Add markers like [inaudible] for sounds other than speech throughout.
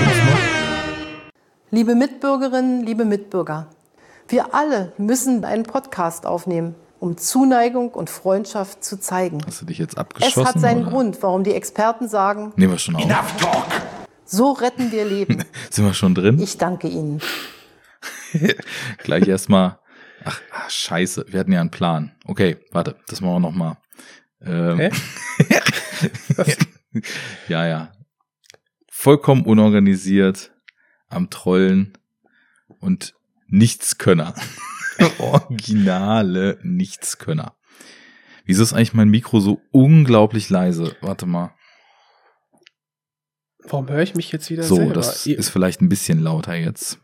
Uns? Liebe Mitbürgerinnen, liebe Mitbürger, wir alle müssen einen Podcast aufnehmen, um Zuneigung und Freundschaft zu zeigen. Hast du dich jetzt Es abgeschossen? hat seinen oder? Grund, warum die Experten sagen, Nehmen wir schon auf. so retten wir Leben. [laughs] Sind wir schon drin? Ich danke Ihnen. [laughs] Gleich erstmal. Ach, ach, scheiße, wir hatten ja einen Plan. Okay, warte, das machen wir nochmal. Ähm, Hä? [laughs] ja, ja. Vollkommen unorganisiert, am Trollen und Nichtskönner. [laughs] Originale Nichtskönner. Wieso ist eigentlich mein Mikro so unglaublich leise? Warte mal. Warum höre ich mich jetzt wieder So, selber? das ist vielleicht ein bisschen lauter jetzt.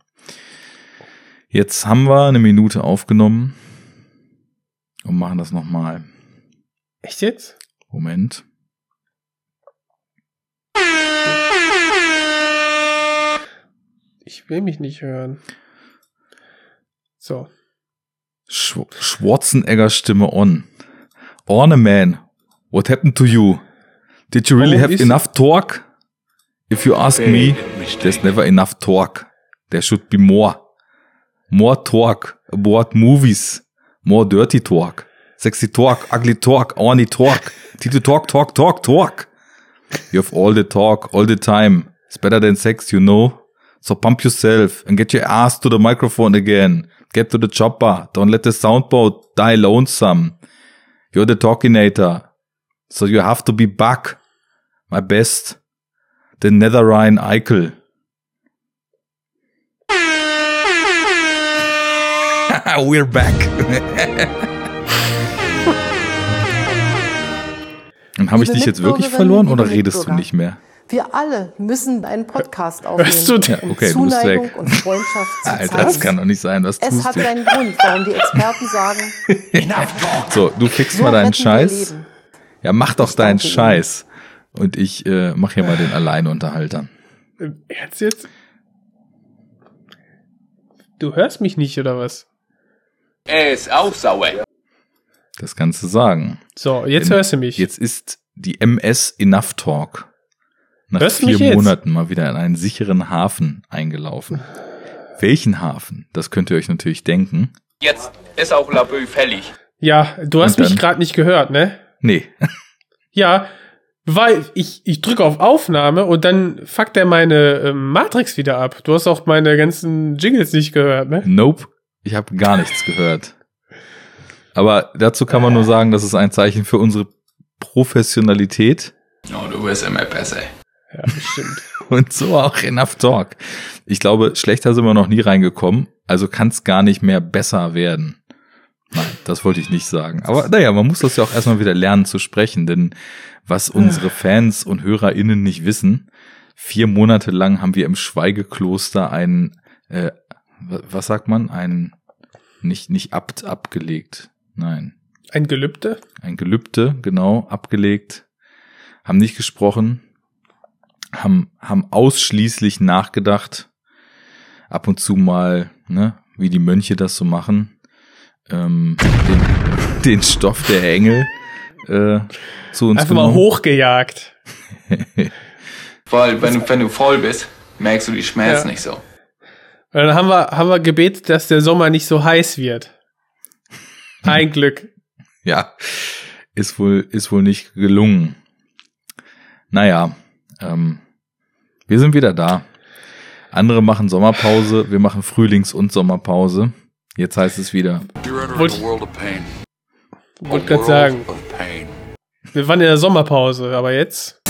Jetzt haben wir eine Minute aufgenommen und machen das nochmal. Echt jetzt? Moment. Ich will mich nicht hören. So. Sch Schwarzenegger Stimme on. Orneman, what happened to you? Did you really Warum have enough talk? If you ask me, there's never enough talk. There should be more. More talk about movies. More dirty talk. Sexy talk, ugly talk, horny talk. Tito talk, talk, talk, talk. You have all the talk, all the time. It's better than sex, you know? So pump yourself and get your ass to the microphone again. Get to the chopper. Don't let the soundboard die lonesome. You're the talkinator. So you have to be back. My best. The Netherine Eichel. [laughs] We're back. [laughs] Und habe ich dich jetzt wirklich verloren oder redest du nicht mehr? Wir alle müssen einen Podcast aufnehmen, Hörst du den? um Okay, du bist Zuneigung weg. und Freundschaft zu [laughs] Alter, zeigen. das kann doch nicht sein. Was es tust hat du? seinen Grund, warum die Experten [laughs] sagen, So, du fixst so mal deinen Scheiß. Ja, mach doch Ich deinen. Scheiß. Und ich äh, mach hier mal den Alleinunterhalter. Im Ernst jetzt? Du hörst mich nicht, oder was? Er ist auch sauer. Das kannst du sagen. So, jetzt Denn hörst du mich. Jetzt ist die MS Enough Talk nach Hörst vier? Monaten mal wieder in einen sicheren Hafen eingelaufen. Welchen Hafen? Das könnt ihr euch natürlich denken. Jetzt ist auch Labö fällig. Ja, du hast mich gerade nicht gehört, ne? Nee, [laughs] Ja, weil ich, ich drücke auf Aufnahme und dann fuckt er meine ähm, Matrix wieder ab. Du hast auch meine ganzen Jingles nicht gehört, ne? nope. Ich habe gar nichts gehört. Aber dazu kann man nur sagen, das ist ein Zeichen für unsere Professionalität. Oh, du wirst immer besser. Ja, bestimmt. [laughs] Und so auch Enough Talk. Ich glaube, schlechter sind wir noch nie reingekommen. Also kann es gar nicht mehr besser werden. Nein, das wollte ich nicht sagen. Aber naja, man muss das ja auch erstmal wieder lernen zu sprechen, denn was unsere Fans und HörerInnen nicht wissen, vier Monate lang haben wir im Schweigekloster einen, äh, wa- was sagt man, ein, nicht, nicht Abt abgelegt. Nein, Ein Gelübde? ein Gelübde, genau, abgelegt, haben nicht gesprochen, haben, haben ausschließlich nachgedacht, ab und zu mal, ne, wie die Mönche das so machen, ähm, den, den Stoff der Engel äh, zu uns Einfach mal genommen. hochgejagt. [laughs] Weil, wenn du, wenn du voll bist, merkst du die Schmerzen Ja. nicht so. Und dann haben wir, haben wir gebetet, dass der Sommer nicht so heiß wird. Ein Glück. [laughs] Ja, ist wohl, ist wohl nicht gelungen. Naja, ähm, wir sind wieder da. Andere machen Sommerpause, wir machen Frühlings- und Sommerpause. Jetzt heißt es wieder, Wollte gerade sagen, Of pain. wir waren in der Sommerpause, aber jetzt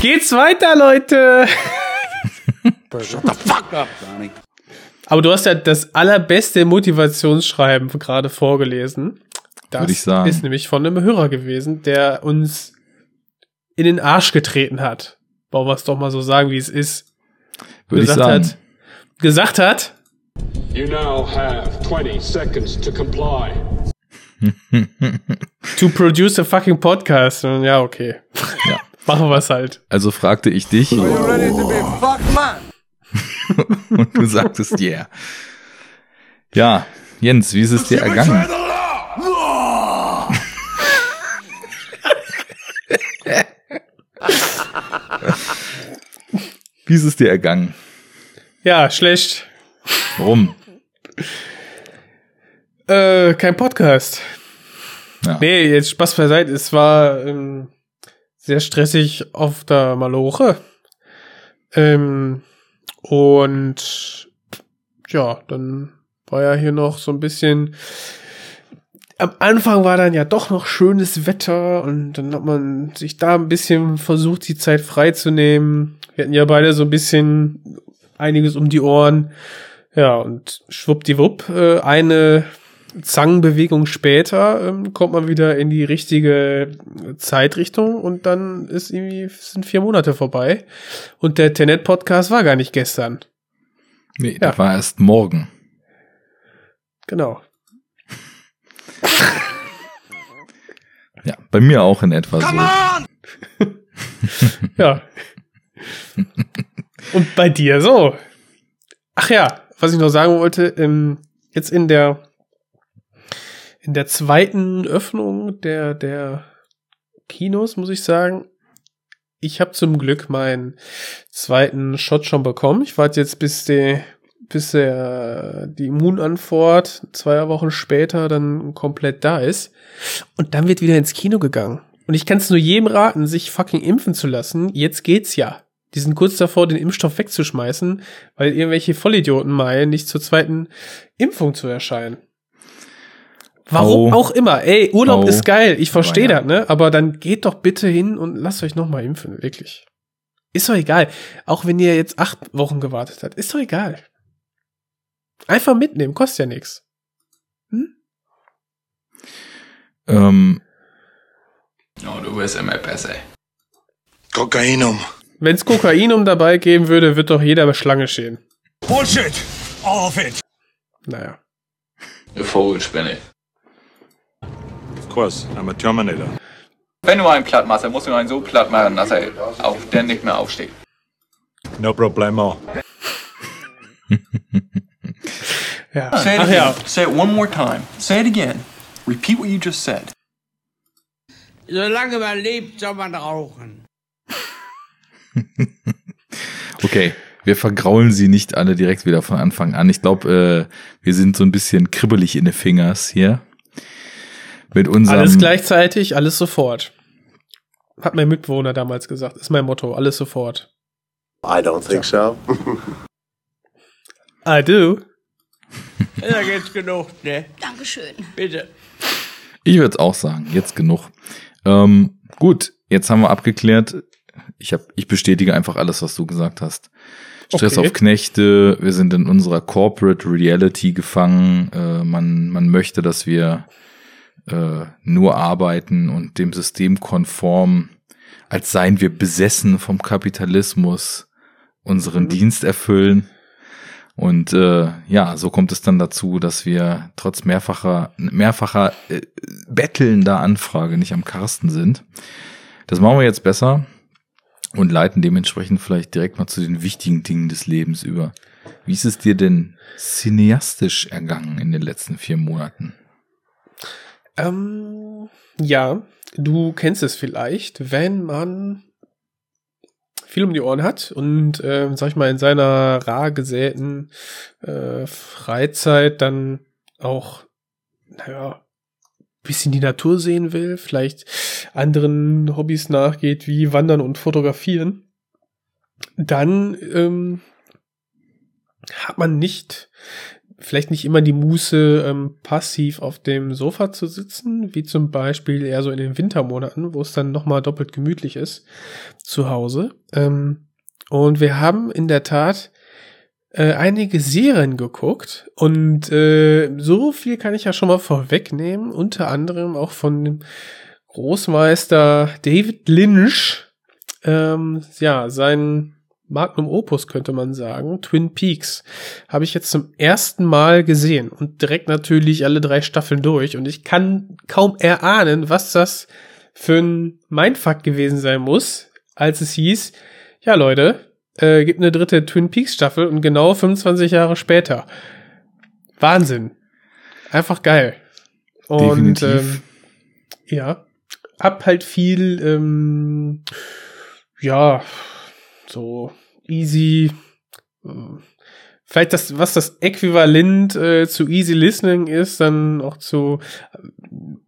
geht's weiter, Leute. Shut the fuck up, Donnie. Aber du hast ja das allerbeste Motivationsschreiben gerade vorgelesen. Das Würde ich sagen. ist nämlich von einem Hörer gewesen, der uns in den Arsch getreten hat. Wollen wir es doch mal so sagen, wie es ist. würde ich gesagt sagen. hat, gesagt hat, You now have 20 seconds to comply. [laughs] to produce a fucking podcast. Ja, okay. Ja. [laughs] Machen wir es halt. Also fragte ich dich You ready to be fucked, man? [laughs] und du sagtest yeah. Ja, Jens, wie ist es dir ergangen? [laughs] Wie ist es dir ergangen? Ja, schlecht. Warum? Äh, kein Podcast. Ja. Nee, jetzt Spaß beiseite. Es war ähm, sehr stressig auf der Maloche. Ähm, und ja, dann war ja hier noch so ein bisschen. Am Anfang war dann ja doch noch schönes Wetter und dann hat man sich da ein bisschen versucht, die Zeit freizunehmen. Wir hatten ja beide so ein bisschen einiges um die Ohren. Ja, und schwuppdiwupp, äh, eine Zangenbewegung später ähm, kommt man wieder in die richtige Zeitrichtung und dann ist irgendwie sind vier Monate vorbei und der Tenet Podcast war gar nicht gestern. Nee, Ja. das war erst morgen. Genau. [laughs] Ja, bei mir auch in etwa so. [laughs] Ja. und bei dir so. Ach ja, was ich noch sagen wollte, ähm, jetzt in der in der zweiten Öffnung der der Kinos muss ich sagen, ich habe zum Glück meinen zweiten Shot schon bekommen. Ich warte jetzt bis die bis der die Immunantwort zwei Wochen später dann komplett da ist und dann wird wieder ins Kino gegangen. Und ich kann es nur jedem raten, sich fucking impfen zu lassen. Jetzt geht's ja. Die sind kurz davor, den Impfstoff wegzuschmeißen, weil irgendwelche Vollidioten meinen, nicht zur zweiten Impfung zu erscheinen. Warum Au. auch immer. Ey, Urlaub Au. ist geil. Ich verstehe das, ne? Aber dann geht doch bitte hin und lasst euch nochmal impfen. Wirklich. Ist doch egal. Auch wenn ihr jetzt acht Wochen gewartet habt. Ist doch egal. Einfach mitnehmen. Kostet ja nichts. Ähm, Oh, du wirst immer besser. Kokainum. Wenn's Kokainum dabei geben würde, wird doch jeder bei Schlange stehen. Bullshit. All of it. Naja. Du Vogelspinne. Of course, I'm a Terminator. Wenn du einen platt machst, dann musst du einen so platt machen, dass er auch der nicht mehr aufsteht. No problemo. [laughs] Ja. Say it Ach again. ja. Say it one more time. Say it again. Repeat what you just said. Solange man lebt, soll man rauchen. [laughs] okay, wir vergraulen sie nicht alle direkt wieder von Anfang an. Ich glaube, äh, wir sind so ein bisschen kribbelig in den Fingers hier. Mit unserem Alles gleichzeitig, alles sofort. Hat mein Mitbewohner damals gesagt. Ist mein Motto. Alles sofort. I don't think so. I do. Da geht's genug, ne? Dankeschön. Bitte. Ich würde auch sagen, jetzt genug. Ähm, gut, jetzt haben wir abgeklärt. Ich, hab, ich bestätige einfach alles, was du gesagt hast. Stress Okay. auf Knechte, wir sind in unserer Corporate Reality gefangen. Äh, man, man möchte, dass wir äh, nur arbeiten und dem System konform, als seien wir besessen vom Kapitalismus, unseren Dienst erfüllen. Und äh, ja, so kommt es dann dazu, dass wir trotz mehrfacher, mehrfacher äh, bettelnder Anfrage nicht am Karsten sind. Das machen wir jetzt besser und leiten dementsprechend vielleicht direkt mal zu den wichtigen Dingen des Lebens über. Wie ist es dir denn cineastisch ergangen in den letzten vier Monaten? Ähm, ja, du kennst es vielleicht, wenn man viel um die Ohren hat und, ähm, sag ich mal, in seiner rar gesäten äh, Freizeit dann auch, naja, bisschen die Natur sehen will, vielleicht anderen Hobbys nachgeht, wie Wandern und Fotografieren, dann ähm, hat man nicht vielleicht nicht immer die Muße, ähm, passiv auf dem Sofa zu sitzen, wie zum Beispiel eher so in den Wintermonaten, wo es dann nochmal doppelt gemütlich ist zu Hause. Ähm, und wir haben in der Tat äh, einige Serien geguckt und äh, so viel kann ich ja schon mal vorwegnehmen, unter anderem auch von dem Großmeister David Lynch, ähm, ja, sein Magnum Opus könnte man sagen, Twin Peaks, habe ich jetzt zum ersten Mal gesehen und direkt natürlich alle drei Staffeln durch und ich kann kaum erahnen, was das für ein Mindfuck gewesen sein muss, als es hieß, ja Leute, äh, gibt eine dritte Twin Peaks Staffel und genau 25 Jahre später. Wahnsinn. Einfach geil. Und Definitiv. ähm, ja, hab halt viel, ähm, ja, so easy, äh, vielleicht das, was das Äquivalent äh, zu easy listening ist, dann auch zu äh,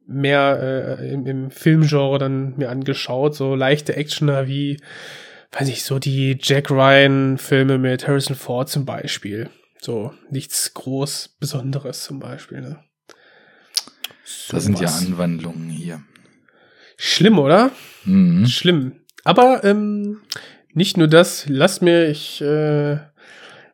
mehr äh, im, im Filmgenre dann mir angeschaut, so leichte Actioner wie, weiß ich, so die Jack Ryan Filme mit Harrison Ford zum Beispiel. So nichts groß Besonderes zum Beispiel. Ne? Das sind ja Sowas. Anwandlungen hier. Schlimm, oder? Mhm. Schlimm. Aber ähm, nicht nur das, lass mir ich äh,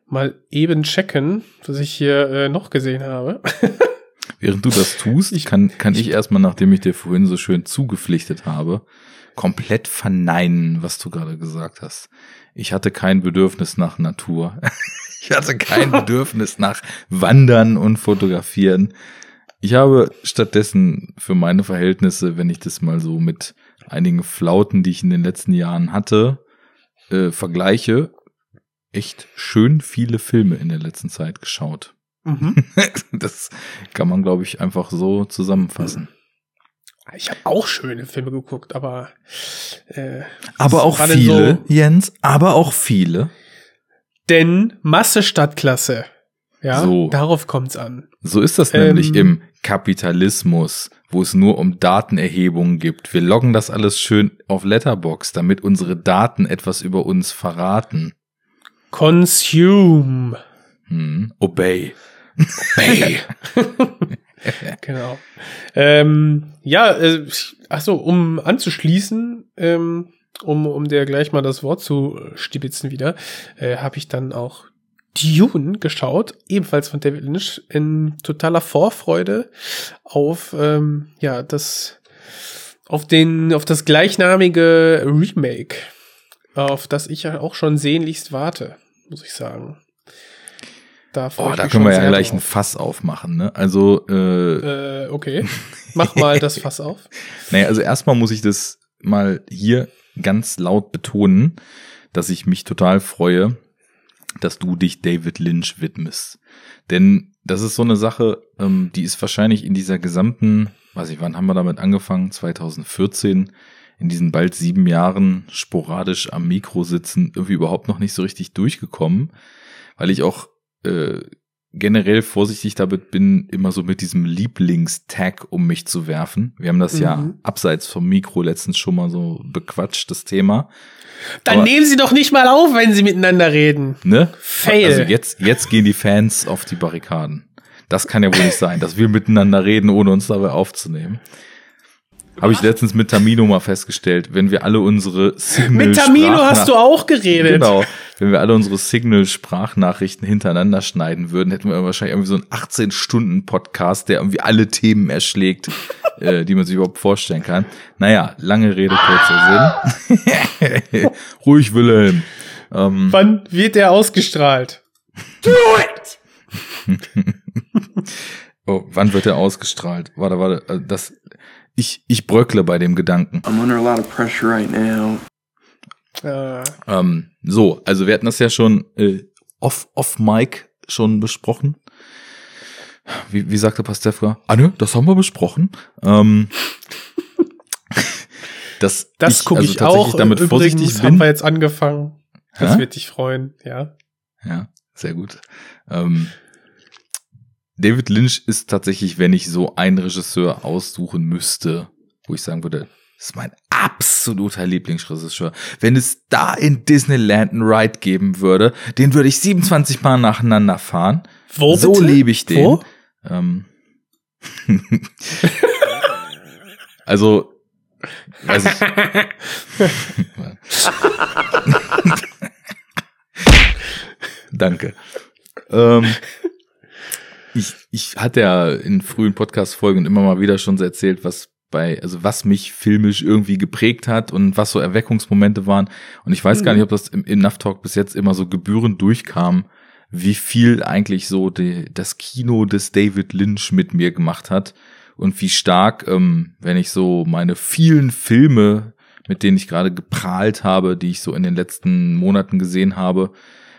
mal eben checken, was ich hier äh, noch gesehen habe. [laughs] Während du das tust, Ich- kann, kann ich erstmal, nachdem ich dir vorhin so schön zugepflichtet habe, komplett verneinen, was du gerade gesagt hast. Ich hatte kein Bedürfnis nach Natur. [laughs] Ich hatte kein [laughs] Bedürfnis nach Wandern und Fotografieren. Ich habe stattdessen für meine Verhältnisse, wenn ich das mal so mit einigen Flauten, die ich in den letzten Jahren hatte, äh, vergleiche, echt schön viele Filme in der letzten Zeit geschaut. Mhm. [laughs] Das kann man, glaube ich, einfach so zusammenfassen. Ich habe auch schöne Filme geguckt, aber äh, Aber auch viele, So, Jens, aber auch viele. denn Masse statt Klasse. Ja, So. darauf kommt's an. So ist das Ähm. nämlich im Kapitalismus, wo es nur um Datenerhebungen gibt. Wir loggen das alles schön auf Letterbox, damit unsere Daten etwas über uns verraten. Consume. Hm. Obey. Hey. [laughs] genau. Ähm, ja, äh, ach so, um anzuschließen, ähm, um, um dir gleich mal das Wort zu stibitzen wieder, äh, habe ich dann auch Dune geschaut, ebenfalls von David Lynch, in totaler Vorfreude auf ähm, ja das auf den auf das gleichnamige Remake, auf das ich ja auch schon sehnlichst warte, muss ich sagen. Da, Oh, da können wir ja gleich ein drauf. Fass aufmachen, ne? Also, äh, Äh, okay. Mach mal das Fass auf. [laughs] Naja, also erstmal muss ich das mal hier ganz laut betonen, dass ich mich total freue, dass du dich David Lynch widmest. Denn das ist so eine Sache, ähm, die ist wahrscheinlich in dieser gesamten, weiß ich, wann haben wir damit angefangen? 2014, in diesen bald sieben Jahren sporadisch am Mikro sitzen, irgendwie überhaupt noch nicht so richtig durchgekommen, weil ich auch äh, generell vorsichtig damit bin, immer so mit diesem Lieblingstag um mich zu werfen. Wir haben das ja Mhm. abseits vom Mikro letztens schon mal so bequatscht, das Thema. Dann Aber- nehmen Sie doch nicht mal auf, wenn Sie miteinander reden. Ne? Fail. Also jetzt, jetzt gehen die Fans auf die Barrikaden. Das kann ja wohl nicht sein, dass wir miteinander reden, ohne uns dabei aufzunehmen. Habe ich letztens mit Tamino mal festgestellt, wenn wir alle unsere Signal Mit Tamino hast du auch geredet. Genau. Wenn wir alle unsere Signal-Sprachnachrichten hintereinander schneiden würden, hätten wir wahrscheinlich irgendwie so einen 18-Stunden-Podcast, der irgendwie alle Themen erschlägt, [laughs] äh, die man sich überhaupt vorstellen kann. Naja, lange Rede, kurzer Sinn. [laughs] Ruhig, Wilhelm. Ähm, Wann wird der ausgestrahlt? [laughs] oh, wann wird er ausgestrahlt? Warte, warte, äh, das, ich, ich bröckle bei dem Gedanken. I'm under a lot of pressure right now. Äh, Ähm, so, also wir hatten das ja schon äh, off, off Mic schon besprochen. Wie, wie sagte Pastewka? Ah ne, das haben wir besprochen. Ähm, [laughs] dass das ich gucke also ich auch. damit Übrigens vorsichtig haben bin. wir jetzt angefangen. Das Hä? wird dich freuen, ja. Ja, sehr gut. Ähm, David Lynch ist tatsächlich, wenn ich so einen Regisseur aussuchen müsste, wo ich sagen würde, das ist mein absoluter Lieblingsregisseur. Wenn es da in Disneyland einen Ride geben würde, den würde ich 27 Mal nacheinander fahren. Wo so bitte? liebe ich den. Wo? Ähm, [laughs] also, weiß ich. [laughs] Danke. Ähm, ich, ich hatte ja in frühen Podcast-Folgen immer mal wieder schon so erzählt, was bei, also was mich filmisch irgendwie geprägt hat und was so Erweckungsmomente waren. Und ich weiß gar Mhm. nicht, ob das im, im NAV Talk bis jetzt immer so gebührend durchkam, wie viel eigentlich so die, das Kino des David Lynch mit mir gemacht hat und wie stark, ähm, wenn ich so meine vielen Filme, mit denen ich gerade geprahlt habe, die ich so in den letzten Monaten gesehen habe,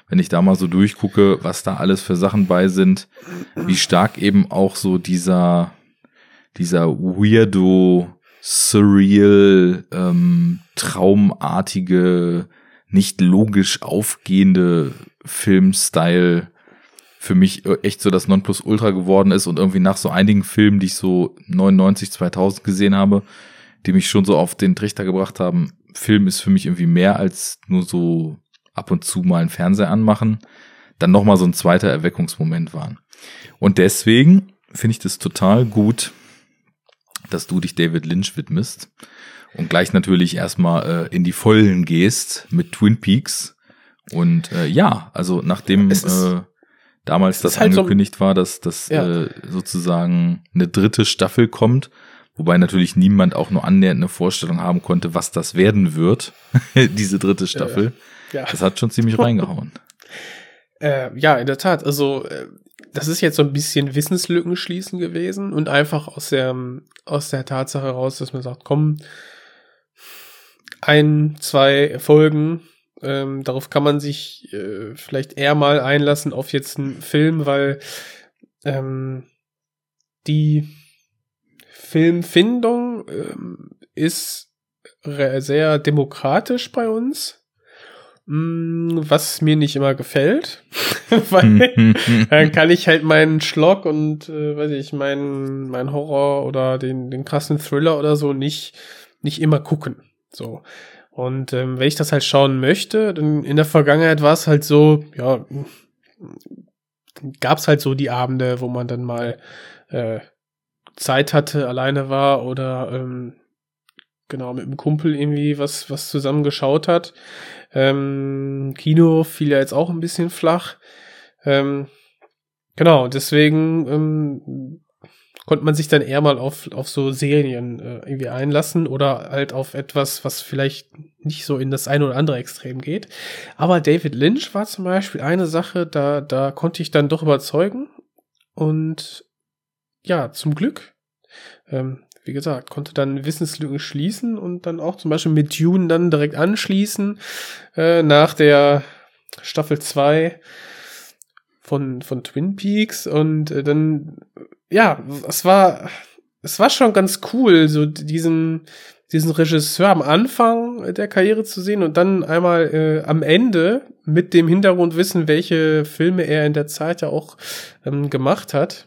wenn ich da mal so durchgucke, was da alles für Sachen bei sind, wie stark eben auch so dieser, dieser weirdo, surreal, ähm, traumartige nicht logisch aufgehende Filmstyle für mich äh, echt so das Nonplusultra geworden ist und irgendwie nach so einigen Filmen, die ich so 99, 2000 gesehen habe, die mich schon so auf den Trichter gebracht haben, Film ist für mich irgendwie mehr als nur so ab und zu mal einen Fernseher anmachen, dann nochmal so ein zweiter Erweckungsmoment waren. Und deswegen finde ich das total gut, dass du dich David Lynch widmest und gleich natürlich erstmal äh, in die Vollen gehst mit Twin Peaks. Und äh, ja, also nachdem äh, damals das halt angekündigt so, war, dass das ja. äh, sozusagen eine dritte Staffel kommt, wobei natürlich niemand auch nur annähernd eine Vorstellung haben konnte, was das werden wird, [laughs] diese dritte Staffel. Ja, ja. Das hat schon ziemlich reingehauen. Äh, ja, in der Tat. Also äh, das ist jetzt so ein bisschen Wissenslücken schließen gewesen und einfach aus der aus der Tatsache heraus, dass man sagt, komm, ein, zwei Folgen, ähm, darauf kann man sich äh, vielleicht eher mal einlassen auf jetzt einen Film, weil ähm, die Filmfindung ähm, ist sehr demokratisch bei uns was mir nicht immer gefällt, [laughs] weil dann kann ich halt meinen Schlock und äh, weiß ich, meinen mein Horror oder den den krassen Thriller oder so nicht nicht immer gucken. So. Und ähm, wenn ich das halt schauen möchte, dann in der Vergangenheit war es halt so, ja, gab's halt so die Abende, wo man dann mal äh, Zeit hatte, alleine war oder ähm, genau mit einem Kumpel irgendwie was was zusammen geschaut hat. Ähm, Kino fiel ja jetzt auch ein bisschen flach. Ähm, genau, deswegen ähm, konnte man sich dann eher mal auf, auf so Serien äh, irgendwie einlassen oder halt auf etwas, was vielleicht nicht so in das eine oder andere Extrem geht. Aber David Lynch war zum Beispiel eine Sache, da, da konnte ich dann doch überzeugen. Und ja, zum Glück. Ähm, wie gesagt, konnte dann Wissenslücken schließen und dann auch zum Beispiel mit Dune dann direkt anschließen äh, nach der Staffel 2 von, von Twin Peaks und äh, dann, ja, es war, es war schon ganz cool, so diesen, diesen Regisseur am Anfang der Karriere zu sehen und dann einmal äh, am Ende mit dem Hintergrund wissen, welche Filme er in der Zeit ja auch ähm, gemacht hat.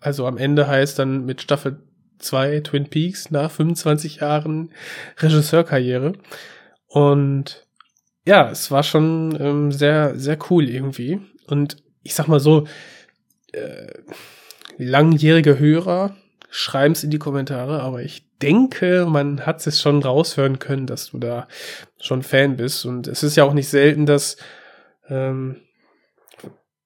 Also am Ende heißt dann mit Staffel zwei Twin Peaks nach 25 Jahren Regisseurkarriere. Und ja, es war schon ähm, sehr, sehr cool irgendwie. Und ich sag mal so, äh, langjährige Hörer schreiben es in die Kommentare, aber ich denke, man hat es schon raushören können, dass du da schon Fan bist. Und es ist ja auch nicht selten, dass ähm,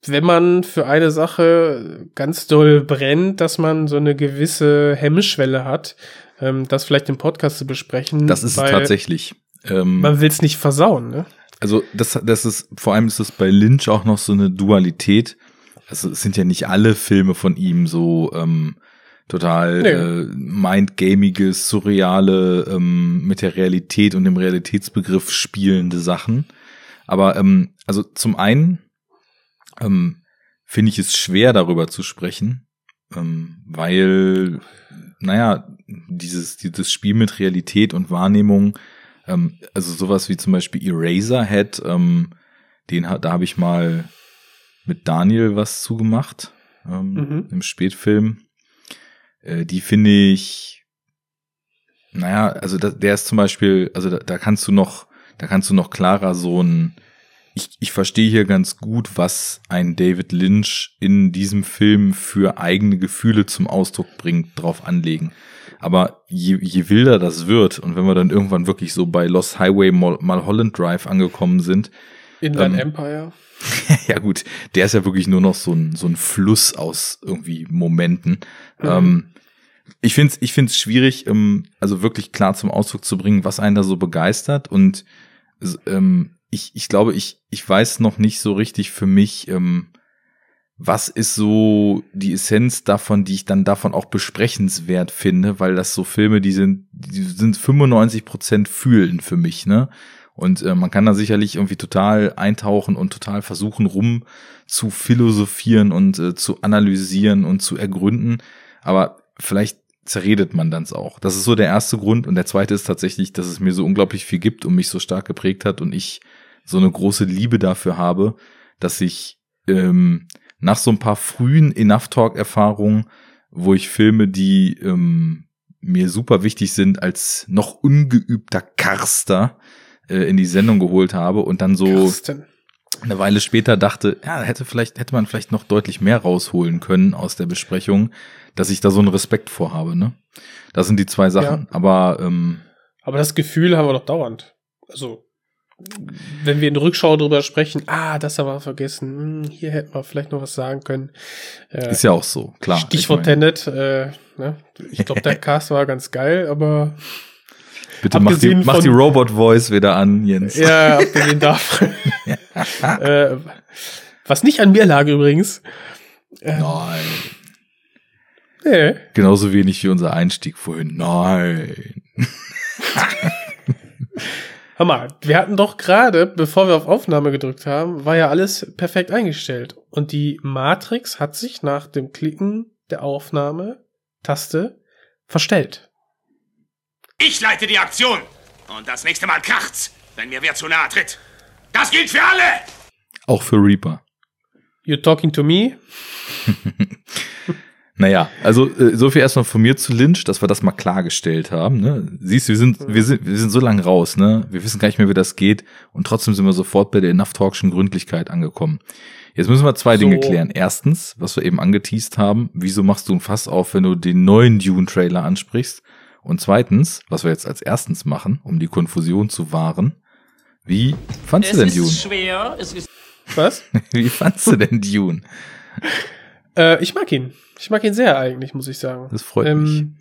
wenn man für eine Sache ganz doll brennt, dass man so eine gewisse Hemmschwelle hat, ähm, das vielleicht im Podcast zu besprechen. Das ist es tatsächlich. Ähm, man will es nicht versauen, ne? Also das, das ist, vor allem ist es bei Lynch auch noch so eine Dualität. Also es sind ja nicht alle Filme von ihm so ähm, total nee. äh, mindgamige, surreale, ähm, mit der Realität und dem Realitätsbegriff spielende Sachen. Aber ähm, also zum einen ähm, finde ich es schwer, darüber zu sprechen, ähm, weil, naja, dieses, dieses Spiel mit Realität und Wahrnehmung, ähm, also sowas wie zum Beispiel Eraserhead, ähm, den da habe ich mal mit Daniel was zugemacht ähm, mhm. im Spätfilm. Äh, die finde ich, naja, also da, der ist zum Beispiel, also da, da kannst du noch, da kannst du noch klarer so ein ich, ich verstehe hier ganz gut, was ein David Lynch in diesem Film für eigene Gefühle zum Ausdruck bringt, drauf anlegen. Aber je, je wilder das wird und wenn wir dann irgendwann wirklich so bei Lost Highway Mulholland Drive angekommen sind. Inland ähm, Empire. [laughs] ja gut, der ist ja wirklich nur noch so ein, so ein Fluss aus irgendwie Momenten. Mhm. Ähm, ich finde es ich find's schwierig, ähm, also wirklich klar zum Ausdruck zu bringen, was einen da so begeistert und ähm, ich, ich glaube, ich, ich weiß noch nicht so richtig für mich, ähm, was ist so die Essenz davon, die ich dann davon auch besprechenswert finde, weil das so Filme, die sind, die sind 95 Prozent fühlen für mich, ne? Und äh, man kann da sicherlich irgendwie total eintauchen und total versuchen, rum zu philosophieren und äh, zu analysieren und zu ergründen. Aber vielleicht zerredet man dann auch. Das ist so der erste Grund. Und der zweite ist tatsächlich, dass es mir so unglaublich viel gibt und mich so stark geprägt hat und ich so eine große Liebe dafür habe, dass ich ähm, nach so ein paar frühen Enough Talk-Erfahrungen, wo ich Filme, die ähm, mir super wichtig sind, als noch ungeübter Karster äh, in die Sendung geholt habe und dann so Carsten. eine Weile später dachte, ja, hätte vielleicht, hätte man vielleicht noch deutlich mehr rausholen können aus der Besprechung, dass ich da so einen Respekt vorhabe, ne? Das sind die zwei Sachen. Aber ähm, Aber das Gefühl haben wir doch dauernd. Also, wenn wir in der Rückschau drüber sprechen, ah, das haben wir vergessen, hm, hier hätten wir vielleicht noch was sagen können. Äh, ist ja auch so, klar. Stichwort Tenet, äh, ne? ich glaube, der [laughs] Cast war ganz geil, aber bitte mach die, mach die Robot-Voice wieder an, Jens. ja, abgesehen davon. [laughs] äh, was nicht an mir lag übrigens. Äh, Nein. nee. Genauso wenig wie unser Einstieg vorhin. Nein. [laughs] Hör mal, wir hatten doch gerade, bevor wir auf Aufnahme gedrückt haben, war ja alles perfekt eingestellt. Und die Matrix hat sich nach dem Klicken der Aufnahme-Taste verstellt. Ich leite die Aktion. Und das nächste Mal kracht's, wenn mir wer zu nahe tritt. Das gilt für alle! Auch für Reaper. You talking to me? [laughs] Naja, also äh, so viel erstmal von mir zu Lynch, dass wir das mal klargestellt haben. Ne? Siehst, wir sind, wir sind, wir sind so lang raus, ne? Wir wissen gar nicht mehr, wie das geht, und trotzdem sind wir sofort bei der Enough Talkschen Gründlichkeit angekommen. Jetzt müssen wir zwei So. Dinge klären. Erstens, was wir eben angeteased haben, wieso machst du ein Fass auf, wenn du den neuen Dune-Trailer ansprichst? Und zweitens, was wir jetzt als erstens machen, um die Konfusion zu wahren, wie fandst du denn Dune? schwer, es ist Was? [laughs] Wie fandst du denn Dune? Äh, ich mag ihn. Ich mag ihn sehr eigentlich, muss ich sagen. Das freut mich. Ähm,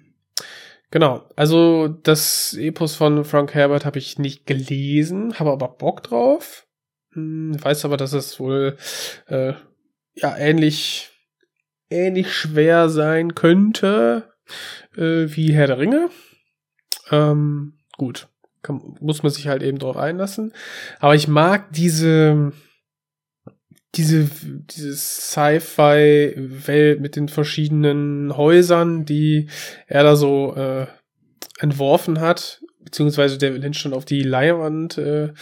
Genau, also das Epos von Frank Herbert habe ich nicht gelesen, habe aber Bock drauf. Hm, weiß aber, dass es wohl äh, ja ähnlich ähnlich schwer sein könnte äh, wie Herr der Ringe. Ähm, gut, kann, muss man sich halt eben drauf einlassen. Aber ich mag diese diese, diese Sci-Fi-Welt mit den verschiedenen Häusern, die er da so äh, entworfen hat, beziehungsweise der Lynch schon auf die Leinwand äh,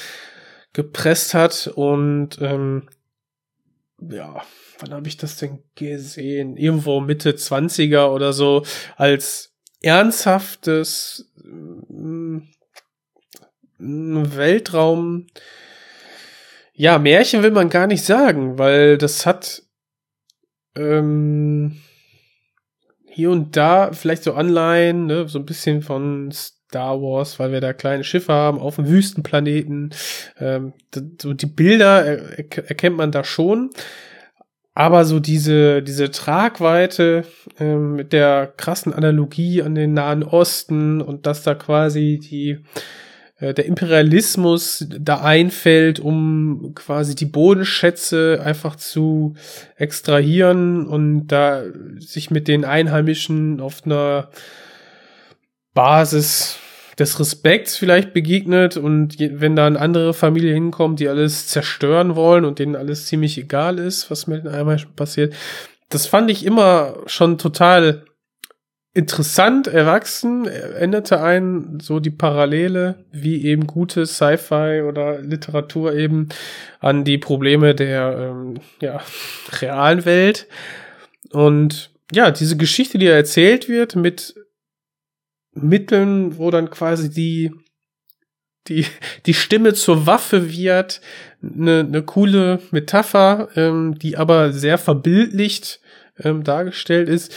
gepresst hat. Und ähm, ja, wann habe ich das denn gesehen? Irgendwo Mitte 20er oder so, als ernsthaftes mm, Weltraum ja, Märchen will man gar nicht sagen, weil das hat ähm, hier und da vielleicht so Anleihen, ne, so ein bisschen von Star Wars, weil wir da kleine Schiffe haben auf dem Wüstenplaneten. Ähm, so die Bilder er, er, erkennt man da schon. Aber so diese, diese Tragweite ähm, mit der krassen Analogie an den Nahen Osten und dass da quasi die der Imperialismus da einfällt, um quasi die Bodenschätze einfach zu extrahieren und da sich mit den Einheimischen auf einer Basis des Respekts vielleicht begegnet und wenn da eine andere Familie hinkommt, die alles zerstören wollen und denen alles ziemlich egal ist, was mit den Einheimischen passiert, das fand ich immer schon total interessant, erwachsen, änderte einen so die Parallele, wie eben gute Sci-Fi oder Literatur eben an die Probleme der ähm, ja, [laughs] realen Welt. Und ja, diese Geschichte, die erzählt wird, mit Mitteln, wo dann quasi die die, die Stimme zur Waffe wird, eine, eine coole Metapher, ähm, die aber sehr verbildlicht ähm, dargestellt ist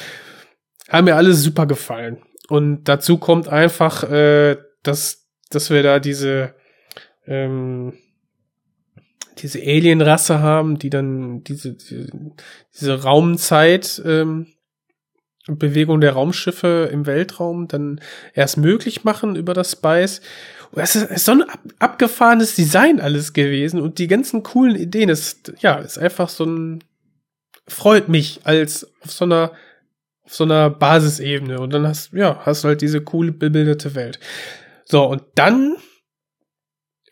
haben mir alles super gefallen. Und dazu kommt einfach, äh, dass, dass wir da diese, ähm, diese Alien-Rasse haben, die dann diese, diese, diese Raumzeit, ähm, Bewegung der Raumschiffe im Weltraum dann erst möglich machen über das Spice. Und es ist, ist so ein ab, abgefahrenes Design alles gewesen und die ganzen coolen Ideen. Es, ja, ist einfach so ein, freut mich als auf so einer auf so einer Basisebene und dann hast ja hast halt diese coole bebilderte Welt. So und dann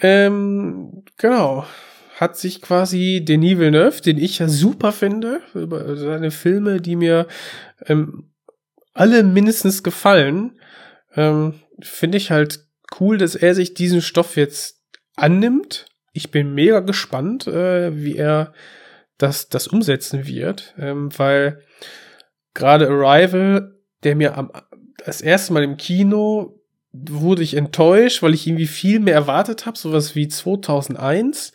ähm, genau hat sich quasi Denis Villeneuve, den ich ja super finde, über seine Filme, die mir ähm, alle mindestens gefallen. Ähm, Finde ich halt cool, dass er sich diesen Stoff jetzt annimmt. Ich bin mega gespannt, äh, wie er das, das umsetzen wird, ähm, weil gerade Arrival, der mir am, das erste Mal im Kino wurde ich enttäuscht, weil ich irgendwie viel mehr erwartet habe, sowas wie 2001.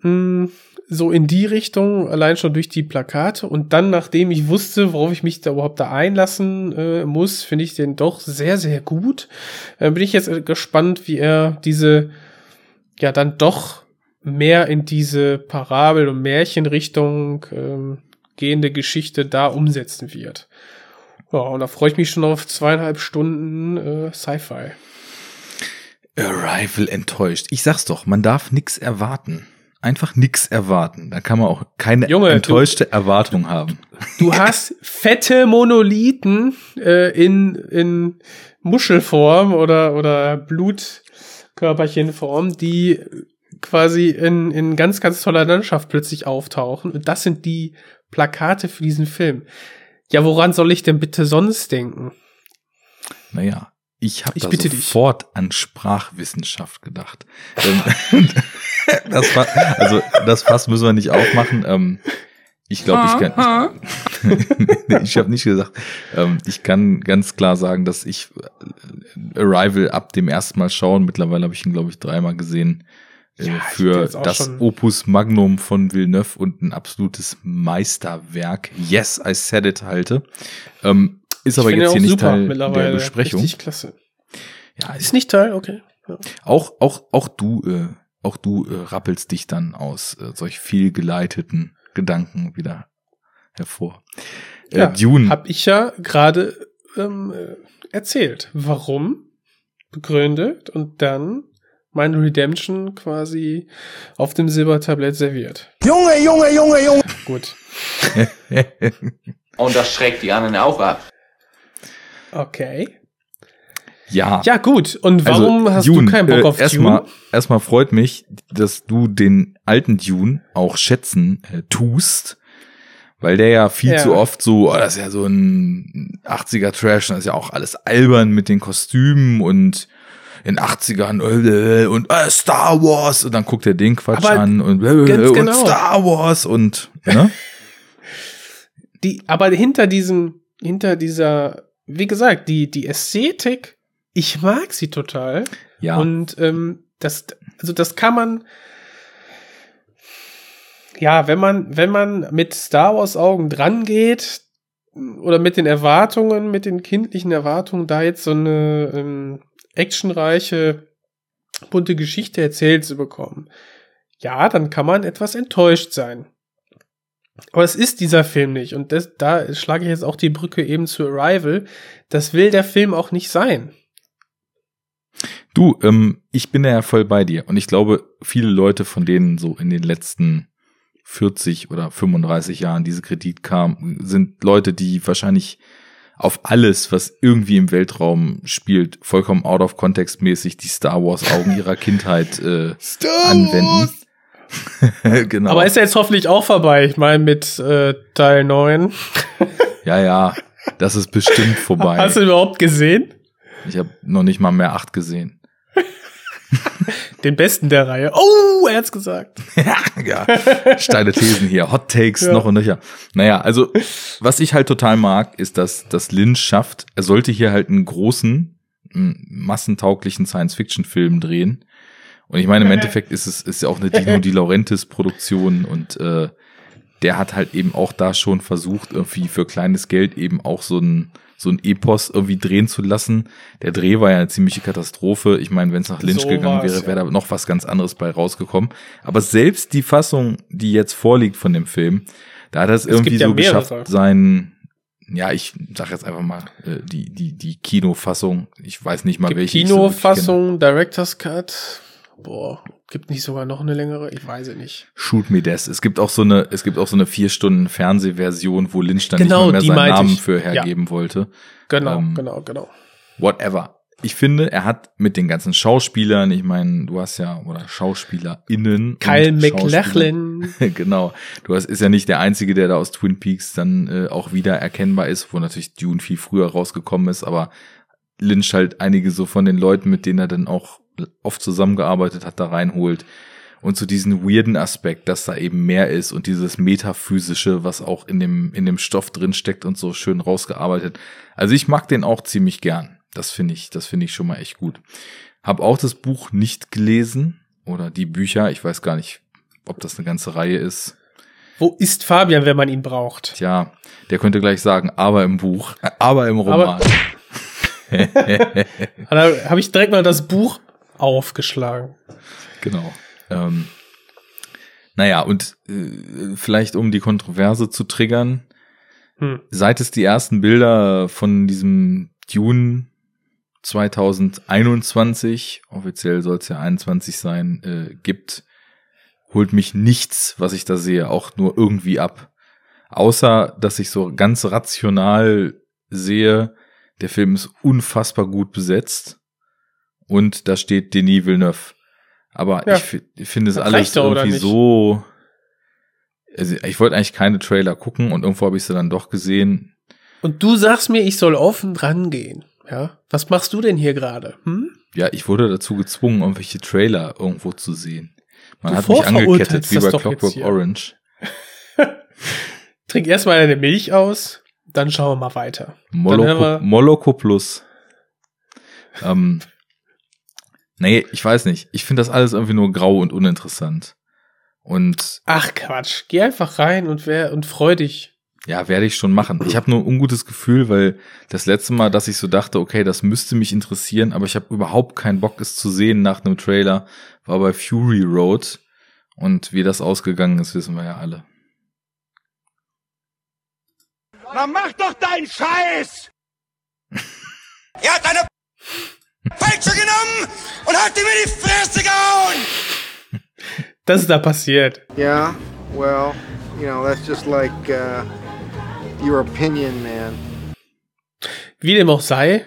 Mh, so in die Richtung, allein schon durch die Plakate. Und dann, nachdem ich wusste, worauf ich mich da überhaupt da einlassen äh, muss, finde ich den doch sehr, sehr gut. Äh, bin ich jetzt gespannt, wie er diese, ja, dann doch mehr in diese Parabel- und Märchenrichtung ähm, gehende Geschichte da umsetzen wird. Ja, und da freue ich mich schon auf zweieinhalb Stunden äh, Sci-Fi. Arrival enttäuscht. Ich sag's doch, man darf nix erwarten. Einfach nix erwarten. Da kann man auch keine Junge, enttäuschte du, Erwartung haben. Du [laughs] hast fette Monolithen äh, in, in Muschelform oder, oder Blutkörperchenform, die quasi in, in ganz, ganz toller Landschaft plötzlich auftauchen. Und das sind die Plakate für diesen Film. Ja, woran soll ich denn bitte sonst denken? Naja, ich habe Ich da bitte sofort an Sprachwissenschaft gedacht. Ähm, [laughs] das war, also das Fass müssen wir nicht aufmachen. Ähm, ich glaube, ich kann. Ich, [laughs] ich habe nicht gesagt. Ähm, ich kann ganz klar sagen, dass ich äh, Arrival ab dem ersten Mal schauen. Mittlerweile habe ich ihn, glaube ich, dreimal gesehen. Äh, Ja, für das Opus Magnum von Villeneuve und ein absolutes Meisterwerk. Yes, I said it halte. Ähm, ist aber Ich jetzt hier nicht Teil der Besprechung. Richtig klasse. Ja, Ist nicht Teil, okay. Ja. auch, auch, auch du, äh, auch du äh, rappelst dich dann aus äh, solch viel geleiteten Gedanken wieder hervor. Äh, Ja, Dune, Hab ich ja gerade ähm, äh, erzählt. Warum? Begründet und dann meine Redemption quasi auf dem Silbertablett serviert. Junge, Junge, Junge, Junge. Gut. [laughs] Und das schreckt die anderen auch ab. Okay. ja. Ja, gut. Und warum hast Dune, du keinen Bock äh, auf erstmal, Dune? Erstmal freut mich, dass du den alten Dune auch schätzen äh, tust, weil der ja viel Ja. zu oft so, oh, das ist ja so ein 80er Trash, das ist ja auch alles albern mit den Kostümen und in 80ern äh, und äh, Star Wars und dann guckt er den Quatsch Aber an und, äh, und genau. Star Wars und ne? [laughs] Die, aber hinter diesem, hinter dieser, wie gesagt, die, die Ästhetik, ich mag sie total. Ja. Und ähm, das, also das kann man, ja, wenn man, wenn man mit Star Wars Augen dran geht oder mit den Erwartungen, mit den kindlichen Erwartungen, da jetzt so eine ähm, actionreiche, bunte Geschichte erzählt zu bekommen, ja, dann kann man etwas enttäuscht sein. Aber es ist dieser Film nicht. Und das, da schlage ich jetzt auch die Brücke eben zu Arrival. Das will der Film auch nicht sein. Du, ähm, ich bin da ja voll bei dir und ich glaube, viele Leute, von denen so in den letzten 40 oder 35 Jahren diese Kritik kam, sind Leute, die wahrscheinlich auf alles, was irgendwie im Weltraum spielt, vollkommen out of context mäßig die Star Wars Augen ihrer Kindheit äh, anwenden. [laughs] genau. Aber ist ja jetzt hoffentlich auch vorbei. Ich meine, mit äh, Teil 9. [laughs] ja, ja, das ist bestimmt vorbei. Hast du überhaupt gesehen? Ich habe noch nicht mal mehr acht gesehen. [laughs] Den besten der Reihe. Oh, er hat's gesagt. [laughs] ja, steile Thesen hier, Hot Takes Ja. noch und nöcher. Naja, also was ich halt total mag, ist, dass das Lynch schafft, er sollte hier halt einen großen, massentauglichen Science-Fiction-Film drehen. Und ich meine, im Endeffekt ist es ist ja auch eine Dino Di Laurentiis Produktion und äh, der hat halt eben auch da schon versucht, irgendwie für kleines Geld eben auch so ein so ein Epos irgendwie drehen zu lassen. Der Dreh war ja eine ziemliche Katastrophe. Ich meine, wenn es nach Lynch So gegangen wäre, wäre da noch was ganz anderes bei rausgekommen. Aber selbst die Fassung, die jetzt vorliegt von dem Film, da hat er es irgendwie ja so mehrere. geschafft, sein, ja, ich sag jetzt einfach mal, äh, die, die, die Kinofassung, ich weiß nicht mal welche. ich so. Kinofassung, Director's Cut. Boah, gibt nicht sogar noch eine längere? Ich weiß es nicht. Shoot me this. Es gibt auch so eine, es gibt auch so eine vier Stunden Fernsehversion, wo Lynch dann Genau, nicht mehr die seinen Namen ich. für Ja. hergeben wollte. Genau, Ähm, genau, genau. Whatever. ich finde, er hat mit den ganzen Schauspielern, ich meine, du hast ja, oder SchauspielerInnen. Kyle. Schauspieler- [laughs] genau. Du hast, ist ja nicht der Einzige, der da aus Twin Peaks dann äh, auch wieder erkennbar ist, wo natürlich Dune viel früher rausgekommen ist, aber Lynch halt einige so von den Leuten, mit denen er dann auch oft zusammengearbeitet hat, da reinholt. Und so diesen weirden Aspekt, dass da eben mehr ist und dieses Metaphysische, was auch in dem, in dem Stoff drin steckt und so schön rausgearbeitet. Also ich mag den auch ziemlich gern. Das finde ich, das finde ich schon mal echt gut. Hab auch das Buch nicht gelesen oder die Bücher. Ich weiß gar nicht, ob das eine ganze Reihe ist. Wo ist Fabian, wenn man ihn braucht? Tja, der könnte gleich sagen, aber im Buch, [laughs] aber im Roman. [laughs] [laughs] Da habe ich direkt mal das Buch aufgeschlagen. Genau. Ähm, naja, und äh, vielleicht um die Kontroverse zu triggern, Hm. seit es die ersten Bilder von diesem Dune 2021, offiziell soll es ja 21 sein, äh, gibt, holt mich nichts, was ich da sehe, auch nur irgendwie ab. Außer, dass ich so ganz rational sehe, der Film ist unfassbar gut besetzt und da steht Denis Villeneuve. Aber Ja. ich, fi- ich finde es alles irgendwie so. Also ich wollte eigentlich keine Trailer gucken und irgendwo habe ich sie dann doch gesehen. Und du sagst mir, ich soll offen rangehen. Ja? Was machst du denn hier gerade? Hm? Ja, ich wurde dazu gezwungen, irgendwelche Trailer irgendwo zu sehen. Man Du hat mich angekettet wie bei Clockwork. Orange. [laughs] Trink erstmal deine Milch aus, dann schauen wir mal weiter. Moloko, wir- Moloko Plus. Ähm, nee, ich weiß nicht. Ich finde das alles irgendwie nur grau und uninteressant. Und Ach Quatsch, geh einfach rein und wer und freu dich. ja, werde ich schon machen. Ich habe nur ein ungutes Gefühl, weil das letzte Mal, dass ich so dachte, okay, das müsste mich interessieren, aber ich habe überhaupt keinen Bock, es zu sehen nach einem Trailer, war bei Fury Road. Und wie das ausgegangen ist, wissen wir ja alle. Na mach doch deinen Scheiß! er hat eine Peitsche genommen und hat ihm in die Fresse gehauen! Das ist da passiert. Yeah, well, you know, that's just like uh, your opinion, man. Wie dem auch sei,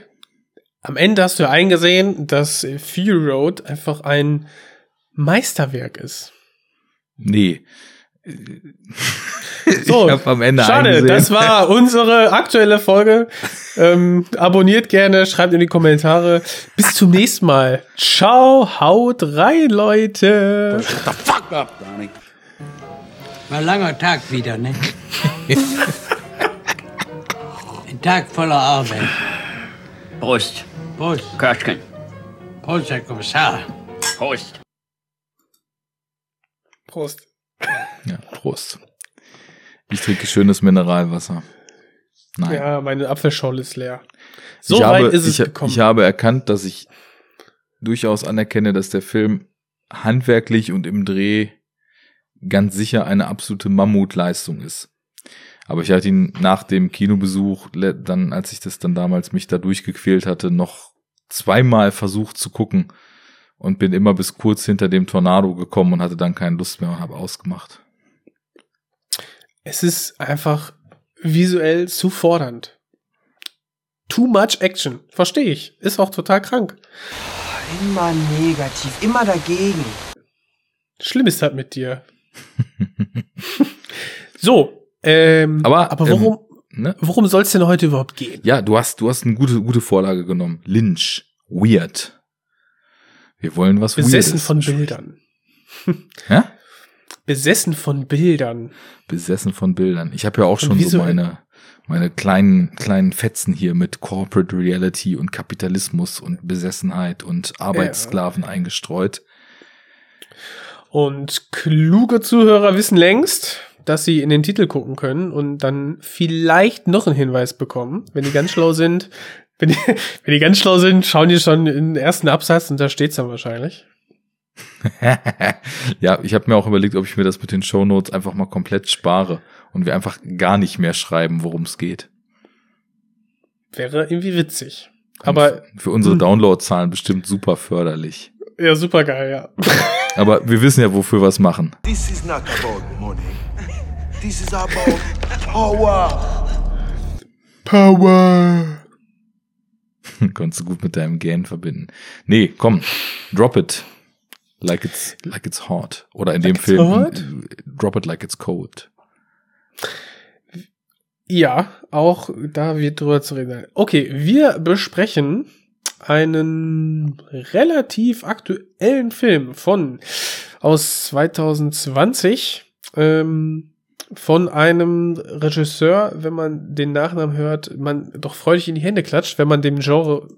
am Ende hast du ja eingesehen, dass Fury Road einfach ein Meisterwerk ist. Nee. So, ich habe am Ende Schade, eingesehen. das war unsere aktuelle Folge. Ähm, abonniert gerne, schreibt in die Kommentare. Bis zum nächsten Mal. Ciao, haut rein, Leute. Fuck up, Donnie. War ein langer Tag wieder, ne? ein Tag voller Arbeit. Prost. Prost. Köschken. Prost, Herr Kommissar. Prost. Prost. Ja, Prost. Ich trinke schönes Mineralwasser. Nein. Ja, meine Apfelschorle ist leer. So ich weit habe, ist es ich, gekommen. Ich habe erkannt, dass ich durchaus anerkenne, dass der Film handwerklich und im Dreh ganz sicher eine absolute Mammutleistung ist. Aber ich hatte ihn nach dem Kinobesuch, dann, als ich das dann damals mich da durchgequält hatte, noch zweimal versucht zu gucken und bin immer bis kurz hinter dem Tornado gekommen und hatte dann keine Lust mehr und habe ausgemacht. Es ist einfach visuell zu fordernd. Too much action. Verstehe ich. Ist auch total krank. Immer negativ, immer dagegen. Schlimm ist das mit dir. [laughs] so, ähm, Aber, aber worum, ähm, ne? worum soll es denn heute überhaupt gehen? Ja, du hast, du hast eine gute, gute Vorlage genommen. Lynch. Weird. Wir wollen was Besessen Weirdes. von Bildern. Ja? Besessen von Bildern. Besessen von Bildern. Ich habe ja auch schon so meine, meine kleinen, kleinen Fetzen hier mit Corporate Reality und Kapitalismus und Besessenheit und Arbeitssklaven eingestreut. Und kluge Zuhörer wissen längst, dass sie in den Titel gucken können und dann vielleicht noch einen Hinweis bekommen. Wenn die ganz schlau sind, [laughs] wenn die, wenn die ganz schlau sind, schauen die schon in den ersten Absatz und da steht's dann wahrscheinlich. [laughs] ja, ich habe mir auch überlegt, ob ich mir das mit den Shownotes einfach mal komplett spare und wir einfach gar nicht mehr schreiben, worum es geht. Wäre irgendwie witzig. Aber Für unsere Hm. Downloadzahlen bestimmt super förderlich. ja, super geil, ja. [laughs] Aber wir wissen ja, wofür wir es machen. This is not about money. This is about power. Power. [laughs] Konntest du gut mit deinem Gan verbinden. Nee, komm, drop it. Like it's, like it's hot. Oder in Like dem Film, hot? drop it like it's cold. Ja, auch da wird drüber zu reden. sein. Okay, wir besprechen einen relativ aktuellen Film von aus 2020 ähm, von einem Regisseur, wenn man den Nachnamen hört, man doch freudig in die Hände klatscht, wenn man dem Genre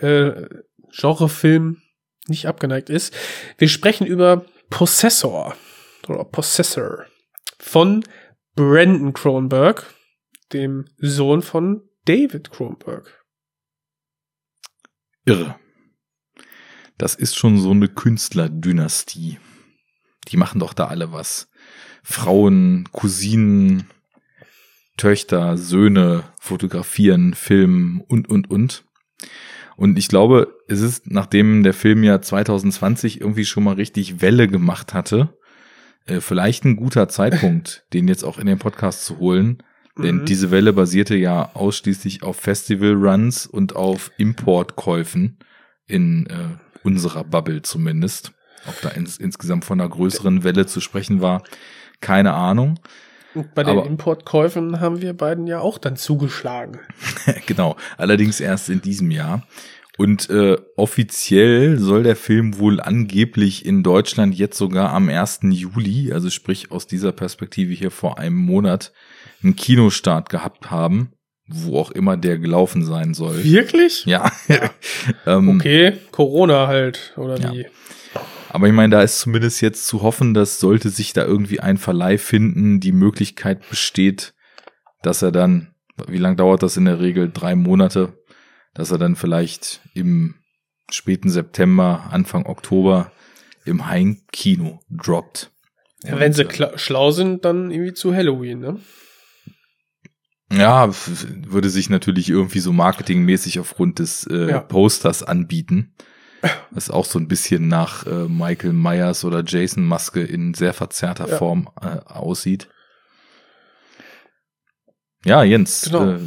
äh, Genrefilm nicht abgeneigt ist. Wir sprechen über Possessor oder Possessor von Brandon Cronenberg, dem Sohn von David Cronenberg. Irre. Das ist schon so eine Künstlerdynastie. Die machen doch da alle was. Frauen, Cousinen, Töchter, Söhne fotografieren, filmen und, und, und. Und ich glaube, es ist, nachdem der Film ja 2020 irgendwie schon mal richtig Welle gemacht hatte, äh, vielleicht ein guter Zeitpunkt, [laughs] den jetzt auch in den Podcast zu holen. Denn Mhm. diese Welle basierte ja ausschließlich auf Festival-Runs und auf Importkäufen in äh, unserer Bubble zumindest. Ob da ins, insgesamt von einer größeren Welle zu sprechen war, keine Ahnung. Und bei den Aber- Importkäufen haben wir beiden ja auch dann zugeschlagen. [laughs] genau, allerdings erst in diesem Jahr. Und äh, offiziell soll der Film wohl angeblich in Deutschland jetzt sogar am 1. Juli, also sprich aus dieser Perspektive hier vor einem Monat, einen Kinostart gehabt haben, wo auch immer der gelaufen sein soll. Wirklich? Ja. [laughs] ähm, Okay, Corona halt, oder Ja. wie? Aber ich meine, da ist zumindest jetzt zu hoffen, dass sollte sich da irgendwie ein Verleih finden, die Möglichkeit besteht, dass er dann, wie lange dauert das in der Regel? Drei Monate, dass er dann vielleicht im späten September, Anfang Oktober im Heimkino droppt. Ja, wenn sie schlau sind, dann irgendwie zu Halloween, ne? Ja, würde sich natürlich irgendwie so marketingmäßig aufgrund des äh, Ja. Posters anbieten. Was auch so ein bisschen nach äh, Michael Myers oder Jason Maske in sehr verzerrter Ja. Form äh, aussieht. Ja, Jens, Genau. äh,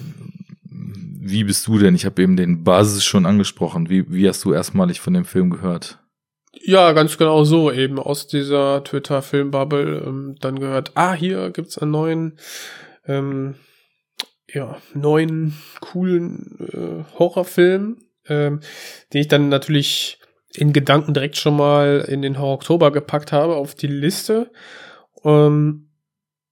wie bist du denn? Ich habe eben den Basis schon angesprochen. Wie, wie hast du erstmalig von dem Film gehört? Ja, ganz genau so, eben aus dieser Twitter-Filmbubble ähm, dann gehört, ah, hier gibt's einen neuen, ähm, ja, neuen, coolen äh, Horrorfilm, ähm, den ich dann natürlich in Gedanken direkt schon mal in den Horror Oktober gepackt habe auf die Liste. Ähm,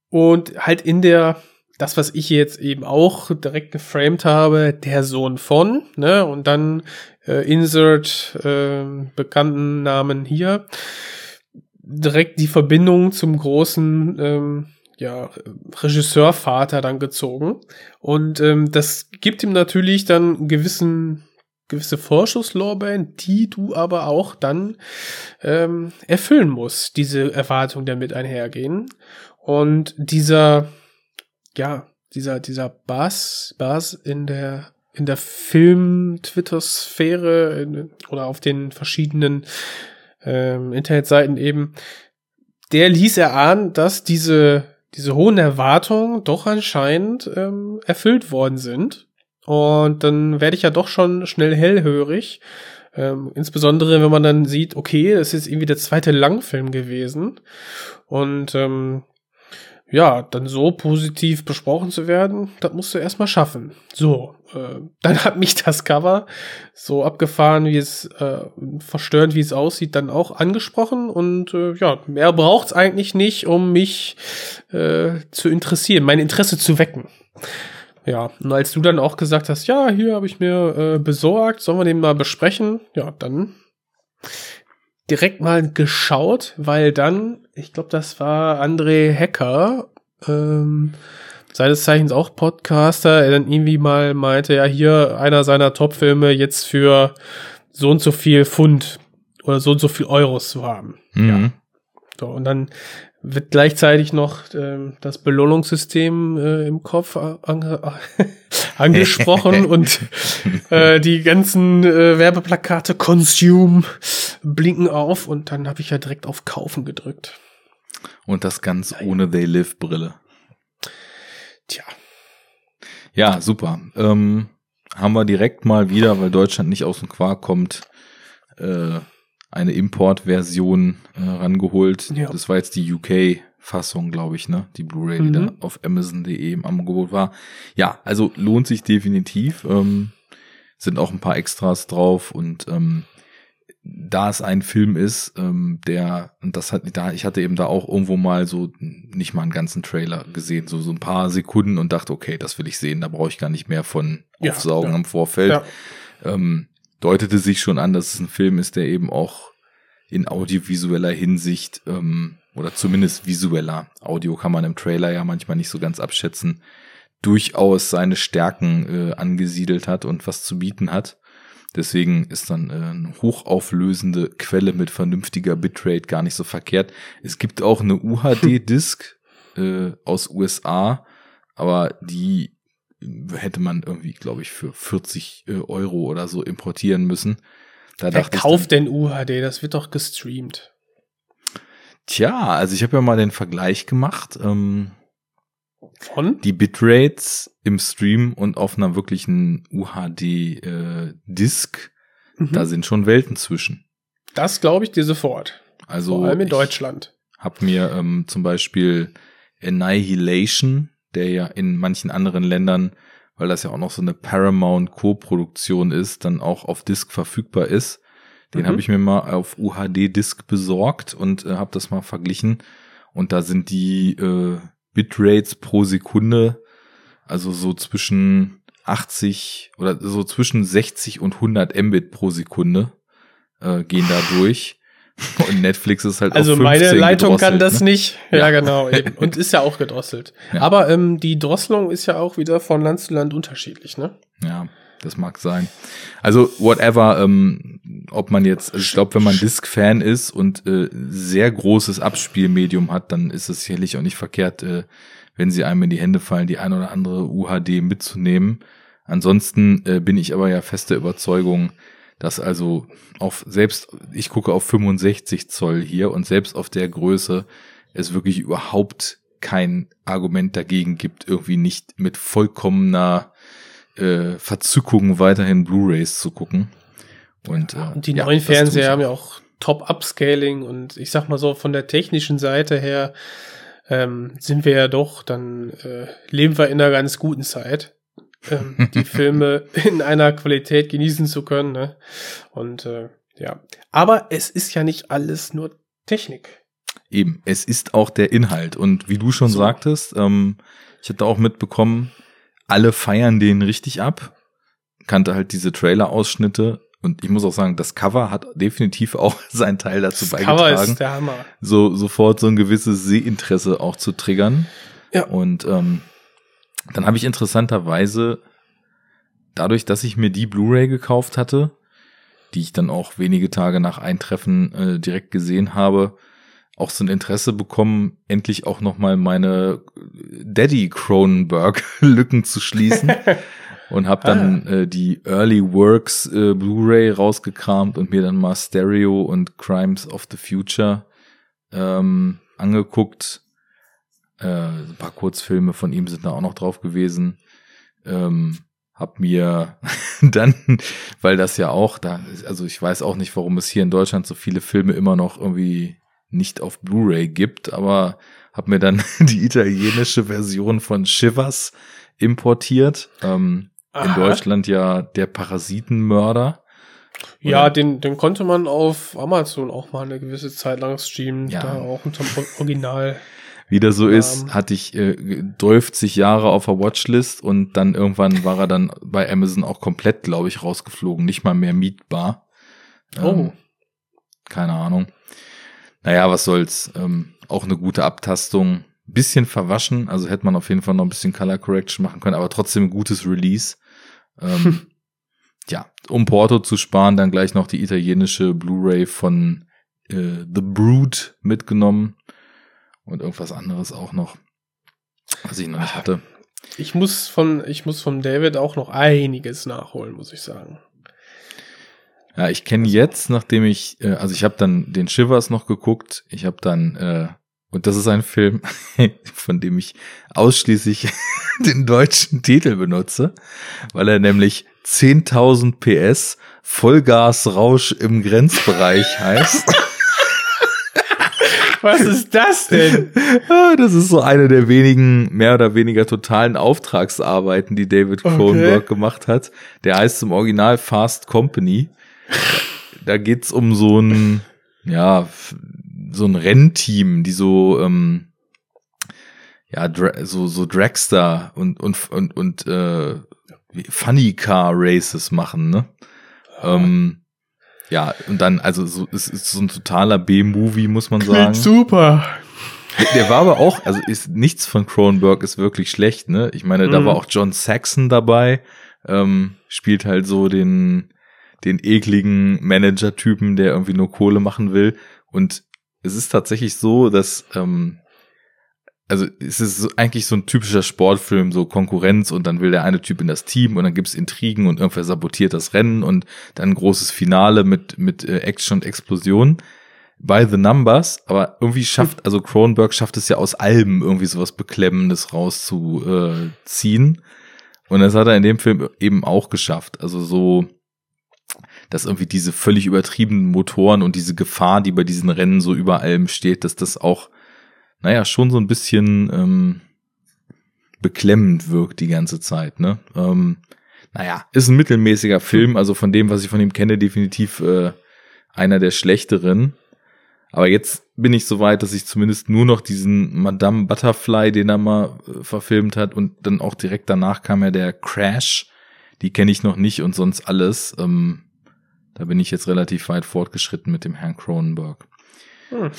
und halt in der, das, was ich jetzt eben auch direkt geframed habe, der Sohn von, ne, und dann äh, Insert äh, bekannten Namen hier. Direkt die Verbindung zum großen ähm, ja, Regisseurvater dann gezogen. Und ähm, das gibt ihm natürlich dann einen gewissen gewisse Vorschusslorbeeren, die du aber auch dann ähm, erfüllen musst, diese Erwartungen, die damit einhergehen. Und dieser, ja, dieser, dieser Bass, Bass in der in der Film-Twitter-Sphäre oder auf den verschiedenen ähm, Internetseiten eben, der ließ erahnen, dass diese, diese hohen Erwartungen doch anscheinend ähm, erfüllt worden sind. Und dann werde ich ja doch schon schnell hellhörig. Ähm, insbesondere, wenn man dann sieht, okay, das ist irgendwie der zweite Langfilm gewesen. Und ähm, ja, dann so positiv besprochen zu werden, das musst du erstmal schaffen. So, äh, dann hat mich das Cover so abgefahren, wie es äh, verstörend, wie es aussieht, dann auch angesprochen und äh, ja, mehr braucht's eigentlich nicht, um mich äh, zu interessieren, mein Interesse zu wecken. Ja, und als du dann auch gesagt hast, ja, hier habe ich mir äh, besorgt, sollen wir den mal besprechen? Ja, dann direkt mal geschaut, weil dann, ich glaube, das war André Hecker, ähm, seines Zeichens auch Podcaster, er dann irgendwie mal meinte, ja, hier einer seiner Top-Filme jetzt für so und so viel Pfund oder so und so viel Euros zu haben. Mhm. So, und dann wird gleichzeitig noch ähm, das Belohnungssystem äh, im Kopf a- ange [laughs] angesprochen [laughs] und äh, die ganzen äh, Werbeplakate Consume blinken auf und dann habe ich ja direkt auf Kaufen gedrückt. Und das ganz ohne They Live Brille. Tja. Ja, super. Ähm, haben wir direkt mal wieder, weil Deutschland nicht aus dem Quark kommt, äh, eine Importversion äh, rangeholt. Ja. Das war jetzt die UK-Fassung, glaube ich, ne? Die Blu-ray, die Mhm. da auf Amazon.de im Angebot war. Ja, also lohnt sich definitiv. Ähm, sind auch ein paar Extras drauf und ähm, da es ein Film ist, ähm, der, und das hat, da, ich hatte eben da auch irgendwo mal so nicht mal einen ganzen Trailer gesehen, so, so ein paar Sekunden und dachte, okay, das will ich sehen, da brauche ich gar nicht mehr von Ja, aufsaugen ja. am Vorfeld. Ja. Ähm, deutete sich schon an, dass es ein Film ist, der eben auch in audiovisueller Hinsicht, ähm, oder zumindest visueller, Audio kann man im Trailer ja manchmal nicht so ganz abschätzen, durchaus seine Stärken äh, angesiedelt hat und was zu bieten hat. Deswegen ist dann äh, eine hochauflösende Quelle mit vernünftiger Bitrate gar nicht so verkehrt. Es gibt auch eine UHD-Disc [laughs] äh, aus USA, aber die hätte man irgendwie, glaube ich, für 40 äh, Euro oder so importieren müssen. Da Wer kauft denn UHD? Das wird doch gestreamt. Tja, also ich habe ja mal den Vergleich gemacht. Ähm, Von? die Bitrates im Stream und auf einer wirklichen UHD-Disc, Mhm. da sind schon Welten zwischen. Das glaube ich dir sofort. Also Vor allem in Deutschland. Hab mir ähm, zum Beispiel Annihilation, der ja in manchen anderen Ländern, weil das ja auch noch so eine Paramount Co-Produktion ist, dann auch auf Disc verfügbar ist. Den Mhm. habe ich mir mal auf UHD-Disc besorgt und äh, habe das mal verglichen. Und da sind die äh, Bitrates pro Sekunde, also so zwischen 80 oder so zwischen 60 und 100 Mbit pro Sekunde äh, gehen da [laughs] durch. [laughs] Und Netflix ist halt Also meine 15 Leitung kann das ne? nicht. Ja, Ja. genau. [laughs] Eben. Und ist ja auch gedrosselt. Ja. Aber ähm, die Drosselung ist ja auch wieder von Land zu Land unterschiedlich, ne? Ja, das mag sein. Also whatever, ähm, ob man jetzt, also ich glaube, wenn man Disc-Fan ist und äh, sehr großes Abspielmedium hat, dann ist es sicherlich auch nicht verkehrt, äh, wenn sie einem in die Hände fallen, die ein oder andere UHD mitzunehmen. Ansonsten äh, bin ich aber ja fester Überzeugung, dass also auf selbst, ich gucke auf 65 Zoll hier und selbst auf der Größe es wirklich überhaupt kein Argument dagegen gibt, irgendwie nicht mit vollkommener äh, Verzückung weiterhin Blu-rays zu gucken. Und, äh, Und die ja, neuen Fernseher haben ja auch Top-Upscaling und ich sag mal so, von der technischen Seite her ähm, sind wir ja doch, dann äh, leben wir in einer ganz guten Zeit, ähm, die Filme [laughs] in einer Qualität genießen zu können. Ne? Und äh, ja, aber es ist ja nicht alles nur Technik. Eben, es ist auch der Inhalt. Und wie du schon So. sagtest, ähm, ich hatte auch mitbekommen, alle feiern den richtig ab. Kannte halt diese Trailer-Ausschnitte. Und ich muss auch sagen, das Cover hat definitiv auch [laughs] seinen Teil dazu Das Cover beigetragen, ist der Hammer. so sofort so ein gewisses Sehinteresse auch zu triggern. Ja. Und ähm, dann habe ich interessanterweise, dadurch, dass ich mir die Blu-ray gekauft hatte, die ich dann auch wenige Tage nach Eintreffen äh, direkt gesehen habe, auch so ein Interesse bekommen, endlich auch noch mal meine Daddy Cronenberg Lücken zu schließen [laughs] und habe dann äh, die Early Works äh, Blu-ray rausgekramt und mir dann mal Stereo und Crimes of the Future ähm, angeguckt. Äh, ein paar Kurzfilme von ihm sind da auch noch drauf gewesen. Ähm, hab mir [laughs] dann, weil das ja auch da, also ich weiß auch nicht, warum es hier in Deutschland so viele Filme immer noch irgendwie nicht auf Blu-ray gibt, aber hab mir dann [laughs] die italienische Version von Shivers importiert. Ähm, in. Deutschland ja der Parasitenmörder. Ja, Oder? den, den konnte man auf Amazon auch mal eine gewisse Zeit lang streamen, Ja. da auch unter dem Original. Wie das so Ähm. ist, hatte ich äh, 30 Jahre auf der Watchlist und dann irgendwann war er dann bei Amazon auch komplett, glaube ich, rausgeflogen, nicht mal mehr mietbar. Ähm, Oh. Keine Ahnung. Naja, was soll's. Ähm, auch eine gute Abtastung. Bisschen verwaschen, also hätte man auf jeden Fall noch ein bisschen Color Correction machen können, aber trotzdem ein gutes Release. Ähm, [laughs] ja, um Porto zu sparen, dann gleich noch die italienische Blu-ray von äh, The Brood mitgenommen und irgendwas anderes auch noch, was ich noch nicht hatte. Ich muss von, ich muss von David auch noch einiges nachholen, muss ich sagen. Ja, ich kenne jetzt, nachdem ich, äh, also ich habe dann den Shivers noch geguckt, ich habe dann, äh, und das ist ein Film, [laughs] von dem ich ausschließlich [laughs] den deutschen Titel benutze, weil er nämlich 10.000 PS, Vollgasrausch im Grenzbereich heißt. [laughs] Was ist das denn? [laughs] Das ist so eine der wenigen mehr oder weniger totalen Auftragsarbeiten, die David Cronenberg okay. gemacht hat. Der heißt im Original Fast Company. Da geht's um so ein, ja, so ein Rennteam, die so, ähm, ja, so, so Dragster und, und, und, und äh, Funny Car Races machen, ne? Ähm, ja, und dann, also so, es ist so ein totaler B-Movie, muss man Klingt sagen. super. Der war aber auch, also ist nichts von Cronenberg ist wirklich schlecht, ne? Ich meine, mhm. da war auch John Saxon dabei, ähm, spielt halt so den, den ekligen Manager-Typen, der irgendwie nur Kohle machen will. Und es ist tatsächlich so, dass ähm, also es ist eigentlich so ein typischer Sportfilm, so Konkurrenz und dann will der eine Typ in das Team und dann gibt's Intrigen und irgendwer sabotiert das Rennen und dann ein großes Finale mit, mit äh, Action und Explosion. By the Numbers, aber irgendwie schafft, also Cronenberg schafft es ja aus Alben irgendwie sowas Beklemmendes rauszuziehen. Und das hat er in dem Film eben auch geschafft. Also so, dass irgendwie diese völlig übertriebenen Motoren und diese Gefahr, die bei diesen Rennen so über allem steht, dass das auch naja, schon so ein bisschen ähm, beklemmend wirkt die ganze Zeit, ne? Ähm, naja, ist ein mittelmäßiger Film, also von dem, was ich von ihm kenne, definitiv äh, einer der schlechteren. Aber jetzt bin ich so weit, dass ich zumindest nur noch diesen Madame Butterfly, den er mal äh, verfilmt hat, und dann auch direkt danach kam ja der Crash. Die kenne ich noch nicht und sonst alles. Ähm, da bin ich jetzt relativ weit fortgeschritten mit dem Herrn Cronenberg. Hm.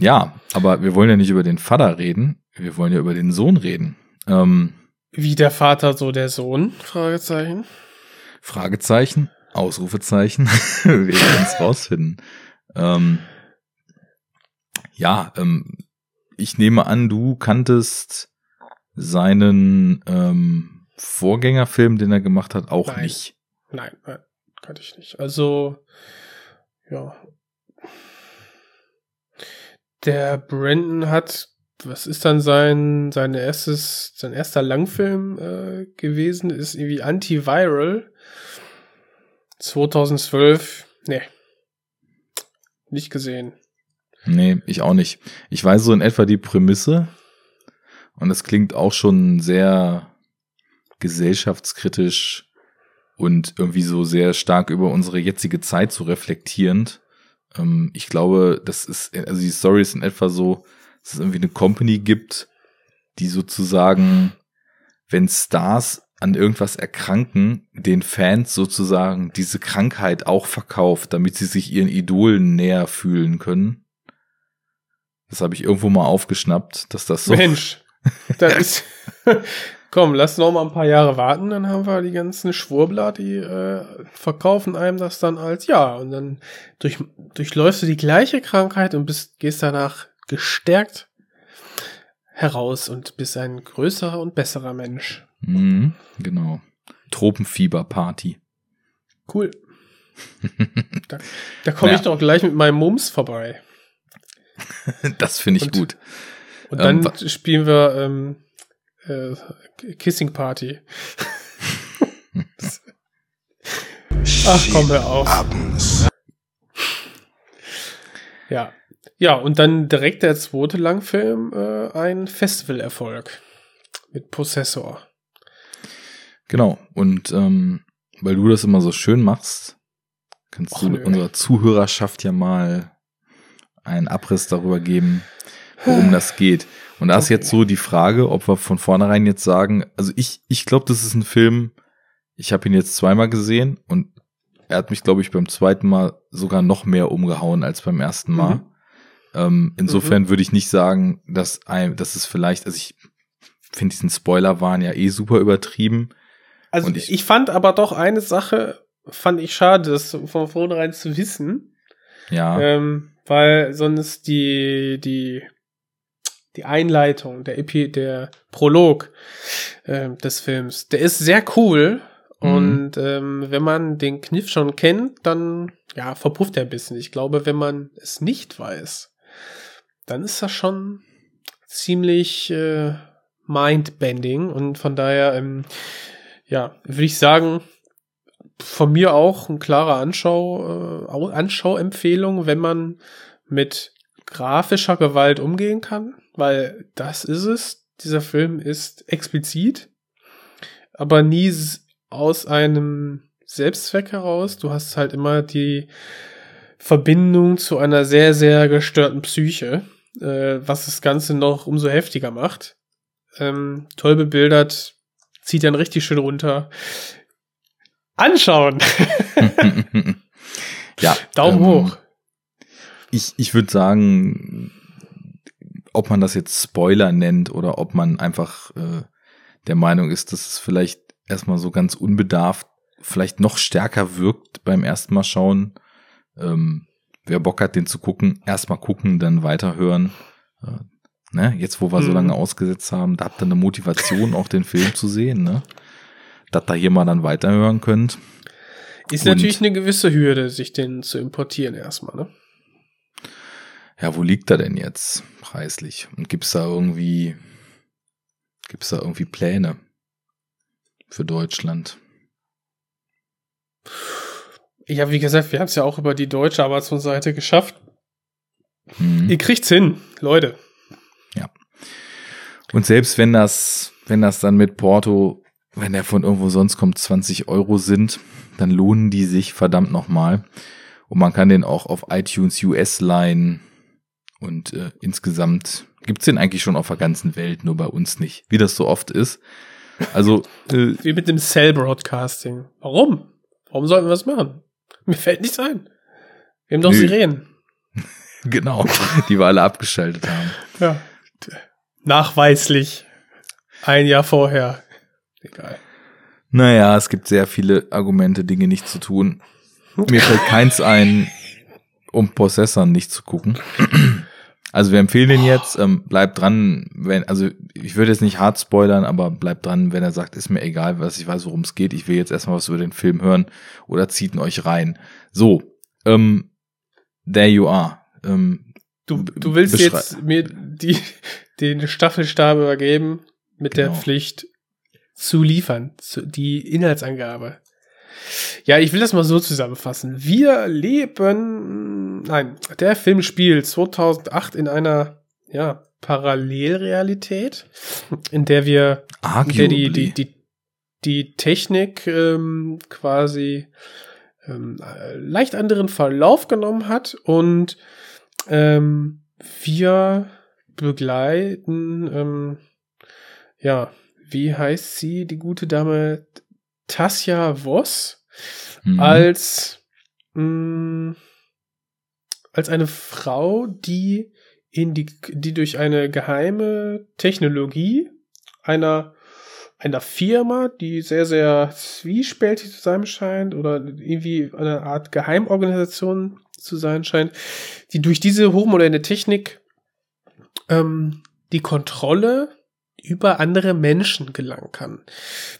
Ja, aber wir wollen ja nicht über den Vater reden, wir wollen ja über den Sohn reden. Ähm, Wie der Vater, so der Sohn? Fragezeichen. Fragezeichen, Ausrufezeichen. [laughs] wir werden es rausfinden. Ähm, ja, ähm, ich nehme an, du kanntest seinen ähm, Vorgängerfilm, den er gemacht hat, auch nein. nicht. Nein, nein, kannte ich nicht. Also, ja, der Brandon hat, was ist dann sein, sein erstes, sein erster Langfilm äh, gewesen, ist irgendwie Antiviral. 2012, nee. Nicht gesehen. Nee, ich auch nicht. Ich weiß so in etwa die Prämisse. Und es klingt auch schon sehr gesellschaftskritisch und irgendwie so sehr stark über unsere jetzige Zeit so reflektierend. Ähm, ich glaube, das ist, also die Story ist in etwa so, dass es irgendwie eine Company gibt, die sozusagen, wenn Stars an irgendwas erkranken, den Fans sozusagen diese Krankheit auch verkauft, damit sie sich ihren Idolen näher fühlen können. Das habe ich irgendwo mal aufgeschnappt, dass das so. Mensch, [laughs] das ist, Komm, lass noch mal ein paar Jahre warten, dann haben wir die ganzen Schwurbler, die äh, verkaufen einem das dann als ja. Und dann durch, durchläufst du die gleiche Krankheit und bist, gehst danach gestärkt heraus und bist ein größerer und besserer Mensch. Mhm, genau. Tropenfieberparty. Cool. [laughs] da da komme naja. ich doch gleich mit meinem Mums vorbei. das finde ich und, gut. Und dann ähm, spielen wir ähm, äh, Kissing Party. [laughs] Ach, komm, hör auf. Abends. Ja. Ja, und dann direkt der zweite Langfilm, äh, ein Festivalerfolg mit Possessor. Genau, und ähm, weil du das immer so schön machst, kannst Och, du nö. unserer Zuhörerschaft ja mal einen Abriss darüber geben, worum [sighs] das geht. Und da ist jetzt so die Frage, ob wir von vornherein jetzt sagen, also ich, ich glaube, das ist ein Film, ich habe ihn jetzt zweimal gesehen und er hat mich, glaube ich, beim zweiten Mal sogar noch mehr umgehauen als beim ersten Mal. Mhm. Ähm, insofern mhm. würde ich nicht sagen, dass ein, dass es vielleicht, also ich finde diesen Spoiler waren ja eh super übertrieben. Also ich, ich, fand aber doch eine Sache, fand ich schade, das von vornherein zu wissen. Ja. Ähm, weil sonst die, die die Einleitung, der Epi, der Prolog äh, des Films, der ist sehr cool. Mhm. Und ähm, wenn man den Kniff schon kennt, dann ja, verpufft er ein bisschen. Ich glaube, wenn man es nicht weiß, dann ist das schon ziemlich äh, mindbending. Und von daher, ähm, ja, würde ich sagen, von mir auch ein klarer Anschau, äh, Au- Anschauempfehlung, wenn man mit grafischer Gewalt umgehen kann, weil das ist es. Dieser Film ist explizit, aber nie aus einem Selbstzweck heraus. Du hast halt immer die Verbindung zu einer sehr, sehr gestörten Psyche, äh, was das Ganze noch umso heftiger macht. Ähm, toll bebildert, zieht dann richtig schön runter. Anschauen! [laughs] ja. Daumen ähm, hoch. Ich, ich würde sagen, ob man das jetzt Spoiler nennt oder ob man einfach äh, der Meinung ist, dass es vielleicht erstmal so ganz unbedarft vielleicht noch stärker wirkt beim ersten Mal schauen. Ähm, wer Bock hat, den zu gucken, erstmal gucken, dann weiterhören. Äh, ne? Jetzt, wo wir so Mhm. lange ausgesetzt haben, da habt ihr eine Motivation, auch den Film zu sehen, ne? Dass da hier mal dann weiterhören könnt. Ist Und- natürlich eine gewisse Hürde, sich den zu importieren erstmal, ne? Ja, wo liegt er denn jetzt preislich? Und gibt's da irgendwie, gibt's da irgendwie Pläne für Deutschland? Ja, wie gesagt, wir haben es ja auch über die deutsche Amazon-Seite geschafft. Mhm. Ihr kriegt's hin, Leute. Und selbst wenn das, wenn das dann mit Porto, wenn der von irgendwo sonst kommt, 20 Euro sind, dann lohnen die sich verdammt nochmal. Und man kann den auch auf iTunes US leihen. Und äh, insgesamt gibt's den eigentlich schon auf der ganzen Welt, nur bei uns nicht, wie das so oft ist. Also, [laughs] äh, Wie mit dem Cell-Broadcasting. Warum? Warum sollten wir das machen? Mir fällt nichts ein. Wir haben doch Nö. Sirenen. [laughs] genau, die wir alle abgeschaltet haben. Ja. Nachweislich. Ein Jahr vorher. Egal. Naja, es gibt sehr viele Argumente, Dinge nicht zu tun. Mir fällt keins ein, um Possessor nicht zu gucken. Also wir empfehlen den jetzt, ähm, bleibt dran, wenn, also ich würde jetzt nicht hart spoilern, aber bleibt dran, wenn er sagt, ist mir egal, was ich weiß, worum es geht, ich will jetzt erstmal was über den Film hören oder zieht ihn euch rein. So, ähm, there you are. Ähm, Du, du willst jetzt mir die, den Staffelstab übergeben mit der Genau. Pflicht zu liefern, zu, die Inhaltsangabe. Ja, ich will das mal so zusammenfassen. Wir leben, nein, der Film spielt 2008 in einer, ja, Parallelrealität, in der wir, in der die, die, die, die Technik ähm, quasi ähm, äh, leicht anderen Verlauf genommen hat und ähm, wir begleiten, ähm, ja, wie heißt sie, die gute Dame Tasja Voss, Mhm. als, mh, als eine Frau, die in die, die durch eine geheime Technologie einer einer Firma, die sehr, sehr zwiespältig zu sein scheint oder irgendwie eine Art Geheimorganisation zu sein scheint, die durch diese hochmoderne Technik ähm, die Kontrolle über andere Menschen gelangen kann.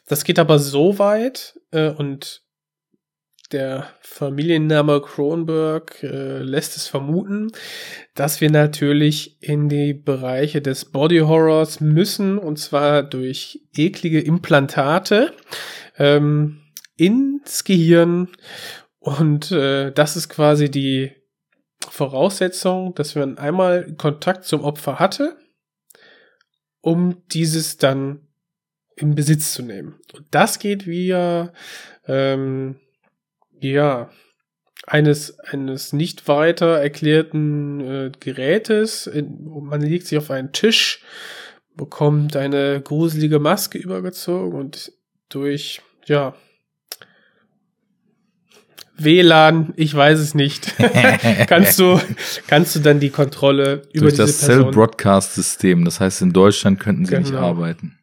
Das geht aber so weit äh, und der Familienname Kronberg äh, lässt es vermuten, dass wir natürlich in die Bereiche des Body Horrors müssen, und zwar durch eklige Implantate ähm, ins Gehirn. Und äh, das ist quasi die Voraussetzung, dass man einmal Kontakt zum Opfer hatte, um dieses dann in Besitz zu nehmen. Und das geht via ähm, ja, eines, eines nicht weiter erklärten äh, Gerätes. In, man legt sich auf einen Tisch, bekommt eine gruselige Maske übergezogen und durch, ja, WLAN, ich weiß es nicht, [laughs] kannst du, kannst du dann die Kontrolle über Durch diese das Person. Cell Broadcast System. Das heißt, in Deutschland könnten sie nicht Genau. arbeiten.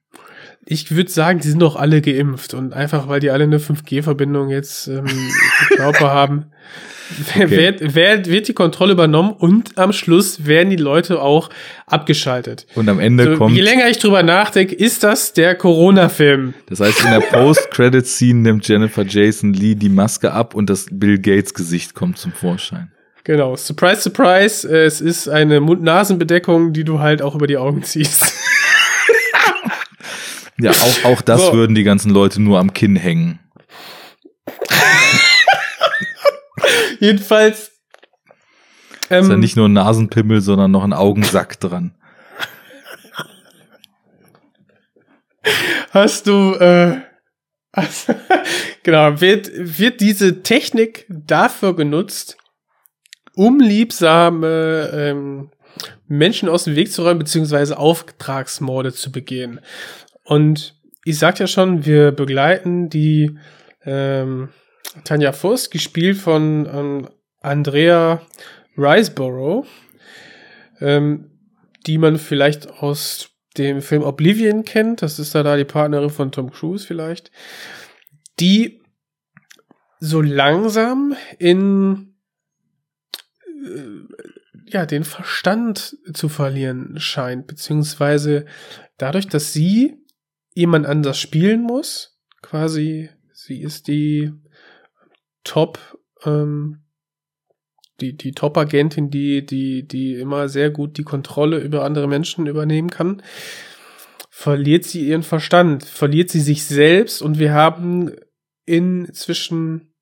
Ich würde sagen, die sind doch alle geimpft und einfach, weil die alle eine 5G-Verbindung jetzt ähm, im Körper haben, [laughs] wer, Okay. wer, wer wird die Kontrolle übernommen und am Schluss werden die Leute auch abgeschaltet. Und am Ende So, kommt, je länger ich drüber nachdenke, ist das der Corona-Film. das heißt, in der Post-Credit-Scene nimmt Jennifer Jason Lee die Maske ab und das Bill Gates-Gesicht kommt zum Vorschein. Genau, surprise, surprise, es ist eine Mund-Nasen-Bedeckung, die du halt auch über die Augen ziehst. Ja, auch, auch das So. würden die ganzen Leute nur am Kinn hängen. [laughs] Jedenfalls. Ähm, ist ja nicht nur ein Nasenpimmel, sondern noch ein Augensack dran. Hast du, äh, also, [laughs] genau, wird, wird diese Technik dafür genutzt, um liebsame ähm, Menschen aus dem Weg zu räumen, beziehungsweise Auftragsmorde zu begehen. Und ich sag ja schon, wir begleiten die ähm, Tanja Voss, gespielt von ähm, Andrea Riseborough, ähm, die man vielleicht aus dem Film Oblivion kennt. Das ist da, da die Partnerin von Tom Cruise vielleicht. Die so langsam in äh, ja den Verstand zu verlieren scheint, beziehungsweise dadurch, dass sie jemand anders spielen muss, quasi sie ist die Top ähm, die, die Top-Agentin, die, die, die immer sehr gut die Kontrolle über andere Menschen übernehmen kann, verliert sie ihren Verstand, verliert sie sich selbst? Und wir haben inzwischen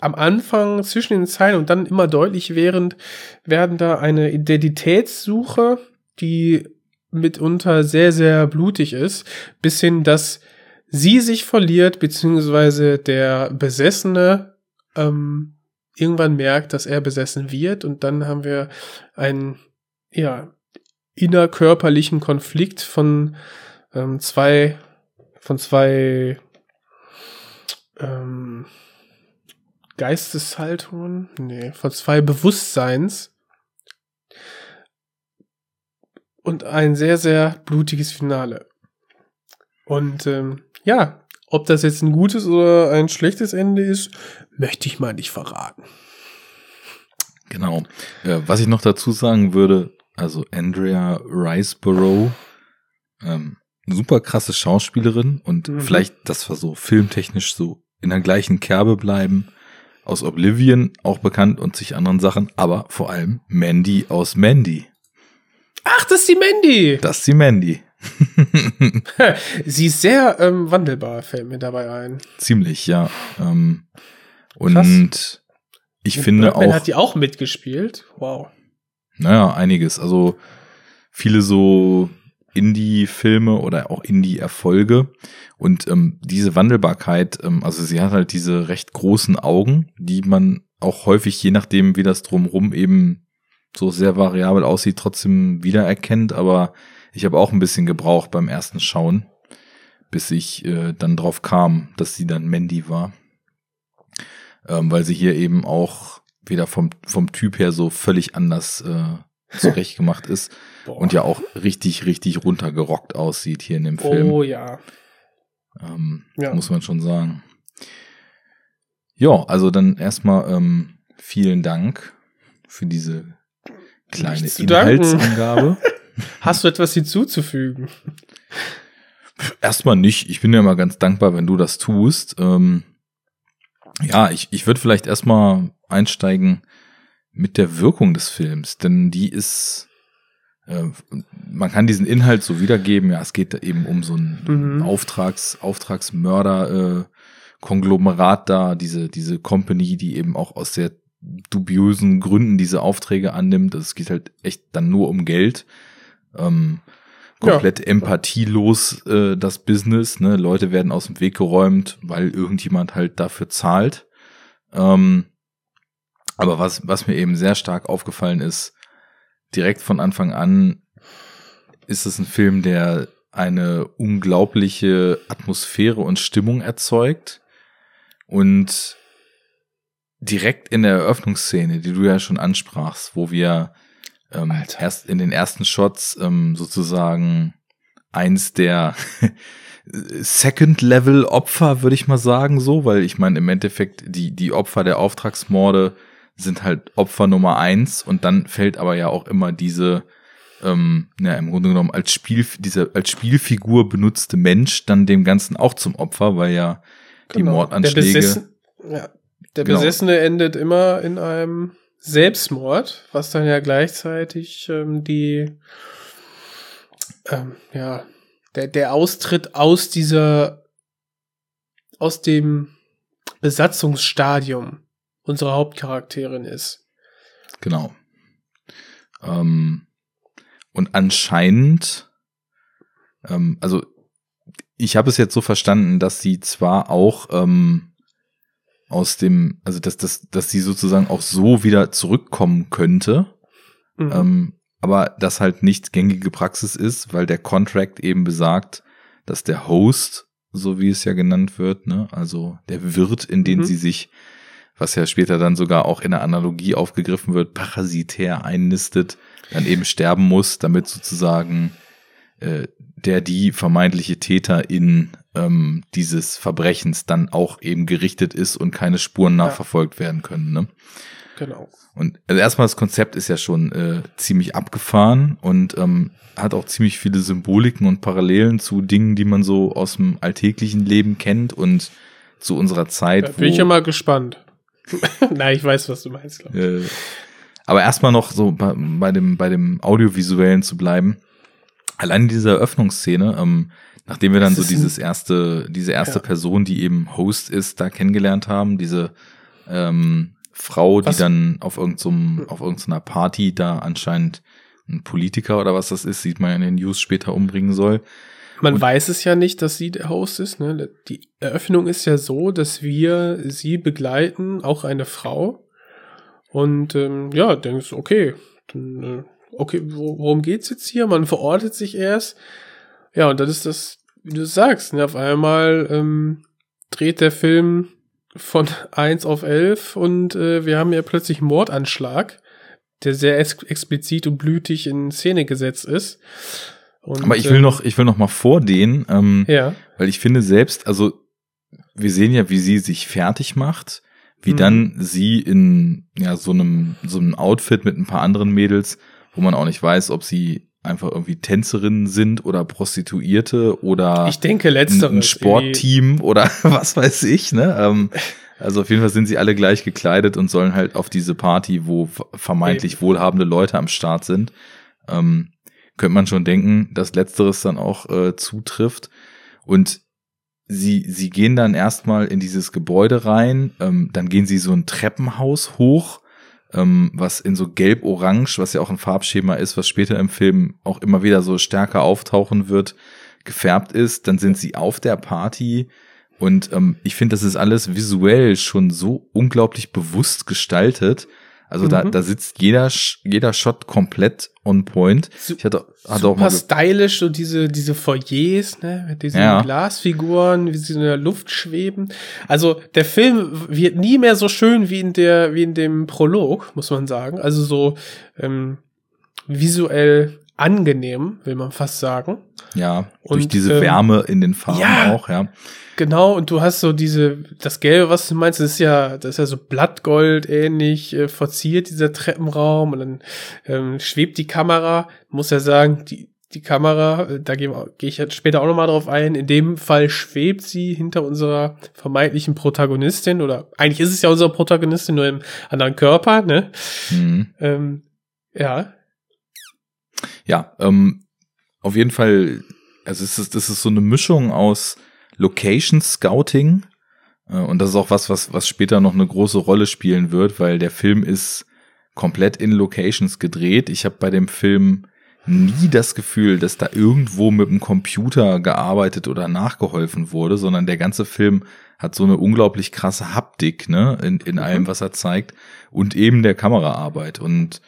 am Anfang zwischen den Zeilen und dann immer deutlich während werden da eine Identitätssuche, die mitunter sehr, sehr blutig ist, bis hin, dass sie sich verliert, beziehungsweise der Besessene ähm, irgendwann merkt, dass er besessen wird und dann haben wir einen, ja, innerkörperlichen Konflikt von ähm, zwei, von zwei ähm, Geisteshaltungen, nee, von zwei Bewusstseins und ein sehr, sehr blutiges Finale. Und ähm, ja, ob das jetzt ein gutes oder ein schlechtes Ende ist, möchte ich mal nicht verraten. Genau. Äh, was ich noch dazu sagen würde, also Andrea Riceborough, ähm, super krasse Schauspielerin und mhm. vielleicht, das war so filmtechnisch so in der gleichen Kerbe bleiben. Aus Oblivion auch bekannt und sich anderen Sachen, aber vor allem Mandy aus Mandy. Ach, das ist die Mandy. Das ist die Mandy. [laughs] [laughs] Sie ist sehr ähm, wandelbar, fällt mir dabei ein. Ziemlich, ja. Ähm, und Krass. ich und finde Birdman auch. hat die auch mitgespielt. Wow. Naja, einiges. Also viele so Indie-Filme oder auch Indie-Erfolge. Und ähm, diese Wandelbarkeit, ähm, also sie hat halt diese recht großen Augen, die man auch häufig, je nachdem, wie das drumrum eben so sehr variabel aussieht, trotzdem wiedererkennt. Aber ich habe auch ein bisschen gebraucht beim ersten Schauen, bis ich äh, dann drauf kam, dass sie dann Mandy war. Ähm, weil sie hier eben auch wieder vom, vom Typ her so völlig anders äh, zurecht gemacht ist [laughs] und ja auch richtig, richtig runtergerockt aussieht hier in dem Film. Oh ja. Ähm, ja. Muss man schon sagen. Ja, also dann erstmal ähm, vielen Dank für diese kleine Inhaltsangabe. Hast du etwas hinzuzufügen? Erstmal nicht. Ich bin ja immer ganz dankbar, wenn du das tust. Ähm, ja, ich, ich würde vielleicht erstmal einsteigen mit der Wirkung des Films, denn die ist, äh, man kann diesen Inhalt so wiedergeben, ja, es geht eben um so ein mhm. Auftrags, Auftragsmörder, äh, Konglomerat da, diese, diese Company, die eben auch aus sehr dubiösen Gründen diese Aufträge annimmt. Es geht halt echt dann nur um Geld ähm, komplett ja. empathielos äh, das Business. Ne? Leute werden aus dem Weg geräumt, weil irgendjemand halt dafür zahlt. Ähm, aber was, was mir eben sehr stark aufgefallen ist, direkt von Anfang an ist es ein Film, der eine unglaubliche Atmosphäre und Stimmung erzeugt. Und direkt in der Eröffnungsszene, die du ja schon ansprachst, wo wir ähm, erst in den ersten Shots ähm, sozusagen eins der [laughs] Second-Level-Opfer, würde ich mal sagen, so, weil ich meine, im Endeffekt, die, die Opfer der Auftragsmorde sind halt Opfer Nummer eins und dann fällt aber ja auch immer diese, ähm, ja, im Grunde genommen als Spiel, diese als Spielfigur benutzte Mensch dann dem Ganzen auch zum Opfer, weil ja genau. die Mordanschläge. Der, Besessen, ja, der genau. Besessene endet immer in einem Selbstmord, was dann ja gleichzeitig ähm, die, ähm, ja, der, der Austritt aus dieser, aus dem Besatzungsstadium unsere Hauptcharakterin ist. Genau. Ähm, und anscheinend, ähm, also ich habe es jetzt so verstanden, dass sie zwar auch ähm, aus dem, also dass, dass, dass sie sozusagen auch so wieder zurückkommen könnte, mhm. ähm, aber das halt nicht gängige Praxis ist, weil der Contract eben besagt, dass der Host, so wie es ja genannt wird, ne, also der Wirt, in den mhm. sie sich, was ja später dann sogar auch in der Analogie aufgegriffen wird, parasitär einnistet, dann eben sterben muss, damit sozusagen äh, der die vermeintliche Täterin ähm, dieses Verbrechens dann auch eben gerichtet ist und keine Spuren nachverfolgt ja. werden können. Ne? Genau. Und also erstmal das Konzept ist ja schon äh, ziemlich abgefahren und ähm, hat auch ziemlich viele Symboliken und Parallelen zu Dingen, die man so aus dem alltäglichen Leben kennt und zu unserer Zeit. Da bin ich ja mal gespannt. [laughs] Nein, ich weiß, was du meinst. Glaub ich. Äh, aber erstmal noch so bei, bei dem bei dem audiovisuellen zu bleiben. Allein diese Eröffnungsszene, ähm, nachdem wir dann so dieses erste, diese erste ja. Person, die eben Host ist, da kennengelernt haben, diese ähm, Frau, was? die dann auf irgendeinem, so auf irgendeiner Party da anscheinend ein Politiker oder was das ist, sieht man ja in den News später umbringen soll. Man Und weiß es ja nicht, dass sie der Host ist. Ne? Die Eröffnung ist ja so, dass wir sie begleiten, auch eine Frau. Und ähm, ja, denkst okay, dann äh, okay, worum geht's jetzt hier? Man verortet sich erst. Ja, und dann ist das, wie du sagst, ne, auf einmal ähm, dreht der Film von [laughs] eins auf elf und äh, wir haben ja plötzlich einen Mordanschlag, der sehr ex explizit und blütig in Szene gesetzt ist. Und, Aber ich will ähm, noch, ich will noch mal vor denen, ähm, ja. weil ich finde selbst, also wir sehen ja, wie sie sich fertig macht, wie mhm. dann sie in ja so einem so einem Outfit mit ein paar anderen Mädels wo man auch nicht weiß, ob sie einfach irgendwie Tänzerinnen sind oder Prostituierte oder ich denke letzteres, ein Sportteam oder [laughs] was weiß ich, ne? Ähm, also auf jeden Fall sind sie alle gleich gekleidet und sollen halt auf diese Party, wo vermeintlich wohlhabende Leute am Start sind. Ähm, könnte man schon denken, dass letzteres dann auch äh, zutrifft. Und sie, sie gehen dann erstmal in dieses Gebäude rein, ähm, dann gehen sie so ein Treppenhaus hoch ähm, was in so gelb-orange, was ja auch ein Farbschema ist, was später im Film auch immer wieder so stärker auftauchen wird, gefärbt ist. Dann sind sie auf der Party und ähm, ich finde, das ist alles visuell schon so unglaublich bewusst gestaltet, also mhm. da, da sitzt jeder, jeder Shot komplett on point. Ich hatte, hatte Super auch mal stylisch, so diese, diese Foyers, ne, mit diesen ja. Glasfiguren, wie sie in der Luft schweben. Also der Film wird nie mehr so schön wie in der, wie in dem Prolog, muss man sagen. Also so ähm, visuell angenehm, will man fast sagen. Ja, durch und, diese ähm, Wärme in den Farben ja, auch, ja. Genau, und du hast so diese, das Gelbe, was du meinst, das ist ja, das ist ja so Blattgold ähnlich äh, verziert, dieser Treppenraum, und dann ähm, schwebt die Kamera, muss ja sagen, die, die Kamera, äh, da gehe geh ich jetzt später auch nochmal drauf ein, in dem Fall schwebt sie hinter unserer vermeintlichen Protagonistin, oder eigentlich ist es ja unsere Protagonistin, nur im anderen Körper, ne? Mhm. Ähm, ja. Ja, ähm, auf jeden Fall, also es ist, das ist so eine Mischung aus Location Scouting. Äh, und das ist auch was, was, was später noch eine große Rolle spielen wird, weil der Film ist komplett in Locations gedreht. Ich habe bei dem Film nie das Gefühl, dass da irgendwo mit dem Computer gearbeitet oder nachgeholfen wurde, sondern der ganze Film hat so eine unglaublich krasse Haptik, ne, in, in mhm. allem, was er zeigt und eben der Kameraarbeit und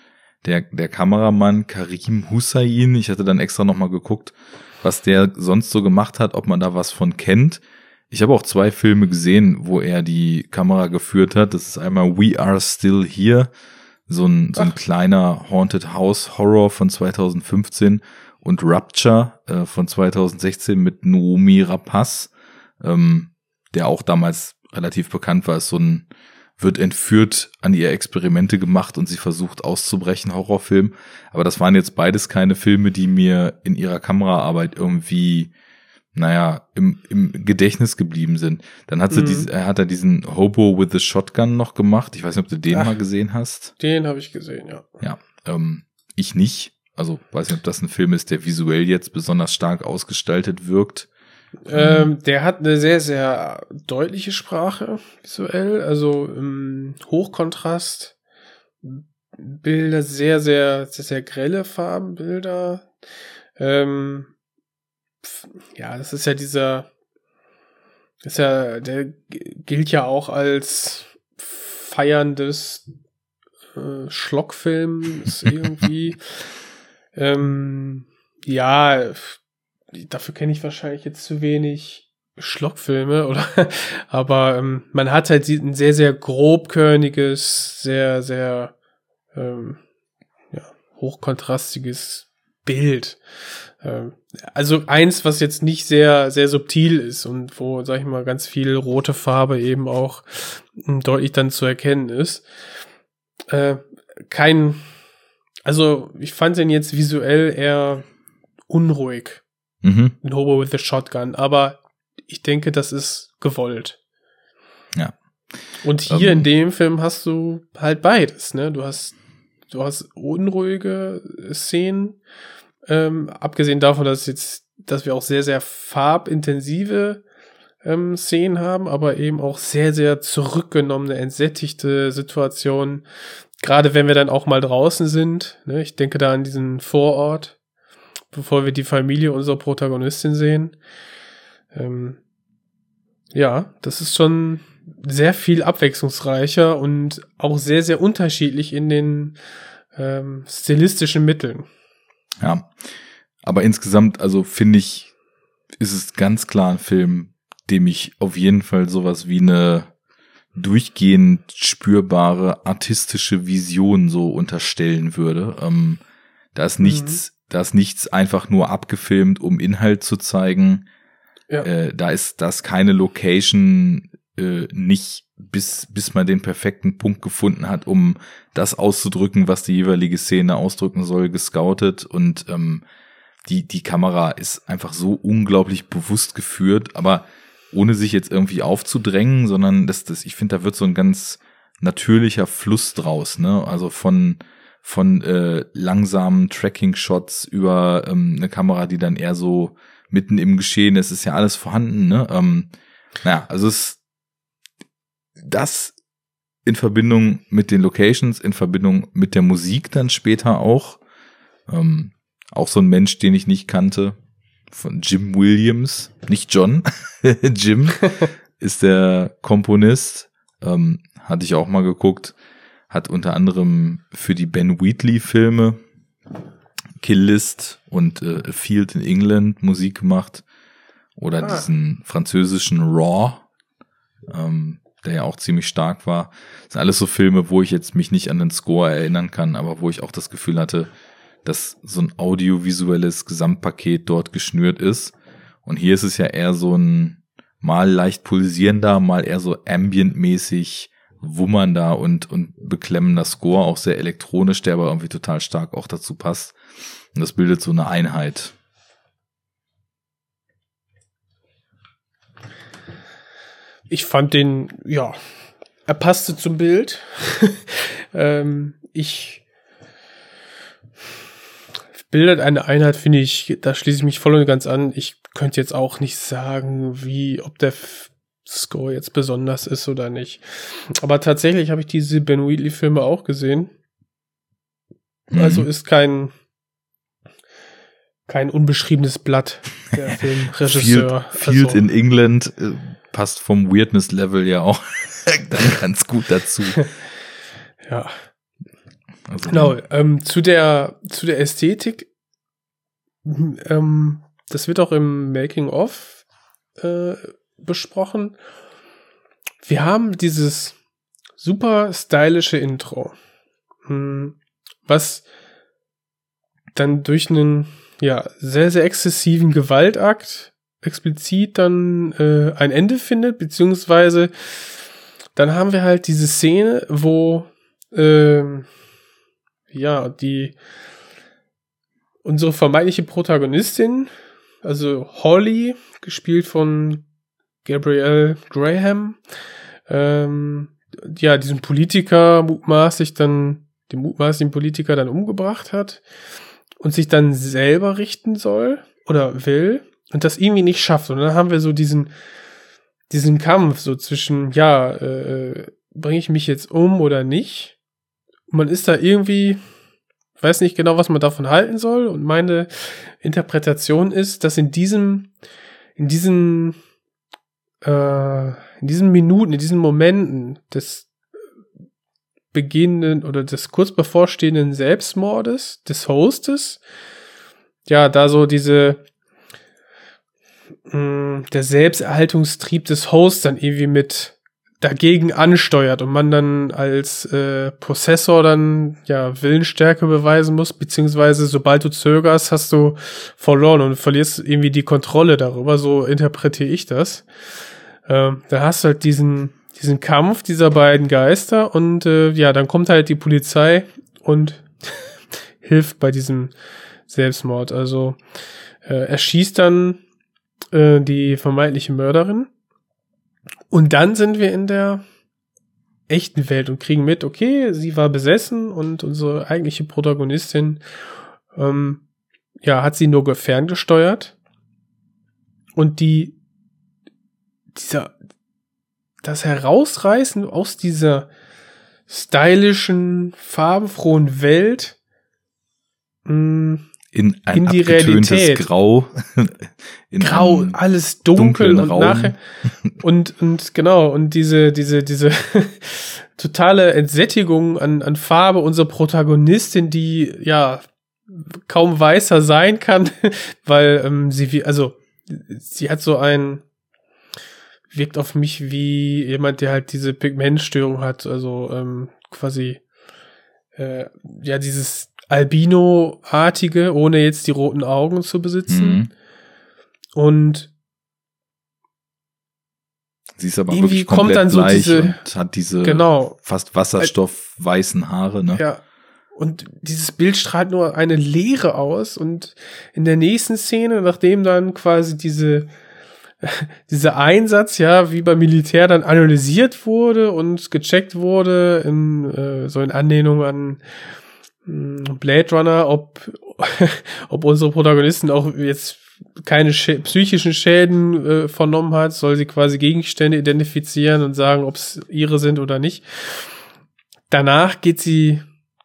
der, der Kameramann Karim Hussein, ich hatte dann extra nochmal geguckt, was der sonst so gemacht hat, ob man da was von kennt. Ich habe auch zwei Filme gesehen, wo er die Kamera geführt hat. Das ist einmal We Are Still Here, so ein, so ein kleiner Haunted House Horror von 2015 und Rupture äh, von 2016 mit Naomi Rapaz, ähm, der auch damals relativ bekannt war, ist so ein wird entführt, an ihr Experimente gemacht und sie versucht auszubrechen, Horrorfilm. Aber das waren jetzt beides keine Filme, die mir in ihrer Kameraarbeit irgendwie, naja, im, im Gedächtnis geblieben sind. Dann hat sie mhm. diese, er hat er diesen Hobo with the Shotgun noch gemacht. Ich weiß nicht, ob du den Ach, mal gesehen hast. Den habe ich gesehen, ja. Ja, ähm, ich nicht. Also weiß nicht, ob das ein Film ist, der visuell jetzt besonders stark ausgestaltet wirkt. Ähm, der hat eine sehr, sehr deutliche Sprache visuell, also im Hochkontrast. Bilder, sehr, sehr, sehr, sehr grelle Farbenbilder. Ähm, ja, das ist ja dieser, ist ja, der gilt ja auch als feierndes äh, Schlockfilm, ist [laughs] irgendwie, ähm, ja, dafür kenne ich wahrscheinlich jetzt zu wenig Schlockfilme oder? [laughs] Aber ähm, man hat halt ein sehr sehr grobkörniges sehr sehr ähm, ja, hochkontrastiges Bild. Ähm, also eins was jetzt nicht sehr sehr subtil ist und wo sag ich mal ganz viel rote Farbe eben auch ähm, deutlich dann zu erkennen ist. Äh, kein also ich fand den jetzt visuell eher unruhig Mhm. Ein Hobo with a Shotgun. Aber ich denke, das ist gewollt. Ja. Und hier Ähm. in dem Film hast du halt beides, ne? Du hast, du hast unruhige Szenen, ähm, abgesehen davon, dass jetzt, dass wir auch sehr, sehr farbintensive ähm, Szenen haben, aber eben auch sehr, sehr zurückgenommene, entsättigte Situationen. Gerade wenn wir dann auch mal draußen sind, ne? Ich denke da an diesen Vorort, bevor wir die Familie unserer Protagonistin sehen. Ähm, ja, das ist schon sehr viel abwechslungsreicher und auch sehr, sehr unterschiedlich in den ähm, stilistischen Mitteln. Ja. Aber insgesamt, also finde ich, ist es ganz klar ein Film, dem ich auf jeden Fall sowas wie eine durchgehend spürbare artistische Vision so unterstellen würde. Ähm, da ist nichts, da ist nichts einfach nur abgefilmt, um Inhalt zu zeigen. Ja. Äh, da ist das keine Location äh, nicht bis bis man den perfekten Punkt gefunden hat, um das auszudrücken, was die jeweilige Szene ausdrücken soll, gescoutet und ähm, die die Kamera ist einfach so unglaublich bewusst geführt, aber ohne sich jetzt irgendwie aufzudrängen, sondern das das ich finde, da wird so ein ganz natürlicher Fluss draus, ne? Also von von äh, langsamen Tracking-Shots über ähm, eine Kamera, die dann eher so mitten im Geschehen ist, ist ja alles vorhanden, ne? Ähm, naja, also es das in Verbindung mit den Locations, in Verbindung mit der Musik dann später auch. Ähm, auch so ein Mensch, den ich nicht kannte, von Jim Williams, nicht John, [laughs] Jim [laughs] ist der Komponist. Ähm, hatte ich auch mal geguckt. Hat unter anderem für die Ben Wheatley Filme Kill List und äh, A Field in England Musik gemacht. Oder Ah. diesen französischen Raw, ähm, der ja auch ziemlich stark war. Das sind alles so Filme, wo ich jetzt mich nicht an den Score erinnern kann, aber wo ich auch das Gefühl hatte, dass so ein audiovisuelles Gesamtpaket dort geschnürt ist. Und hier ist es ja eher so ein mal leicht pulsierender, mal eher so ambientmäßig wummernder und, und beklemmender Score, auch sehr elektronisch, der aber irgendwie total stark auch dazu passt. Und das bildet so eine Einheit. Ich fand den, ja, er passte zum Bild. [laughs] ähm, ich bildet eine Einheit, finde ich, da schließe ich mich voll und ganz an. Ich könnte jetzt auch nicht sagen, wie, ob der Score jetzt besonders ist oder nicht. Aber tatsächlich habe ich diese Ben Wheatley Filme auch gesehen. Also ist kein kein unbeschriebenes Blatt der [laughs] Filmregisseur. Field, Field also, in England äh, passt vom Weirdness Level ja auch [laughs] dann ganz gut dazu. [laughs] ja. Also, Genau, ähm, zu der zu der Ästhetik, ähm, das wird auch im Making of äh, besprochen. Wir haben dieses super stylische Intro, hm, was dann durch einen ja sehr sehr exzessiven Gewaltakt explizit dann äh, ein Ende findet, beziehungsweise dann haben wir halt diese Szene, wo ähm, ja, die unsere vermeintliche Protagonistin, also Holly, gespielt von Gabrielle Graham, ähm, ja, diesen Politiker mutmaßlich dann, den mutmaßlichen Politiker dann umgebracht hat und sich dann selber richten soll oder will und das irgendwie nicht schafft. Und dann haben wir so diesen, diesen Kampf so zwischen, ja, äh, bringe ich mich jetzt um oder nicht? Man ist da irgendwie, weiß nicht genau, was man davon halten soll. Und meine Interpretation ist, dass in diesem, in diesen, äh, in diesen Minuten, in diesen Momenten des beginnenden oder des kurz bevorstehenden Selbstmordes des Hostes, ja, da so diese, mh, mm, der Selbsterhaltungstrieb des Hosts dann irgendwie mit dagegen ansteuert und man dann als äh, Possessor dann ja Willensstärke beweisen muss, beziehungsweise sobald du zögerst, hast du verloren und verlierst irgendwie die Kontrolle darüber, so interpretiere ich das. Ähm, da hast du halt diesen, diesen Kampf dieser beiden Geister und äh, ja, dann kommt halt die Polizei und [laughs] hilft bei diesem Selbstmord. Also äh, er schießt dann äh, die vermeintliche Mörderin und dann sind wir in der echten Welt und kriegen mit, okay, sie war besessen und unsere eigentliche Protagonistin, ähm, ja, hat sie nur ferngesteuert. Und die, dieser, das Herausreißen aus dieser stylischen, farbenfrohen Welt, mh, mm, in ein in die Realität. Grau. [laughs] In Grau, alles dunkel und Raum. nachher und und genau und diese diese diese [laughs] totale Entsättigung an an Farbe unserer Protagonistin, die ja kaum weißer sein kann, [laughs] weil ähm, sie wie also sie hat so ein wirkt auf mich wie jemand, der halt diese Pigmentstörung hat, also ähm, quasi äh, ja dieses Albino-artige, ohne jetzt die roten Augen zu besitzen. Mhm. Und Sie ist aber irgendwie wirklich kommt dann so diese, und hat diese genau, fast wasserstoffweißen Haare, ne? Ja. Und dieses Bild strahlt nur eine Leere aus und in der nächsten Szene, nachdem dann quasi diese [laughs] dieser Einsatz ja wie beim Militär dann analysiert wurde und gecheckt wurde in äh, so in Anlehnung an Blade Runner, ob, [laughs] ob unsere Protagonisten auch jetzt keine Schä psychischen Schäden äh, vernommen hat, soll sie quasi Gegenstände identifizieren und sagen, ob es ihre sind oder nicht. Danach geht sie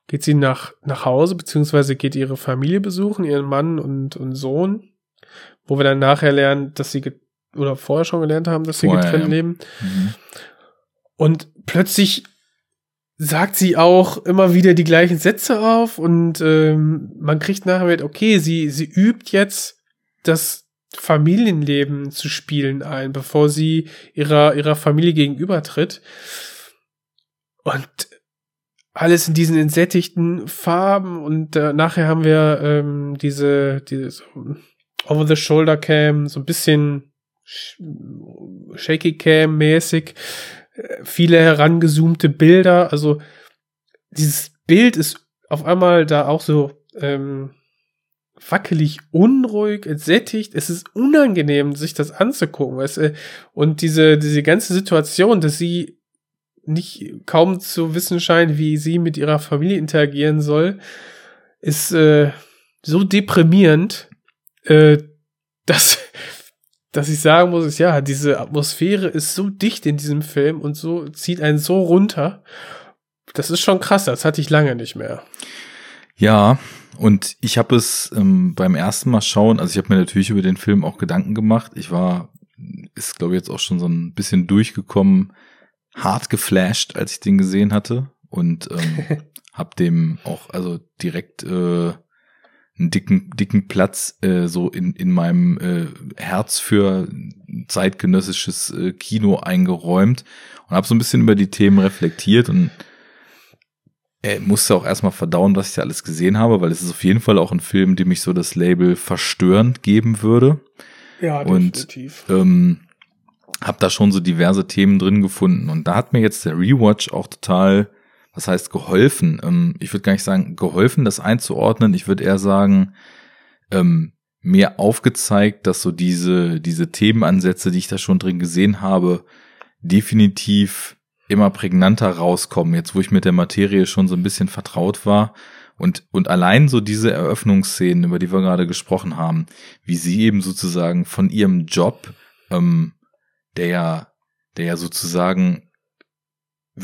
geht sie nach nach Hause beziehungsweise geht ihre Familie besuchen, ihren Mann und und Sohn, wo wir dann nachher lernen, dass sie oder vorher schon gelernt haben, dass sie vorher, getrennt ja. leben. Mhm. Und plötzlich sagt sie auch immer wieder die gleichen Sätze auf und ähm, man kriegt nachher mit, okay, sie, sie übt jetzt das Familienleben zu spielen ein, bevor sie ihrer, ihrer Familie gegenübertritt. Und alles in diesen entsättigten Farben und äh, nachher haben wir ähm, diese, diese Over-the-Shoulder-Cam, so ein bisschen Shaky-Cam-mäßig viele herangezoomte Bilder. Also dieses Bild ist auf einmal da auch so ähm, wackelig, unruhig, entsättigt. Es ist unangenehm, sich das anzugucken. Weißt du? Und diese, diese ganze Situation, dass sie nicht kaum zu wissen scheint, wie sie mit ihrer Familie interagieren soll, ist äh, so deprimierend, äh, [laughs] dass dass ich sagen muss, ist ja, diese Atmosphäre ist so dicht in diesem Film und so zieht einen so runter. Das ist schon krass, das hatte ich lange nicht mehr. Ja, und ich habe es ähm, beim ersten Mal schauen, also ich habe mir natürlich über den Film auch Gedanken gemacht. Ich war, ist glaube ich jetzt auch schon so ein bisschen durchgekommen, hart geflasht, als ich den gesehen hatte und ähm, [laughs] habe dem auch also direkt äh, einen dicken, dicken Platz äh, so in, in meinem äh, Herz für zeitgenössisches äh, Kino eingeräumt und habe so ein bisschen über die Themen reflektiert und äh, musste auch erstmal verdauen, was ich da alles gesehen habe, weil es ist auf jeden Fall auch ein Film, dem ich so das Label verstörend geben würde. Ja, definitiv. Und ähm, habe da schon so diverse Themen drin gefunden und da hat mir jetzt der Rewatch auch total was heißt geholfen? Ähm, ich würde gar nicht sagen, geholfen, das einzuordnen. Ich würde eher sagen, ähm, mir aufgezeigt, dass so diese, diese Themenansätze, die ich da schon drin gesehen habe, definitiv immer prägnanter rauskommen, jetzt wo ich mit der Materie schon so ein bisschen vertraut war Und, und allein so diese Eröffnungsszenen, über die wir gerade gesprochen haben, wie sie eben sozusagen von ihrem Job, ähm, der ja, der ja sozusagen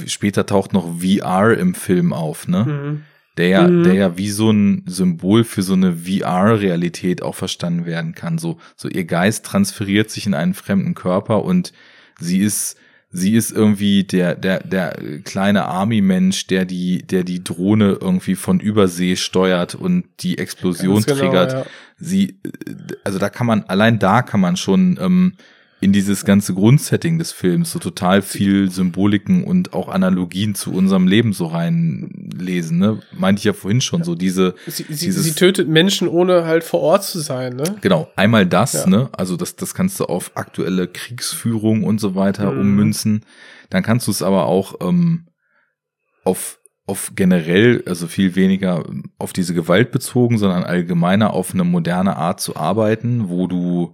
später taucht noch VR im Film auf, ne? Mhm. Der ja, Mhm. der ja wie so ein Symbol für so eine VR-Realität auch verstanden werden kann. So, so ihr Geist transferiert sich in einen fremden Körper und sie ist, sie ist irgendwie der, der, der kleine Army-Mensch, der die, der die Drohne irgendwie von Übersee steuert und die Explosion Ganz genau, triggert. ja. Sie, also da kann man, allein da kann man schon ähm, in dieses ganze Grundsetting des Films so total viel Symboliken und auch Analogien zu unserem Leben so reinlesen, ne? Meinte ich ja vorhin schon, so diese, Sie, sie, sie tötet Menschen, ohne halt vor Ort zu sein, ne? Genau, einmal das, Ja. ne? Also das, das kannst du auf aktuelle Kriegsführung und so weiter Mhm. ummünzen. Dann kannst du es aber auch ähm, auf, auf generell, also viel weniger auf diese Gewalt bezogen, sondern allgemeiner auf eine moderne Art zu arbeiten, wo du,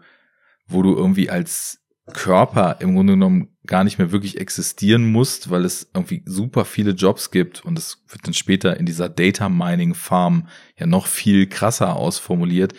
wo du irgendwie als Körper im Grunde genommen gar nicht mehr wirklich existieren musst, weil es irgendwie super viele Jobs gibt und es wird dann später in dieser Data Mining Farm ja noch viel krasser ausformuliert,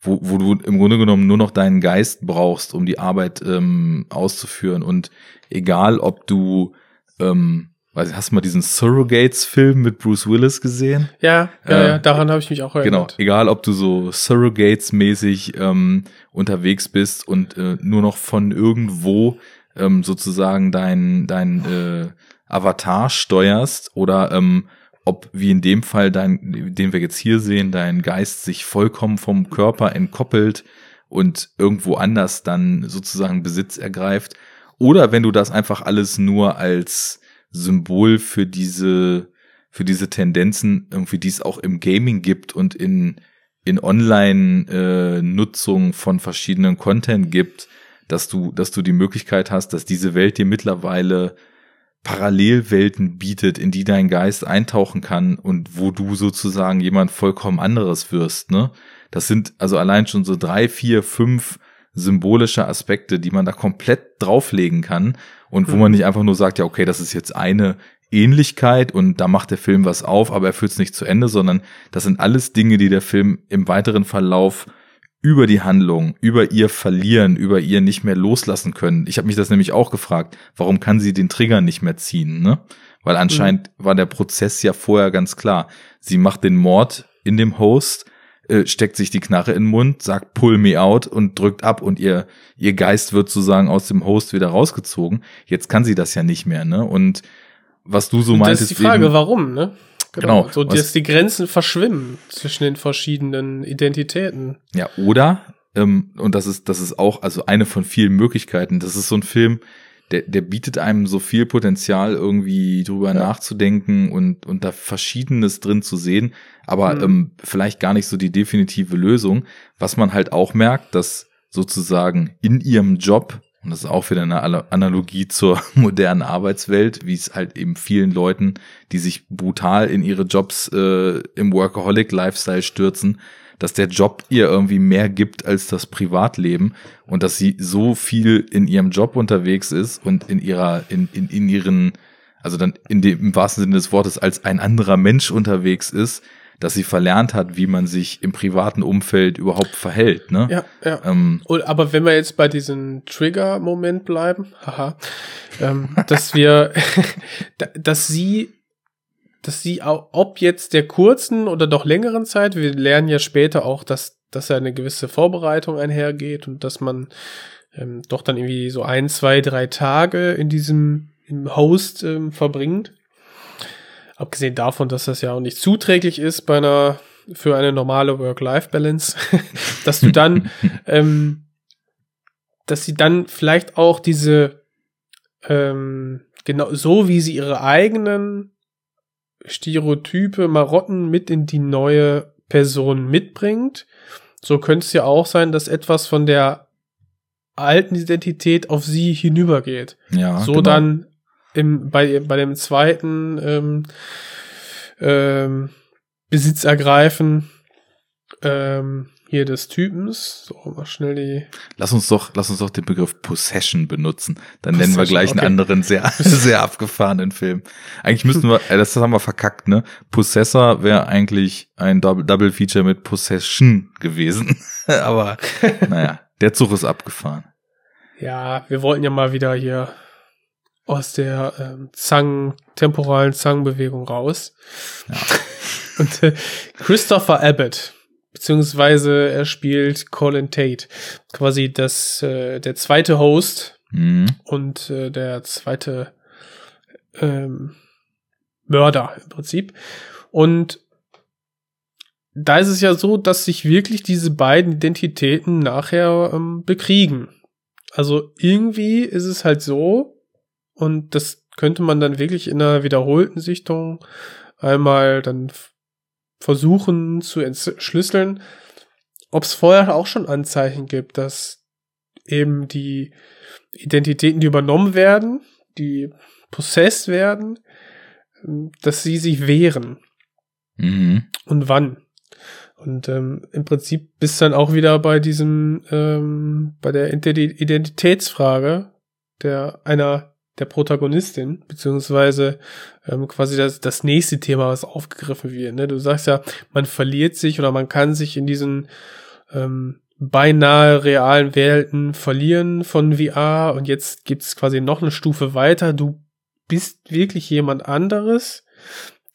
wo, wo du im Grunde genommen nur noch deinen Geist brauchst, um die Arbeit ähm, auszuführen. Und egal ob du ähm, weiß, hast du mal diesen Surrogates-Film mit Bruce Willis gesehen? Ja, ja, Äh, ja daran habe ich mich auch Genau, erinnert. egal ob du so Surrogates-mäßig ähm, unterwegs bist und äh, nur noch von irgendwo ähm, sozusagen dein, dein äh, Avatar steuerst oder ähm, ob wie in dem Fall dein, den wir jetzt hier sehen, dein Geist sich vollkommen vom Körper entkoppelt und irgendwo anders dann sozusagen Besitz ergreift. Oder wenn du das einfach alles nur als Symbol für diese, für diese Tendenzen, irgendwie, die es auch im Gaming gibt und in, in Online-Nutzung von verschiedenen Content gibt, dass du, dass du die Möglichkeit hast, dass diese Welt dir mittlerweile Parallelwelten bietet, in die dein Geist eintauchen kann und wo du sozusagen jemand vollkommen anderes wirst, ne? Das sind also allein schon so drei, vier, fünf symbolische Aspekte, die man da komplett drauflegen kann und wo Mhm. man nicht einfach nur sagt, ja, okay, das ist jetzt eine Ähnlichkeit und da macht der Film was auf, aber er führt es nicht zu Ende, sondern das sind alles Dinge, die der Film im weiteren Verlauf über die Handlung, über ihr verlieren, über ihr nicht mehr loslassen können. Ich habe mich das nämlich auch gefragt, warum kann sie den Trigger nicht mehr ziehen, ne? Weil anscheinend war der Prozess ja vorher ganz klar. Sie macht den Mord in dem Host, äh, steckt sich die Knarre in den Mund, sagt pull me out und drückt ab und ihr ihr Geist wird sozusagen aus dem Host wieder rausgezogen. Jetzt kann sie das ja nicht mehr, ne? Und was du so Und meintest das ist die Frage, eben- warum, ne? Genau. So, Was- dass die Grenzen verschwimmen zwischen den verschiedenen Identitäten. Ja, oder, ähm, und das ist, das ist auch, also eine von vielen Möglichkeiten, das ist so ein Film, der, der bietet einem so viel Potenzial, irgendwie drüber nachzudenken und, und da Verschiedenes drin zu sehen, aber Mhm. ähm, vielleicht gar nicht so die definitive Lösung. Was man halt auch merkt, dass sozusagen in ihrem Job, und das ist auch wieder eine Analogie zur [laughs] modernen Arbeitswelt, wie es halt eben vielen Leuten, die sich brutal in ihre Jobs äh, im Workaholic-Lifestyle stürzen, dass der Job ihr irgendwie mehr gibt als das Privatleben und dass sie so viel in ihrem Job unterwegs ist und in ihrer, in, in, in ihren, also dann in dem, im wahrsten Sinne des Wortes als ein anderer Mensch unterwegs ist, dass sie verlernt hat, wie man sich im privaten Umfeld überhaupt verhält, ne? Ja, ja. Ähm, Und, aber wenn wir jetzt bei diesem Trigger-Moment bleiben, haha, ähm, dass wir, [laughs] da- dass sie, dass sie, au- ob jetzt der kurzen oder doch längeren Zeit, wir lernen ja später auch, dass, dass ja eine gewisse Vorbereitung einhergeht und dass man ähm, doch dann irgendwie so ein, zwei, drei Tage in diesem im Host ähm, verbringt. Abgesehen davon, dass das ja auch nicht zuträglich ist bei einer für eine normale Work-Life-Balance, [laughs] dass du dann, [laughs] ähm, dass sie dann vielleicht auch diese, ähm, genau so wie sie ihre eigenen Stereotype, Marotten mit in die neue Person mitbringt, so könnte es ja auch sein, dass etwas von der alten Identität auf sie hinübergeht. Ja, so genau. dann im, bei, bei dem zweiten ähm, ähm, Besitz ergreifen, ähm, hier des Typens. So, mal schnell die. Lass uns doch, lass uns doch den Begriff Possession benutzen. Dann nennen wir Possession, gleich einen okay. anderen sehr, [laughs] [laughs] sehr abgefahrenen Film. Eigentlich müssten wir, äh, das haben wir verkackt, ne? Possessor wäre eigentlich ein Double, Double Feature mit Possession gewesen. [laughs] Aber, naja, der Zug ist abgefahren. Ja, wir wollten ja mal wieder hier aus der ähm, Zang, temporalen Zangbewegung raus. Und äh, Christopher Abbott, beziehungsweise er spielt Colin Tate, quasi das äh, der zweite Host Mhm. und äh, der zweite ähm, Mörder im Prinzip. Und da ist es ja so, dass sich wirklich diese beiden Identitäten nachher ähm, bekriegen. Also irgendwie ist es halt so, und das könnte man dann wirklich in einer wiederholten Sichtung einmal dann versuchen zu entschlüsseln, ob es vorher auch schon Anzeichen gibt, dass eben die Identitäten, die übernommen werden, die possessed werden, ähm, dass sie sich wehren Mhm. und wann. Und ähm, im Prinzip bist dann auch wieder bei diesem, ähm, bei der Identi- Identitätsfrage der einer der Protagonistin, beziehungsweise ähm, quasi das, das nächste Thema, was aufgegriffen wird. Ne? Du sagst ja, man verliert sich oder man kann sich in diesen ähm, beinahe realen Welten verlieren von VR und jetzt gibt's quasi noch eine Stufe weiter. Du bist wirklich jemand anderes,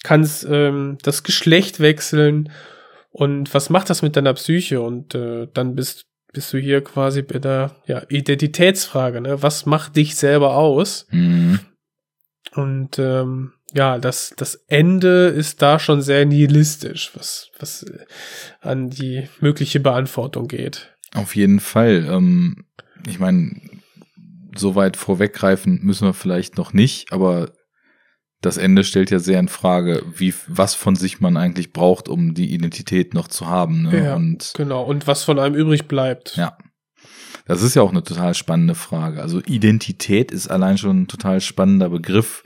kannst ähm, das Geschlecht wechseln und was macht das mit deiner Psyche? Und äh, dann bist, bist du hier quasi bei der ja, Identitätsfrage, ne? Was macht dich selber aus? Mhm. Und ähm, ja, das, das Ende ist da schon sehr nihilistisch, was, was äh, an die mögliche Beantwortung geht. Auf jeden Fall. Ähm, ich meine, so weit vorweggreifen müssen wir vielleicht noch nicht, aber das Ende stellt ja sehr in Frage, wie was von sich man eigentlich braucht, um die Identität noch zu haben. Ne? Ja, Und genau. Und was von einem übrig bleibt. ja, das ist ja auch eine total spannende Frage. Also Identität ist allein schon ein total spannender Begriff.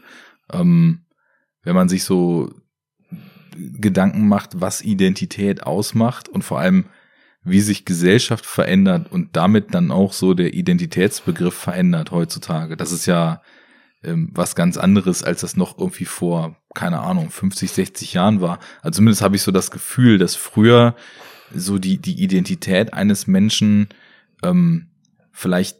Ähm, wenn man sich so Gedanken macht, was Identität ausmacht und vor allem, wie sich Gesellschaft verändert und damit dann auch so der Identitätsbegriff verändert heutzutage. Das ist ja ähm, was ganz anderes, als das noch irgendwie vor, keine Ahnung, 50, 60 Jahren war. Also zumindest habe ich so das Gefühl, dass früher so die, die Identität eines Menschen ähm, vielleicht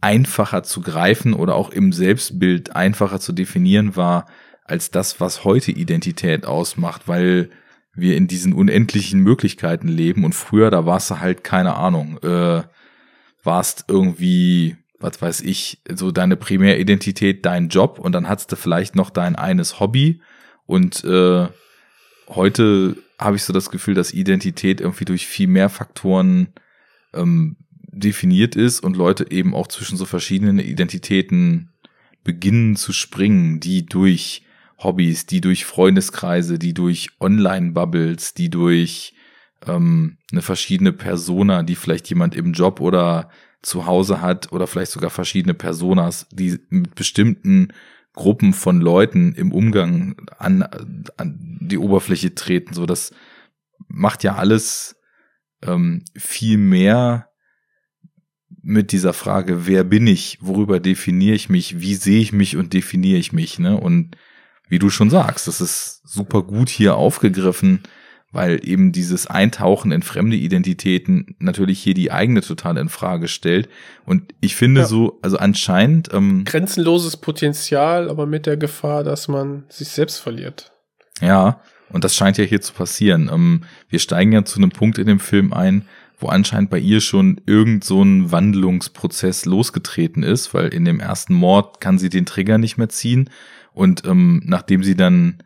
einfacher zu greifen oder auch im Selbstbild einfacher zu definieren war, als das, was heute Identität ausmacht, weil wir in diesen unendlichen Möglichkeiten leben und früher, da warst du halt, keine Ahnung, äh, warst irgendwie, was weiß ich, so deine Primäridentität, dein Job und dann hattest du vielleicht noch dein eines Hobby und äh, heute habe ich so das Gefühl, dass Identität irgendwie durch viel mehr Faktoren ähm, definiert ist und Leute eben auch zwischen so verschiedenen Identitäten beginnen zu springen, die durch Hobbys, die durch Freundeskreise, die durch Online-Bubbles, die durch ähm, eine verschiedene Persona, die vielleicht jemand im Job oder zu Hause hat oder vielleicht sogar verschiedene Personas, die mit bestimmten Gruppen von Leuten im Umgang an, an die Oberfläche treten. So, das macht ja alles ähm, viel mehr mit dieser Frage, wer bin ich, worüber definiere ich mich, wie sehe ich mich und definiere ich mich, ne? Und wie du schon sagst, das ist super gut hier aufgegriffen, weil eben dieses Eintauchen in fremde Identitäten natürlich hier die eigene total in Frage stellt. Und ich finde Ja. so, also anscheinend, ähm, Grenzenloses Potenzial, aber mit der Gefahr, dass man sich selbst verliert. Ja, und das scheint ja hier zu passieren. Ähm, wir steigen ja zu einem Punkt in dem Film ein, wo anscheinend bei ihr schon irgend so ein Wandlungsprozess losgetreten ist, weil in dem ersten Mord kann sie den Trigger nicht mehr ziehen. Und ähm, nachdem sie dann,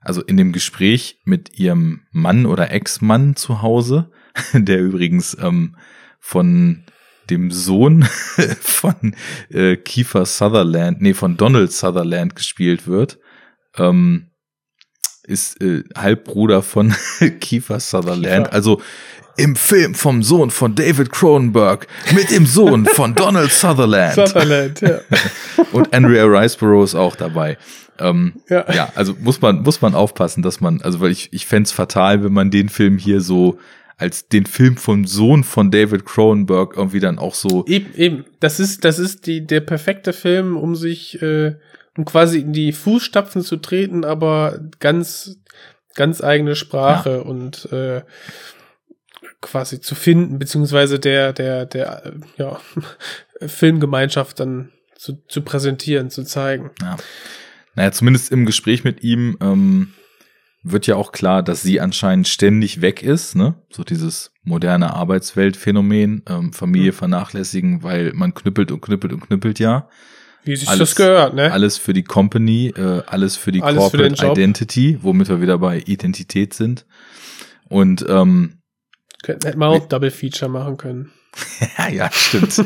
also in dem Gespräch mit ihrem Mann oder Ex-Mann zu Hause, [laughs] der übrigens ähm, von dem Sohn [laughs] von äh, Kiefer Sutherland, nee, von Donald Sutherland gespielt wird, ähm, ist äh, Halbbruder von [laughs] Kiefer Sutherland. Kiefer. Also im Film vom Sohn von David Cronenberg mit dem Sohn von Donald Sutherland. Sutherland, ja. [laughs] Und Andrea Riceborough ist auch dabei. Ähm, Ja. ja. also muss man, muss man aufpassen, dass man, also weil ich, ich fänd's fatal, wenn man den Film hier so als den Film vom Sohn von David Cronenberg irgendwie dann auch so. Eben, eben. Das ist, das ist die, der perfekte Film, um sich, äh, um quasi in die Fußstapfen zu treten, aber ganz, ganz eigene Sprache ja. und äh, quasi zu finden, beziehungsweise der, der, der, äh, ja, [laughs] Filmgemeinschaft dann zu, zu präsentieren, zu zeigen. Ja. Naja, zumindest im Gespräch mit ihm ähm, wird ja auch klar, dass sie anscheinend ständig weg ist, ne? So dieses moderne Arbeitsweltphänomen, ähm, Familie mhm. vernachlässigen, weil man knüppelt und knüppelt und knüppelt ja. Wie sich alles, das gehört, ne? Alles für die Company, äh, alles für die alles Corporate für Identity, womit wir wieder bei Identität sind. Und ähm, Hätten wir auch Double Feature machen können. [laughs] ja, stimmt.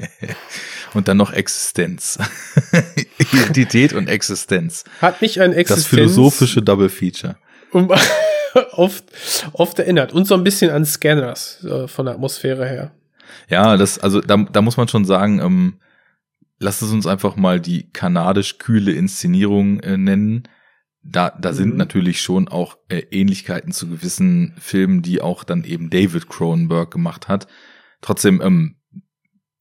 [laughs] und dann noch Existenz. [laughs] Identität und Existenz. Hat mich an Existenz. Das philosophische Double Feature. oft, oft erinnert. Und so ein bisschen an Scanners äh, von der Atmosphäre her. Ja, das, also da, da muss man schon sagen, ähm, lasst es uns einfach mal die kanadisch kühle Inszenierung äh, nennen. Da, da mhm. sind natürlich schon auch äh, Ähnlichkeiten zu gewissen Filmen, die auch dann eben David Cronenberg gemacht hat. Trotzdem, ähm,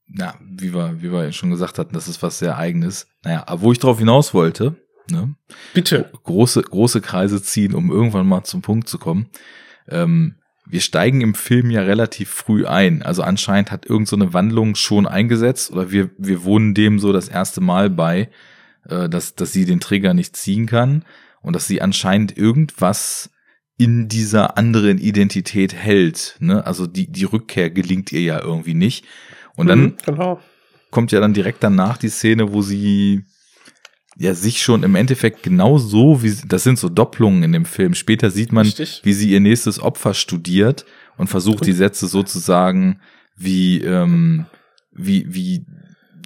na, wie wir, wie wir schon gesagt hatten, das ist was sehr eigenes. Naja, aber wo ich drauf hinaus wollte, ne? Bitte. Große, große Kreise ziehen, um irgendwann mal zum Punkt zu kommen. Ähm, wir steigen im Film ja relativ früh ein. Also anscheinend hat irgend so eine Wandlung schon eingesetzt oder wir, wir wohnen dem so das erste Mal bei, äh, dass, dass sie den Trigger nicht ziehen kann und dass sie anscheinend irgendwas in dieser anderen Identität hält. Ne? Also die, die Rückkehr gelingt ihr ja irgendwie nicht. Und dann mhm, genau. kommt ja dann direkt danach die Szene, wo sie ja sich schon im Endeffekt genau so, wie das sind so Doppelungen in dem Film. Später sieht man, Richtig. wie sie ihr nächstes Opfer studiert und versucht, die Sätze sozusagen wie, ähm, wie, wie,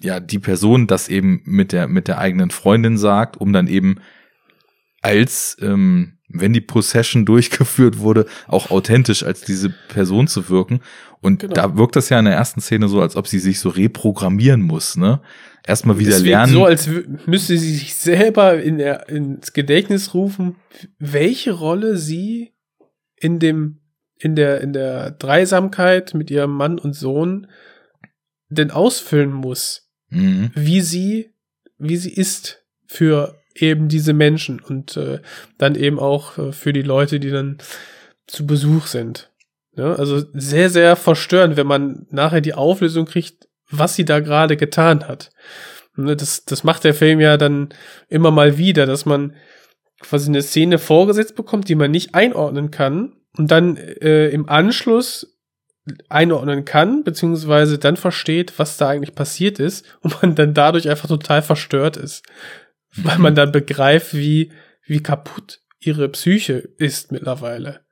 ja, die Person das eben mit der, mit der eigenen Freundin sagt, um dann eben als, ähm, wenn die Possession [laughs] durchgeführt wurde, auch authentisch als diese Person zu wirken. Und genau. da wirkt das ja in der ersten Szene so, als ob sie sich so reprogrammieren muss, ne? Erstmal wieder lernen. So, als müsste sie sich selber in der, ins Gedächtnis rufen, welche Rolle sie in dem, in der, in der Dreisamkeit mit ihrem Mann und Sohn denn ausfüllen muss. Mhm. Wie sie, wie sie ist für eben diese Menschen und äh, dann eben auch äh, für die Leute, die dann zu Besuch sind. Ja, also sehr, sehr verstörend, wenn man nachher die Auflösung kriegt, was sie da gerade getan hat. Ne, das, das macht der Film ja dann immer mal wieder, dass man quasi eine Szene vorgesetzt bekommt, die man nicht einordnen kann und dann äh, im Anschluss einordnen kann, beziehungsweise dann versteht, was da eigentlich passiert ist [laughs] und man dann dadurch einfach total verstört ist. Weil man dann begreift, wie, wie kaputt ihre Psyche ist mittlerweile.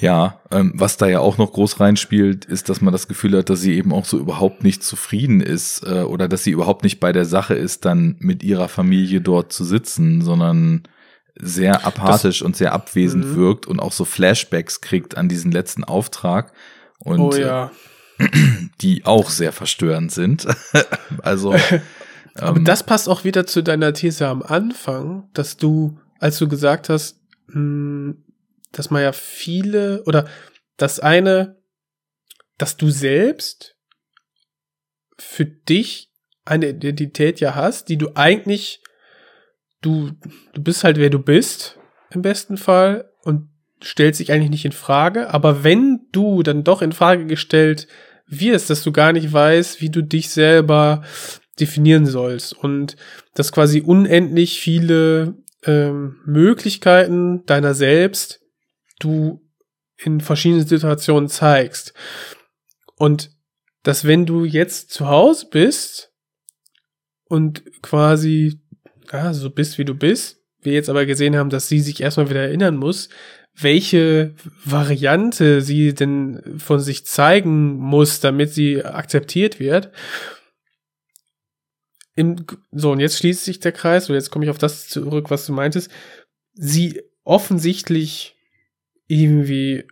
Ja, ähm, was da ja auch noch groß reinspielt, ist, dass man das Gefühl hat, dass sie eben auch so überhaupt nicht zufrieden ist äh, oder dass sie überhaupt nicht bei der Sache ist, dann mit ihrer Familie dort zu sitzen, sondern sehr apathisch das, und sehr abwesend -hmm. wirkt und auch so Flashbacks kriegt an diesen letzten Auftrag und oh, ja. äh, [clears throat] die auch sehr verstörend sind. [laughs] also [laughs] aber ähm, das passt auch wieder zu deiner These am Anfang, dass du, als du gesagt hast, mh, hm, dass man ja viele oder das eine, dass du selbst für dich eine Identität ja hast, die du eigentlich, du, du bist halt wer du bist, im besten Fall, und stellst dich eigentlich nicht in Frage, aber wenn du dann doch in Frage gestellt wirst, dass du gar nicht weißt, wie du dich selber definieren sollst und dass quasi unendlich viele ähm, Möglichkeiten deiner selbst du in verschiedenen Situationen zeigst. Und dass wenn du jetzt zu Hause bist und quasi ja, so bist, wie du bist, wir jetzt aber gesehen haben, dass sie sich erstmal wieder erinnern muss, welche Variante sie denn von sich zeigen muss, damit sie akzeptiert wird. Im, so, und jetzt schließt sich der Kreis, und jetzt komme ich auf das zurück, was du meintest. Sie offensichtlich irgendwie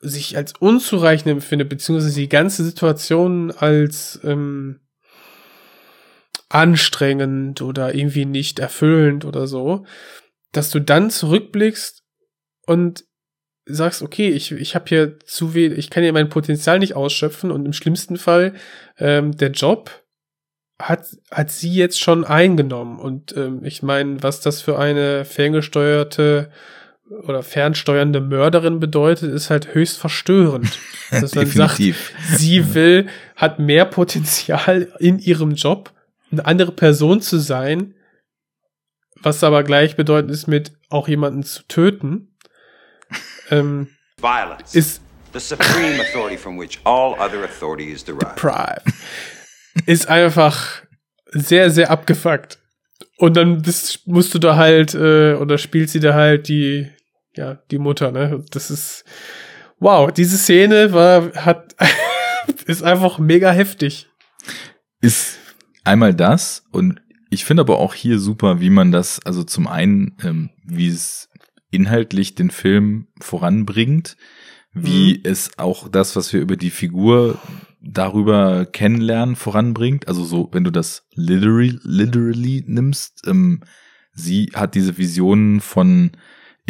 sich als unzureichend empfindet, beziehungsweise die ganze Situation als ähm, anstrengend oder irgendwie nicht erfüllend oder so, dass du dann zurückblickst und sagst, okay, ich, ich habe hier zu wenig, ich kann hier mein Potenzial nicht ausschöpfen und im schlimmsten Fall ähm, der Job hat, hat sie jetzt schon eingenommen. Und ähm, ich meine, was das für eine ferngesteuerte oder fernsteuernde Mörderin bedeutet, ist halt höchst verstörend. [laughs] Dass man sagt, sie will, hat mehr Potenzial in ihrem Job, eine andere Person zu sein, was aber gleichbedeutend ist mit auch jemanden zu töten. Ähm, Violence. Ist the supreme authority from which all other authority is derived. Deprive. ist einfach sehr, sehr abgefuckt. Und dann bist, musst du da halt, äh, oder spielt sie da halt die, ja, die Mutter, ne? Das ist, wow, diese Szene war, hat, [laughs] ist einfach mega heftig. Ist einmal das und ich finde aber auch hier super, wie man das, also zum einen, ähm, wie es inhaltlich den Film voranbringt, wie mhm. es auch das, was wir über die Figur darüber kennenlernen voranbringt. Also so, wenn du das literally, literally nimmst, ähm, sie hat diese Visionen von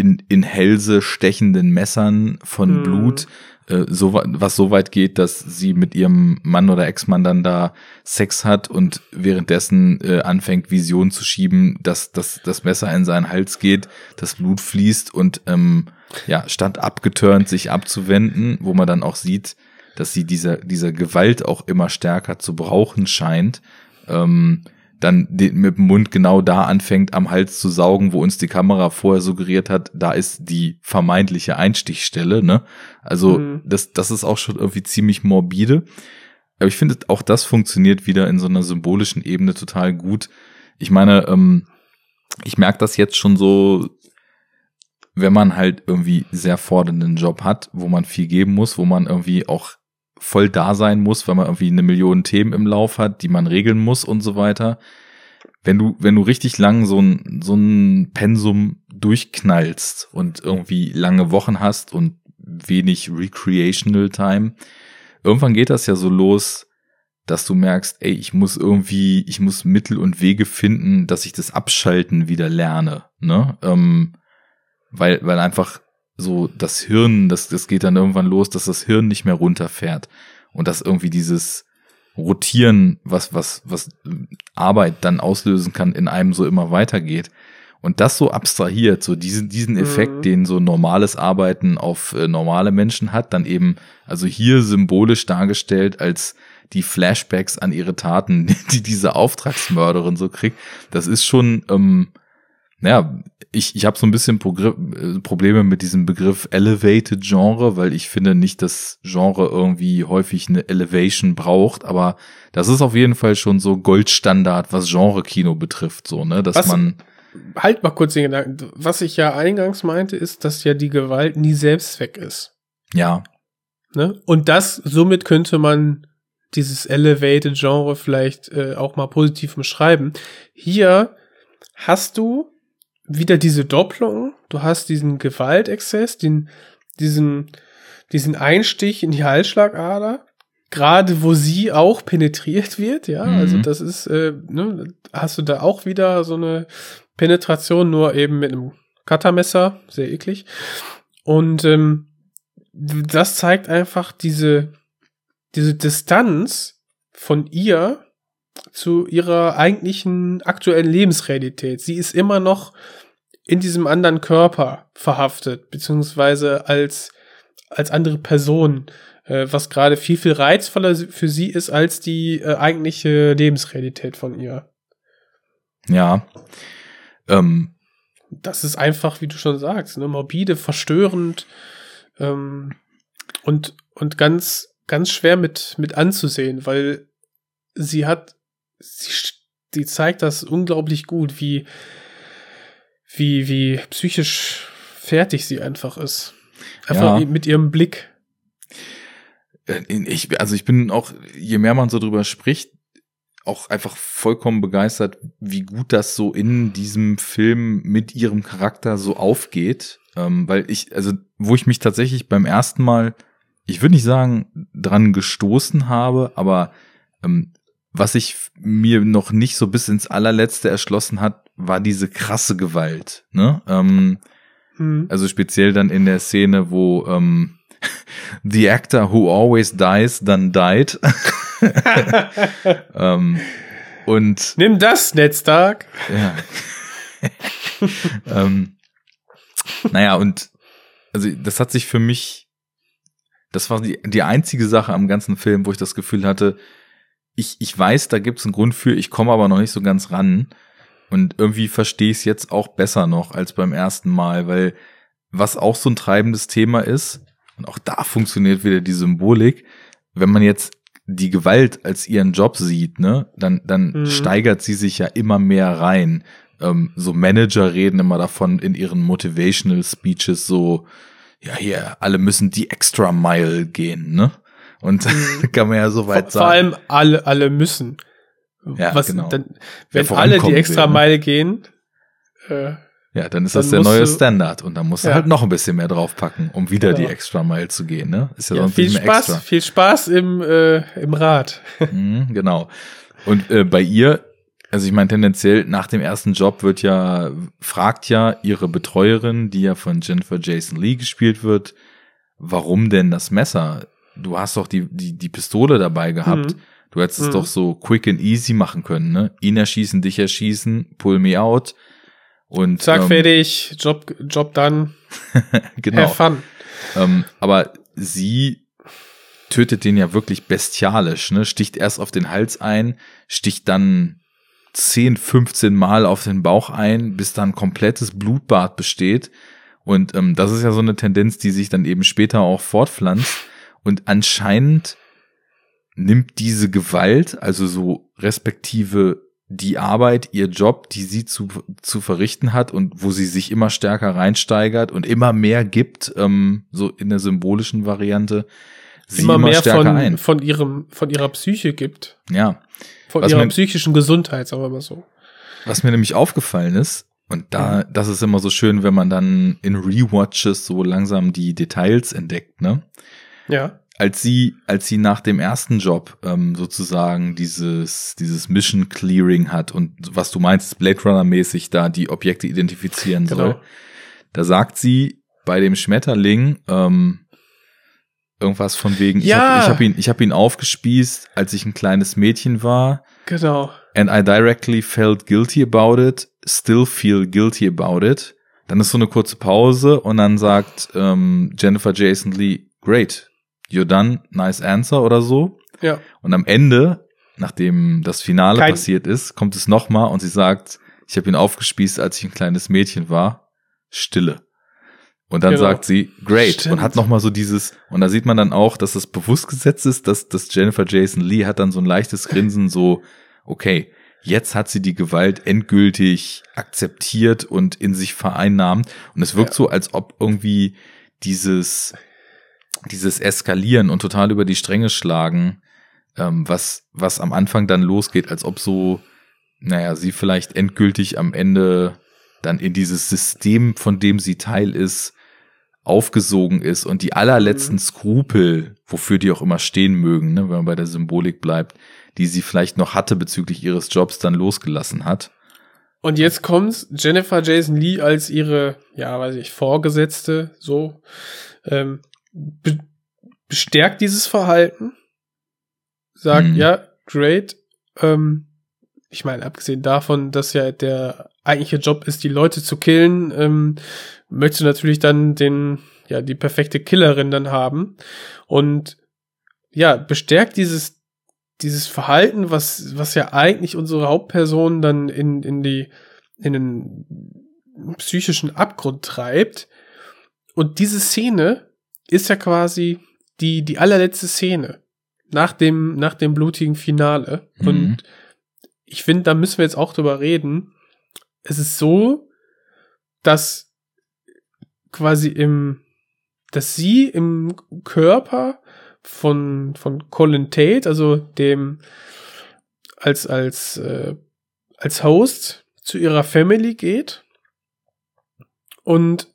in, in Hälse stechenden Messern von mhm. Blut, äh, so, was so weit geht, dass sie mit ihrem Mann oder Ex-Mann dann da Sex hat und währenddessen äh, anfängt, Visionen zu schieben, dass, dass das Messer in seinen Hals geht, das Blut fließt und ähm, ja, statt abgeturnt sich abzuwenden, wo man dann auch sieht, dass sie dieser, dieser Gewalt auch immer stärker zu brauchen scheint, ähm, dann mit dem Mund genau da anfängt, am Hals zu saugen, wo uns die Kamera vorher suggeriert hat, da ist die vermeintliche Einstichstelle, ne? Also, mhm. das, das ist auch schon irgendwie ziemlich morbide. Aber ich finde, auch das funktioniert wieder in so einer symbolischen Ebene total gut. Ich meine, ähm, ich merke das jetzt schon so, wenn man halt irgendwie sehr fordernden Job hat, wo man viel geben muss, wo man irgendwie auch voll da sein muss, weil man irgendwie eine Million Themen im Lauf hat, die man regeln muss und so weiter. Wenn du, wenn du richtig lang so ein, so ein Pensum durchknallst und irgendwie lange Wochen hast und wenig Recreational Time, irgendwann geht das ja so los, dass du merkst, ey, ich muss irgendwie, ich muss Mittel und Wege finden, dass ich das Abschalten wieder lerne, ne? Ähm, weil, weil einfach so das Hirn, das, das geht dann irgendwann los, dass das Hirn nicht mehr runterfährt und dass irgendwie dieses Rotieren, was, was, was Arbeit dann auslösen kann, in einem so immer weitergeht. Und das so abstrahiert, so diesen, diesen mhm. Effekt, mhm. den so normales Arbeiten auf äh, normale Menschen hat, dann eben, also hier symbolisch dargestellt als die Flashbacks an ihre Taten, [laughs] die diese Auftragsmörderin so kriegt, das ist schon, ähm, naja, ich, ich habe so ein bisschen Progr äh, Probleme mit diesem Begriff Elevated Genre, weil ich finde nicht, dass Genre irgendwie häufig eine Elevation braucht, aber das ist auf jeden Fall schon so Goldstandard, was Genre-Kino betrifft, so, ne, dass was, man. Halt mal kurz den Gedanken. Was ich ja eingangs meinte, ist, dass ja die Gewalt nie Selbstzweck ist. Ja. Ne? Und das, somit könnte man dieses Elevated Genre vielleicht äh, auch mal positiv beschreiben. Hier hast du wieder diese Doppelung. Du hast diesen Gewaltexzess, den, diesen, diesen Einstich in die Halsschlagader. Gerade wo sie auch penetriert wird, ja, mhm. also das ist, äh, ne, hast du da auch wieder so eine Penetration, nur eben mit einem Cuttermesser, sehr eklig. Und ähm, das zeigt einfach diese, diese Distanz von ihr zu ihrer eigentlichen aktuellen Lebensrealität. Sie ist immer noch in diesem anderen Körper verhaftet, beziehungsweise als, als andere Person, äh, was gerade viel, viel reizvoller für sie ist als die äh, eigentliche Lebensrealität von ihr. Ja. Ähm. Das ist einfach, wie du schon sagst, ne, morbide, verstörend ähm, und, und ganz, ganz schwer mit, mit anzusehen, weil sie hat sie, die zeigt das unglaublich gut, wie, wie, wie psychisch fertig sie einfach ist. Einfach ja. mit ihrem Blick. Äh, ich, also ich bin auch, je mehr man so drüber spricht, auch einfach vollkommen begeistert, wie gut das so in diesem Film mit ihrem Charakter so aufgeht. Ähm, weil ich, also, wo ich mich tatsächlich beim ersten Mal, ich würde nicht sagen, dran gestoßen habe, aber ähm, was ich mir noch nicht so bis ins allerletzte erschlossen hat, war diese krasse Gewalt. Ne? Ähm, Mhm. Also speziell dann in der Szene, wo ähm, [laughs] the actor who always dies then died. [laughs] ähm, und Nimm das, Ned Stark. ja. [laughs] ähm, naja, und also das hat sich für mich, das war die, die einzige Sache am ganzen Film, wo ich das Gefühl hatte, ich, ich weiß, da gibt's einen Grund für, ich komme aber noch nicht so ganz ran. Und irgendwie verstehe ich es jetzt auch besser noch als beim ersten Mal, weil was auch so ein treibendes Thema ist, und auch da funktioniert wieder die Symbolik, wenn man jetzt die Gewalt als ihren Job sieht, ne, dann, dann Mhm. steigert sie sich ja immer mehr rein. Ähm, so Manager reden immer davon in ihren Motivational Speeches so, ja, hier, alle müssen die extra Mile gehen, ne? Und [laughs] kann man ja so weit Vor, sagen. vor allem alle, alle müssen. Ja, Was, genau. dann, wenn alle die extra will, ne? Meile gehen, äh, Ja, dann ist Dann das der neue Standard und dann musst du Ja. halt noch ein bisschen mehr draufpacken, um wieder Genau. die extra Mile zu gehen, ne? Ist ja, ja, sonst viel nicht mehr Spaß, extra. viel Spaß im, äh, im Rad. [laughs] Mhm, genau. Und äh, bei ihr, also ich meine tendenziell nach dem ersten Job wird ja fragt ja ihre Betreuerin, die ja von Jennifer Jason Lee gespielt wird, warum denn das Messer? Du hast doch die die die Pistole dabei gehabt. Mhm. Du hättest es Mhm. doch so quick and easy machen können, ne? Ihn erschießen, dich erschießen, pull me out und Zack, ähm, fertig, Job, Job dann, [laughs] genau. have fun. Ähm, aber sie tötet den ja wirklich bestialisch, ne? Sticht erst auf den Hals ein, sticht dann 10, 15 Mal auf den Bauch ein, bis dann komplettes Blutbad besteht. Und ähm, das ist ja so eine Tendenz, die sich dann eben später auch fortpflanzt. Und anscheinend nimmt diese Gewalt, also so respektive die Arbeit, ihr Job, die sie zu, zu verrichten hat und wo sie sich immer stärker reinsteigert und immer mehr gibt, ähm, so in der symbolischen Variante, sie Immer mehr stärker von, ein. von ihrem, von ihrer Psyche gibt. Ja. Von Was ihrer man- psychischen Gesundheit, sagen wir mal so. Was mir nämlich aufgefallen ist, und da, das ist immer so schön, wenn man dann in Rewatches so langsam die Details entdeckt, ne? Ja. Als sie, als sie nach dem ersten Job ähm, sozusagen dieses, dieses Mission Clearing hat und was du meinst, Blade Runner mäßig da die Objekte identifizieren Genau. soll, da sagt sie bei dem Schmetterling ähm, irgendwas von wegen, ich Ja. habe ich hab ihn, ich hab ihn aufgespießt, als ich ein kleines Mädchen war. Genau. And I directly felt guilty about it, still feel guilty about it. Dann ist so eine kurze Pause und dann sagt ähm, Jennifer Jason Lee, great, you're done, nice answer oder so. Ja. Und am Ende, nachdem das Finale Kein- passiert ist, kommt es nochmal und sie sagt, ich habe ihn aufgespießt, als ich ein kleines Mädchen war. Stille. Und dann Genau. sagt sie, great. Stimmt. Und hat nochmal so dieses, und da sieht man dann auch, dass das bewusst gesetzt ist, dass, dass Jennifer Jason Lee hat dann so ein leichtes Grinsen, so, okay, jetzt hat sie die Gewalt endgültig akzeptiert und in sich vereinnahmt. Und es wirkt Ja. so, als ob irgendwie dieses, dieses Eskalieren und total über die Stränge schlagen, ähm, was, was am Anfang dann losgeht, als ob so, naja, sie vielleicht endgültig am Ende dann in dieses System, von dem sie Teil ist, aufgesogen ist und die allerletzten Skrupel, wofür die auch immer stehen mögen, ne, wenn man bei der Symbolik bleibt, die sie vielleicht noch hatte bezüglich ihres Jobs, dann losgelassen hat. Und jetzt kommt Jennifer Jason Lee als ihre, ja, weiß ich, Vorgesetzte, so, ähm, be bestärkt dieses Verhalten, sagt, Mhm. ja, great, ähm, ich meine, abgesehen davon, dass ja der eigentliche Job ist, die Leute zu killen, ähm, möchtest du natürlich dann den, ja, die perfekte Killerin dann haben. Und ja, bestärkt dieses, dieses Verhalten, was, was ja eigentlich unsere Hauptperson dann in, in die, in den psychischen Abgrund treibt. Und diese Szene ist ja quasi die, die allerletzte Szene nach dem, nach dem blutigen Finale. Mhm. Und ich finde, da müssen wir jetzt auch drüber reden. Es ist so, dass quasi im, dass sie im Körper von, von Colin Tate, also dem, als, als, äh, als Host zu ihrer Family geht und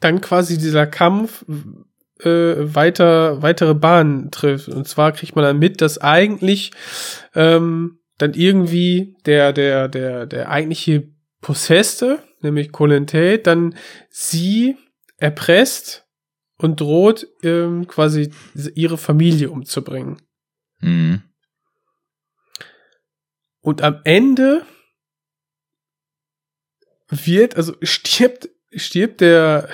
dann quasi dieser Kampf äh, weiter, weitere Bahnen trifft. Und zwar kriegt man dann mit, dass eigentlich ähm, dann irgendwie der, der, der, der eigentliche Posseste, nämlich Colin Tate, dann sie erpresst und droht ähm, quasi ihre Familie umzubringen. Mhm. Und am Ende wird, also stirbt, stirbt der,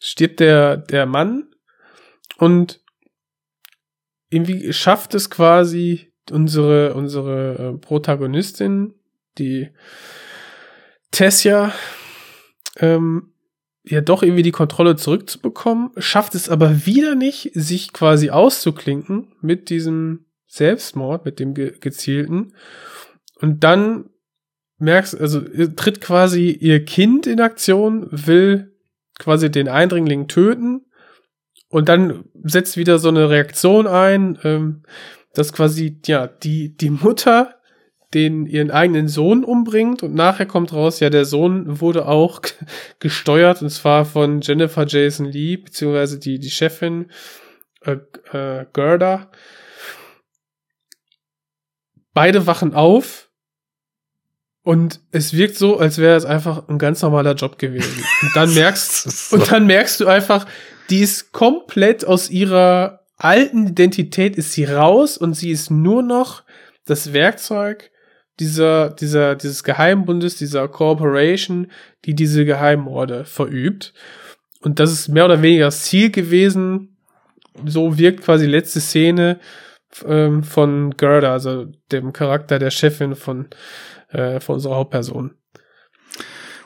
stirbt der, der Mann und irgendwie schafft es quasi unsere, unsere äh, Protagonistin, die Tessia, ähm, ja doch irgendwie die Kontrolle zurückzubekommen, schafft es aber wieder nicht, sich quasi auszuklinken mit diesem Selbstmord, mit dem ge gezielten. Und dann merkst, also tritt quasi ihr Kind in Aktion, will quasi den Eindringling töten und dann setzt wieder so eine Reaktion ein, ähm, dass quasi ja die die Mutter den ihren eigenen Sohn umbringt und nachher kommt raus, ja der Sohn wurde auch [laughs] gesteuert und zwar von Jennifer Jason Lee beziehungsweise die die Chefin äh, äh, Gerda. Beide wachen auf und es wirkt so, als wäre es einfach ein ganz normaler Job gewesen. Und dann [laughs] merkst, und dann merkst du einfach, die ist komplett aus ihrer alten Identität ist sie raus und sie ist nur noch das Werkzeug dieser, dieser, dieses Geheimbundes, dieser Corporation, die diese Geheimmorde verübt. Und das ist mehr oder weniger das Ziel gewesen. So wirkt quasi die letzte Szene ähm, von Gerda, also dem Charakter der Chefin von äh, von unserer Hauptperson.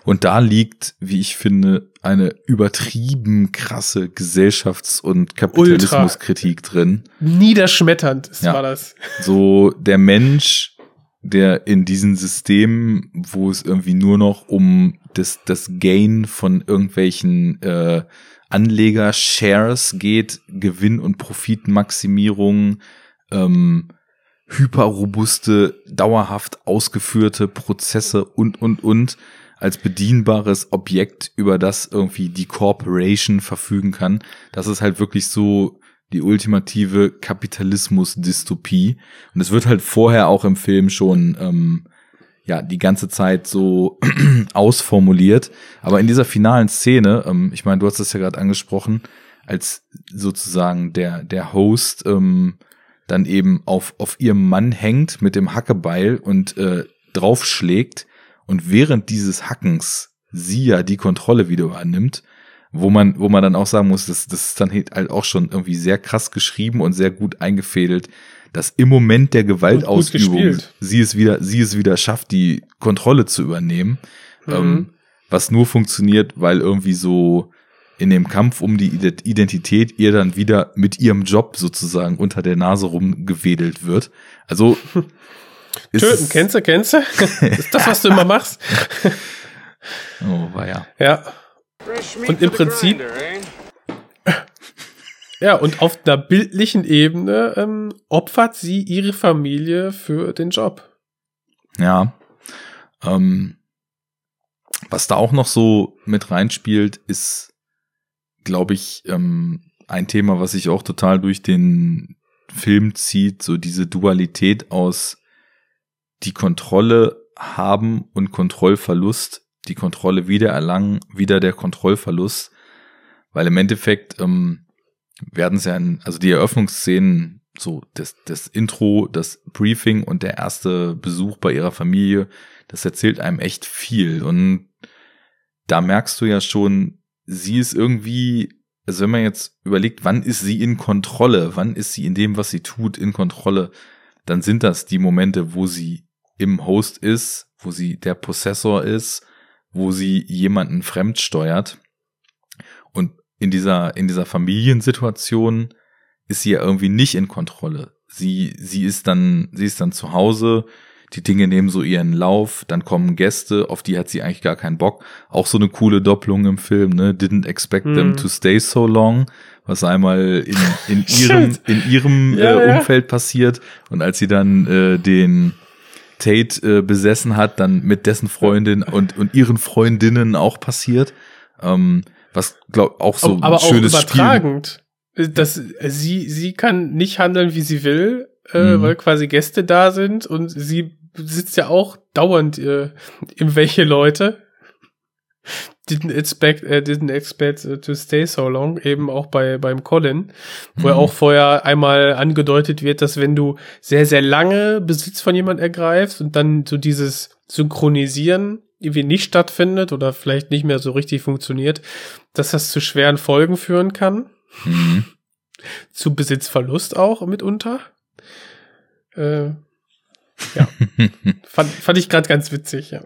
Und da liegt, wie ich finde, eine übertrieben krasse Gesellschafts- und Kapitalismuskritik drin. Niederschmetternd ja. war das. So der Mensch, der in diesen Systemen, wo es irgendwie nur noch um das, das Gain von irgendwelchen äh, Anleger-Shares geht, Gewinn- und Profitmaximierung, ähm, hyperrobuste, dauerhaft ausgeführte Prozesse und, und, und als bedienbares Objekt, über das irgendwie die Corporation verfügen kann. Das ist halt wirklich so die ultimative Kapitalismus-Dystopie. Und es wird halt vorher auch im Film schon ähm, ja die ganze Zeit so [clears throat] ausformuliert. Aber in dieser finalen Szene, ähm, ich meine, du hast es ja gerade angesprochen, als sozusagen der der Host ähm, dann eben auf, auf ihrem Mann hängt mit dem Hackebeil und äh, draufschlägt und während dieses Hackens sie ja die Kontrolle wieder übernimmt, wo man, wo man dann auch sagen muss, das, das ist dann halt auch schon irgendwie sehr krass geschrieben und sehr gut eingefädelt, dass im Moment der Gewaltausübung sie es wieder, sie es wieder schafft, die Kontrolle zu übernehmen, mhm. ähm, was nur funktioniert, weil irgendwie so in dem Kampf um die Identität ihr dann wieder mit ihrem Job sozusagen unter der Nase rumgewedelt wird. Also [laughs] Töten, kennst du, kennst du? ist das, was du immer machst? [laughs] oh, war ja. Ja. Und im Prinzip. [laughs] Ja, und auf einer bildlichen Ebene ähm, opfert sie ihre Familie für den Job. Ja. Ähm, was da auch noch so mit reinspielt, ist glaube ich, ähm, ein Thema, was sich auch total durch den Film zieht, so diese Dualität aus die Kontrolle haben und Kontrollverlust, die Kontrolle wieder erlangen, wieder der Kontrollverlust, weil im Endeffekt ähm, werden es ja, also die Eröffnungsszenen, so das, das Intro, das Briefing und der erste Besuch bei ihrer Familie, das erzählt einem echt viel. Und da merkst du ja schon, sie ist irgendwie, also wenn man jetzt überlegt, wann ist sie in Kontrolle, wann ist sie in dem, was sie tut, in Kontrolle, dann sind das die Momente, wo sie im Host ist, wo sie der Possessor ist, wo sie jemanden fremd steuert. Und in dieser, in dieser Familiensituation ist sie ja irgendwie nicht in Kontrolle. Sie, sie ist dann, sie ist dann zu Hause, die Dinge nehmen so ihren Lauf, dann kommen Gäste, auf die hat sie eigentlich gar keinen Bock. Auch so eine coole Doppelung im Film, ne? Didn't expect hm. them to stay so long, was einmal in, in [laughs] ihrem, in ihrem ja, äh, Umfeld ja. passiert. Und als sie dann äh, den Tate äh, besessen hat, dann mit dessen Freundin und, und ihren Freundinnen auch passiert. Ähm, was glaub auch so aber ein schönes auch übertragend. Spiel. Das, sie, sie kann nicht handeln, wie sie will, äh, mhm. weil quasi Gäste da sind und sie sitzt ja auch dauernd äh, irgendwelche Leute didn't expect, äh, didn't expect äh, to stay so long, eben auch bei beim Colin, wo Mhm. auch vorher einmal angedeutet wird, dass wenn du sehr, sehr lange Besitz von jemand ergreifst und dann so dieses Synchronisieren irgendwie nicht stattfindet oder vielleicht nicht mehr so richtig funktioniert, dass das zu schweren Folgen führen kann. Mhm. Zu Besitzverlust auch mitunter. Äh, ja. [laughs] fand, fand ich gerade ganz witzig, ja.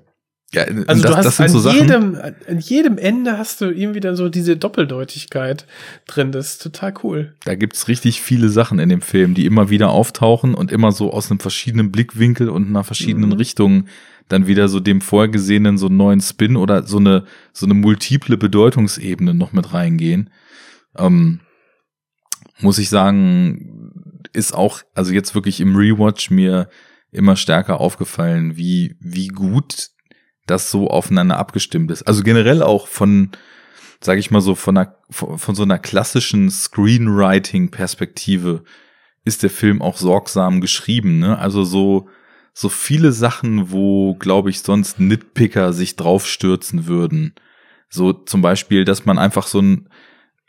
Ja, Also das, du hast an so jedem, an jedem Ende hast du irgendwie dann so diese Doppeldeutigkeit drin. Das ist total cool. Da gibt's richtig viele Sachen in dem Film, die immer wieder auftauchen und immer so aus einem verschiedenen Blickwinkel und einer verschiedenen Mhm. Richtung dann wieder so dem vorgesehenen so einen neuen Spin oder so eine so eine multiple Bedeutungsebene noch mit reingehen. Ähm, muss ich sagen, ist auch also jetzt wirklich im Rewatch mir immer stärker aufgefallen, wie wie gut das so aufeinander abgestimmt ist. Also generell auch von sage ich mal so, von, einer, von, so einer klassischen Screenwriting-Perspektive ist der Film auch sorgsam geschrieben. Ne? Also so, so viele Sachen, wo, glaube ich, sonst Nitpicker sich draufstürzen würden. So zum Beispiel, dass man einfach so ein,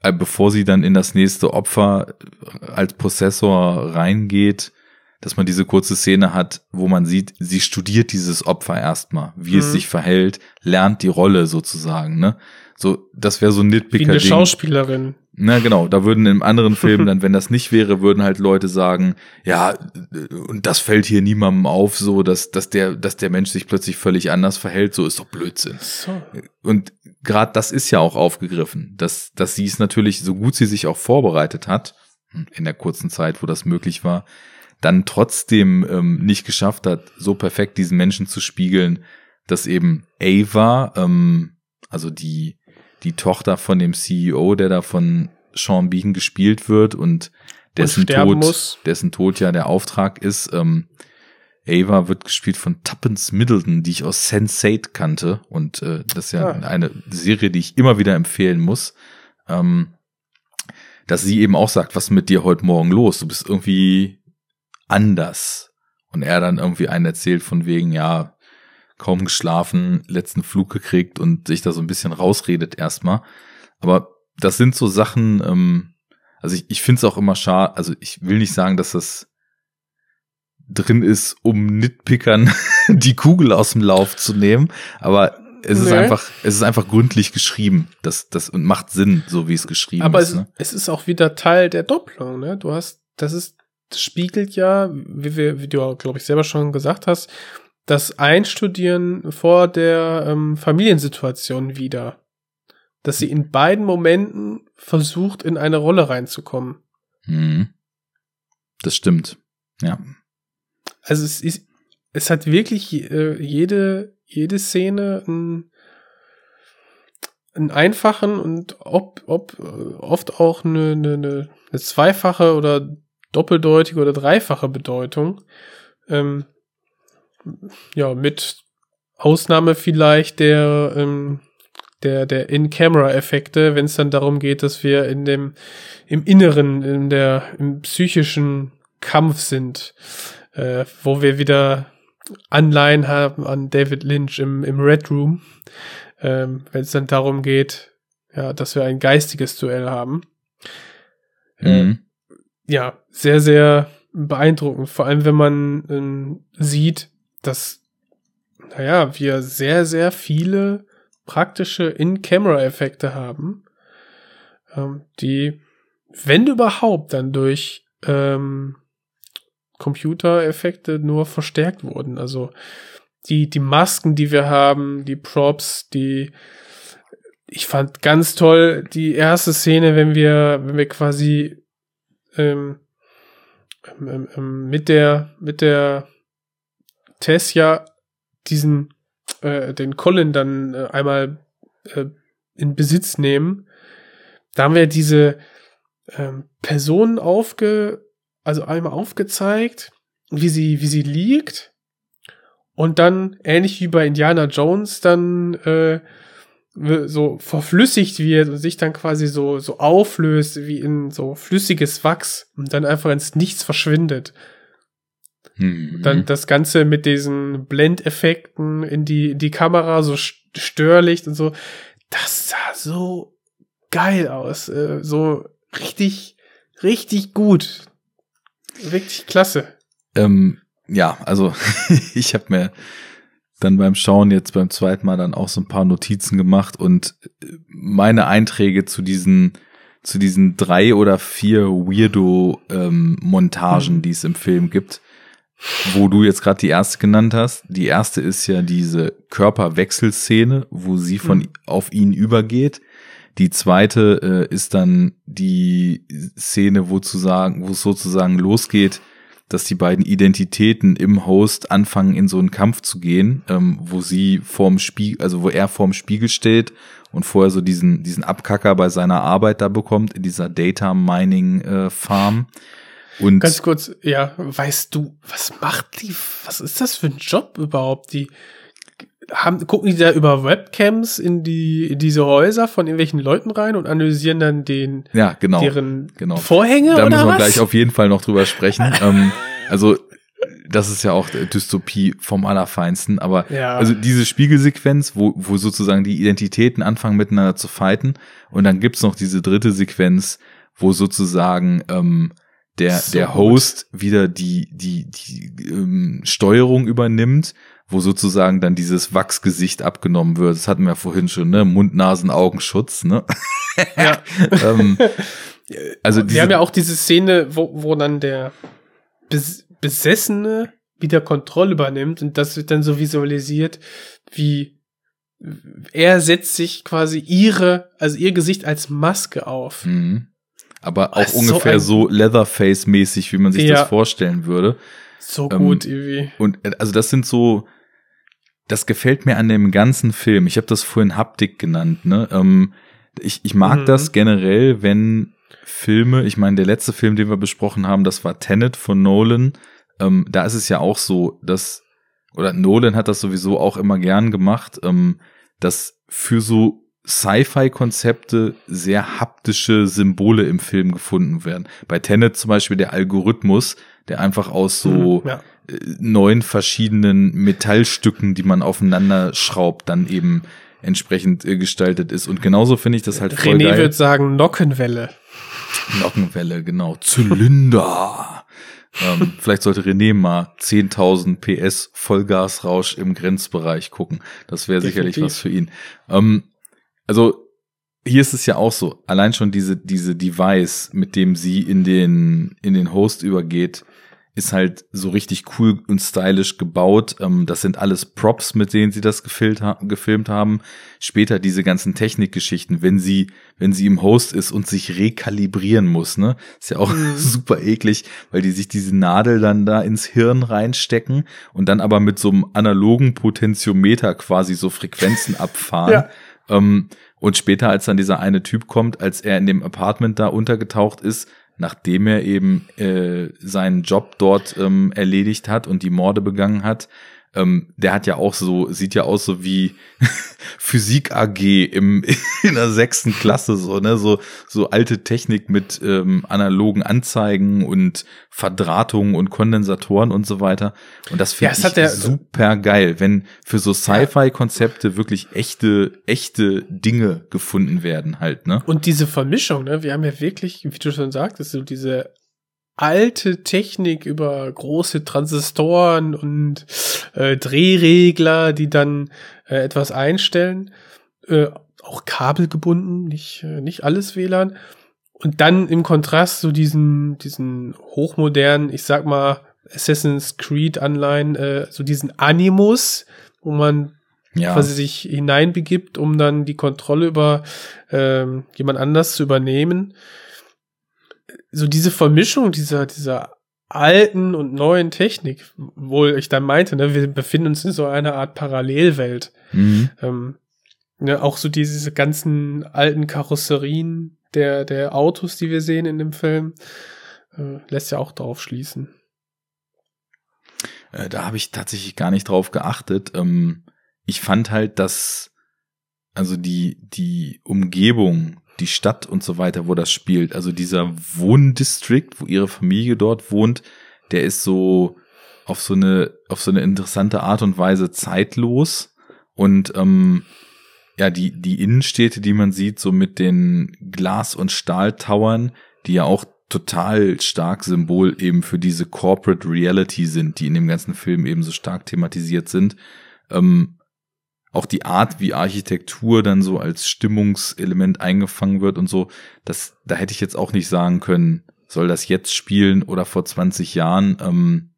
bevor sie dann in das nächste Opfer als Possessor reingeht, dass man diese kurze Szene hat, wo man sieht, sie studiert dieses Opfer erstmal, wie es Mhm. sich verhält, lernt die Rolle sozusagen, ne? So, das wäre so ein Wie Nitpicker. eine Schauspielerin. Na genau, da würden im anderen Film [laughs] dann, wenn das nicht wäre, würden halt Leute sagen, ja, und das fällt hier niemandem auf, so, dass, dass der, dass der Mensch sich plötzlich völlig anders verhält, so ist doch Blödsinn. So. Und gerade das ist ja auch aufgegriffen, dass, dass sie es natürlich, so gut sie sich auch vorbereitet hat, in der kurzen Zeit, wo das möglich war, dann trotzdem ähm, nicht geschafft hat, so perfekt diesen Menschen zu spiegeln, dass eben Ava, ähm, also die, die Tochter von dem CEO, der da von Sean Bean gespielt wird und dessen Tod, muss. dessen Tod ja der Auftrag ist, ähm, Ava wird gespielt von Tuppence Middleton, die ich aus Sense8 kannte. Und äh, das ist ja Ah. eine Serie, die ich immer wieder empfehlen muss. Ähm, dass sie eben auch sagt, was ist mit dir heute Morgen los? Du bist irgendwie anders. Und er dann irgendwie einen erzählt von wegen, ja, kaum geschlafen, letzten Flug gekriegt und sich da so ein bisschen rausredet erstmal. Aber das sind so Sachen, ähm, also ich, ich finde es auch immer schade, also ich will nicht sagen, dass das drin ist, um Nitpickern [laughs] die Kugel aus dem Lauf zu nehmen, aber es ist Nee. einfach, es ist einfach gründlich geschrieben, das, das und macht Sinn, so wie es geschrieben Aber ist. es, ne? es ist auch wieder Teil der Doppelung, ne? Du hast, das ist, das spiegelt ja, wie wir, wie du, glaube ich, selber schon gesagt hast, das Einstudieren vor der ähm, Familiensituation wieder. Dass sie in beiden Momenten versucht, in eine Rolle reinzukommen. Mhm. Das stimmt. Ja. Also es ist, es hat wirklich äh, jede, jede Szene einen, einen einfachen und ob, ob äh, oft auch eine, eine, eine, eine zweifache oder doppeldeutige oder dreifache Bedeutung. Ähm, ja, mit Ausnahme vielleicht der, ähm, der, der In-Camera-Effekte, wenn es dann darum geht, dass wir in dem, im Inneren, in der, im psychischen Kampf sind, äh, wo wir wieder Anleihen haben an David Lynch im, im Red Room, ähm, wenn es dann darum geht, ja, dass wir ein geistiges Duell haben. Äh, Mhm. ja, sehr, sehr beeindruckend. Vor allem, wenn man ähm, sieht, dass, naja, wir sehr, sehr viele praktische In-Camera-Effekte haben, ähm, die, wenn überhaupt, dann durch ähm, Computereffekte nur verstärkt wurden. Also die, die Masken, die wir haben, die Props, die ich fand ganz toll die erste Szene, wenn wir, wenn wir quasi ähm, ähm, ähm, mit der, mit der Tessia diesen, äh, den Colin dann äh, einmal äh, in Besitz nehmen. Da haben wir diese ähm, Personen aufge, also einmal aufgezeigt, wie sie, wie sie liegt. Und dann, ähnlich wie bei Indiana Jones, dann äh, so verflüssigt wird und sich dann quasi so, so auflöst wie in so flüssiges Wachs und dann einfach ins Nichts verschwindet. Mhm. Dann das Ganze mit diesen Blendeffekten in die, in die Kamera, so Störlicht und so. Das sah so geil aus. Äh, so richtig, richtig gut. Wirklich klasse. Ähm, ja, also [laughs] ich habe mir dann beim Schauen jetzt beim zweiten Mal dann auch so ein paar Notizen gemacht und meine Einträge zu diesen zu diesen drei oder vier Weirdo ähm, Montagen, mhm. die es im Film gibt, wo du jetzt gerade die erste genannt hast. Die erste ist ja diese Körperwechselszene, wo sie von mhm. auf ihn übergeht. Die zweite äh, ist dann die Szene, wo zu sagen, wo es sozusagen losgeht, dass die beiden Identitäten im Host anfangen, in so einen Kampf zu gehen, ähm, wo sie vorm Spiegel, also wo er vorm Spiegel steht und vorher so diesen, diesen Abkacker bei seiner Arbeit da bekommt, in dieser Data Mining äh, Farm. Und Ganz kurz, ja, weißt du, was macht die, was ist das für ein Job überhaupt? Die haben, gucken die da über Webcams in die in diese Häuser von irgendwelchen Leuten rein und analysieren dann den ja genau deren genau Vorhänge da oder müssen wir was? gleich auf jeden Fall noch drüber sprechen [laughs] ähm, also das ist ja auch Dystopie vom allerfeinsten aber Ja. also diese Spiegelsequenz wo wo sozusagen die Identitäten anfangen miteinander zu fighten und dann gibt's noch diese dritte Sequenz wo sozusagen ähm, der So der gut. Host wieder die die die ähm, Steuerung übernimmt wo sozusagen dann dieses Wachsgesicht abgenommen wird. Das hatten wir ja vorhin schon, ne? Mund, Nasen, Augenschutz, ne? Ja. [laughs] ähm, also Wir haben ja auch diese Szene, wo, wo dann der Bes Besessene wieder Kontrolle übernimmt und das wird dann so visualisiert, wie er setzt sich quasi ihre, also ihr Gesicht als Maske auf. Mhm. Aber auch so ungefähr so, Leatherface-mäßig, wie man sich Ja. das vorstellen würde. So Ähm, gut irgendwie. Und äh, also das sind so, das gefällt mir an dem ganzen Film. Ich habe das vorhin Haptik genannt. Ne? Ähm, ich, ich mag Mhm. das generell, wenn Filme, ich meine, der letzte Film, den wir besprochen haben, das war Tenet von Nolan. Ähm, da ist es ja auch so, dass, oder Nolan hat das sowieso auch immer gern gemacht, ähm, dass für so Sci-Fi-Konzepte sehr haptische Symbole im Film gefunden werden. Bei Tenet zum Beispiel der Algorithmus, der einfach aus so Mhm, ja. äh, neun verschiedenen Metallstücken, die man aufeinander schraubt, dann eben entsprechend äh, gestaltet ist. Und genauso finde ich das halt voll René geil. wird sagen Nockenwelle. Nockenwelle, genau. Zylinder. [laughs] ähm, vielleicht sollte René mal 10.000 PS Vollgasrausch im Grenzbereich gucken. Das wäre sicherlich was für ihn. Ähm, also hier ist es ja auch so. Allein schon diese diese Device, mit dem sie in den in den Host übergeht, ist halt so richtig cool und stylisch gebaut. Ähm, das sind alles Props, mit denen sie das gefilmt, ha gefilmt haben. Später diese ganzen Technikgeschichten, wenn sie, wenn sie im Host ist und sich rekalibrieren muss, ne? Ist ja auch [laughs] super eklig, weil die sich diese Nadel dann da ins Hirn reinstecken und dann aber mit so einem analogen Potentiometer quasi so Frequenzen [laughs] abfahren. Ja. Ähm, und später, als dann dieser eine Typ kommt, als er in dem Apartment da untergetaucht ist, nachdem er eben äh, seinen Job dort ähm, erledigt hat und die Morde begangen hat, ähm, der hat ja auch so, sieht ja aus so wie [laughs] Physik AG im, [laughs] in der sechsten Klasse, so, ne, so, so alte Technik mit ähm, analogen Anzeigen und Verdrahtungen und Kondensatoren und so weiter. Und das Ja, finde es ich der- super geil, wenn für so Sci-Fi-Konzepte wirklich echte, echte Dinge gefunden werden halt, ne? Und diese Vermischung, ne? Wir haben ja wirklich, wie du schon sagtest, so diese alte Technik über große Transistoren und äh, Drehregler, die dann äh, etwas einstellen, äh, auch kabelgebunden, nicht äh, nicht alles WLAN. Und dann im Kontrast so diesen diesen hochmodernen, ich sag mal Assassin's Creed Anleihen, äh, so diesen Animus, wo man Ja. quasi sich hineinbegibt, um dann die Kontrolle über ähm, jemand anders zu übernehmen. So diese Vermischung dieser, dieser alten und neuen Technik, wohl ich dann meinte, ne, wir befinden uns in so einer Art Parallelwelt. Mhm. Ähm, ne, auch so diese ganzen alten Karosserien der, der Autos, die wir sehen in dem Film, äh, lässt ja auch drauf schließen. Äh, da habe ich tatsächlich gar nicht drauf geachtet. Ähm, ich fand halt, dass also die die Umgebung, die Stadt und so weiter, wo das spielt, also dieser Wohndistrikt, wo ihre Familie dort wohnt, der ist so auf so eine, auf so eine interessante Art und Weise zeitlos und ähm, ja, die, die Innenstädte, die man sieht, so mit den Glas- und Stahltowern, die ja auch total stark Symbol eben für diese Corporate Reality sind, die in dem ganzen Film eben so stark thematisiert sind. Ähm, auch die Art, wie Architektur dann so als Stimmungselement eingefangen wird und so, das, da hätte ich jetzt auch nicht sagen können, soll das jetzt spielen oder vor 20 Jahren. Ähm,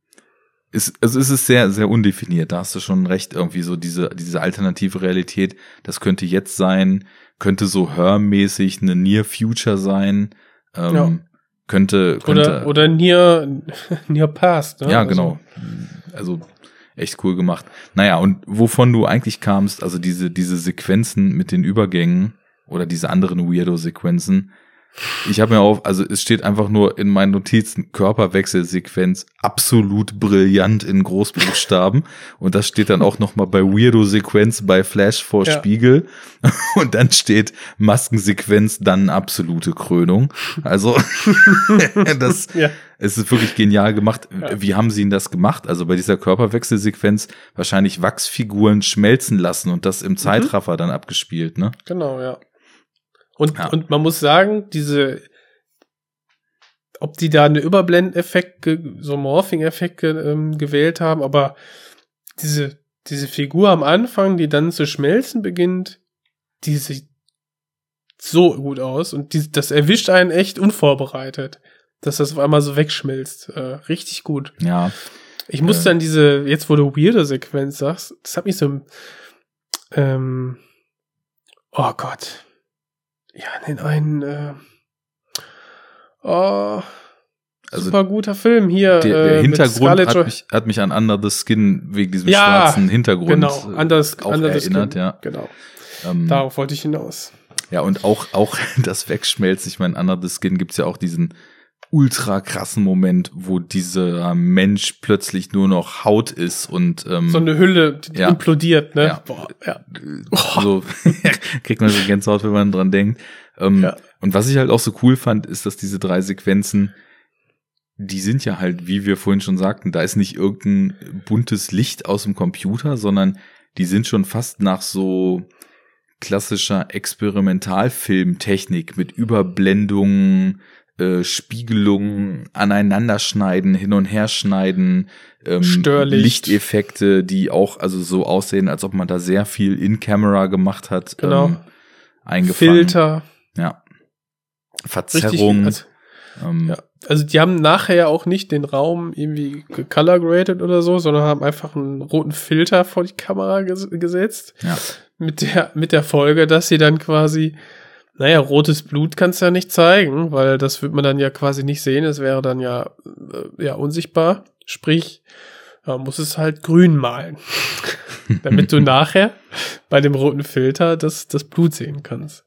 ist, also es ist sehr, sehr undefiniert. Da hast du schon recht, irgendwie so diese, diese alternative Realität. Das könnte jetzt sein, könnte so hörmäßig eine Near Future sein. Ähm, ja. Könnte, könnte. Oder, oder Near, [laughs] Near Past, ne? Ja, also. genau. Also, echt cool gemacht. Naja, und wovon du eigentlich kamst, also diese, diese Sequenzen mit den Übergängen oder diese anderen Weirdo-Sequenzen, ich habe mir auf, also es steht einfach nur in meinen Notizen Körperwechselsequenz absolut brillant in Großbuchstaben und das steht dann auch noch mal bei Weirdo Sequenz bei Flash vor ja. Spiegel [laughs] und dann steht Maskensequenz dann absolute Krönung. Also [laughs] das ja. es ist wirklich genial gemacht. Ja. Wie haben sie ihn das gemacht? Also bei dieser Körperwechselsequenz wahrscheinlich Wachsfiguren schmelzen lassen und das im mhm. Zeitraffer dann abgespielt, ne? Genau, ja. Und, ja. und man muss sagen, diese, ob die da eine Überblendeffekt, so Morphing-Effekt ähm, gewählt haben, aber diese, diese Figur am Anfang, die dann zu schmelzen beginnt, die sieht so gut aus und die, das erwischt einen echt unvorbereitet, dass das auf einmal so wegschmilzt. Äh, richtig gut. Ja. Ich musste äh. an diese, jetzt wo du weirde Sequenz sagst, das hat mich so, ähm, oh Gott, ja, den einen, äh, oh, also super guter Film hier. Der, der äh, Hintergrund hat mich, hat mich an Under the Skin wegen diesem ja, schwarzen Hintergrund genau, Under, auch Under erinnert, ja. Genau. Ähm, Darauf wollte ich hinaus. Ja, und auch, auch [laughs] das Wegschmelzen. Ich meine, Under the Skin gibt's ja auch diesen ultra krassen Moment, wo dieser Mensch plötzlich nur noch Haut ist und ähm, so eine Hülle die ja, implodiert, ne? Ja. Boah, ja. So [laughs] kriegt man so Gänsehaut, wenn man dran denkt. Ähm, ja. Und was ich halt auch so cool fand, ist, dass diese drei Sequenzen, die sind ja halt, wie wir vorhin schon sagten, da ist nicht irgendein buntes Licht aus dem Computer, sondern die sind schon fast nach so klassischer Experimentalfilmtechnik mit Überblendungen, äh, Spiegelungen, Aneinanderschneiden, hin und her schneiden, ähm, Störlicht. Lichteffekte, die auch also so aussehen, als ob man da sehr viel in Camera gemacht hat, genau. ähm, eingefangen. Filter. Ja. Verzerrung. Also, ähm, ja. also die haben nachher auch nicht den Raum irgendwie color graded oder so, sondern haben einfach einen roten Filter vor die Kamera ges gesetzt. Ja. Mit der, mit der Folge, dass sie dann quasi naja, rotes Blut kannst du ja nicht zeigen, weil das wird man dann ja quasi nicht sehen. Es wäre dann ja, äh, ja unsichtbar. Sprich, man muss es halt grün malen. [laughs] Damit du nachher bei dem roten Filter das, das Blut sehen kannst.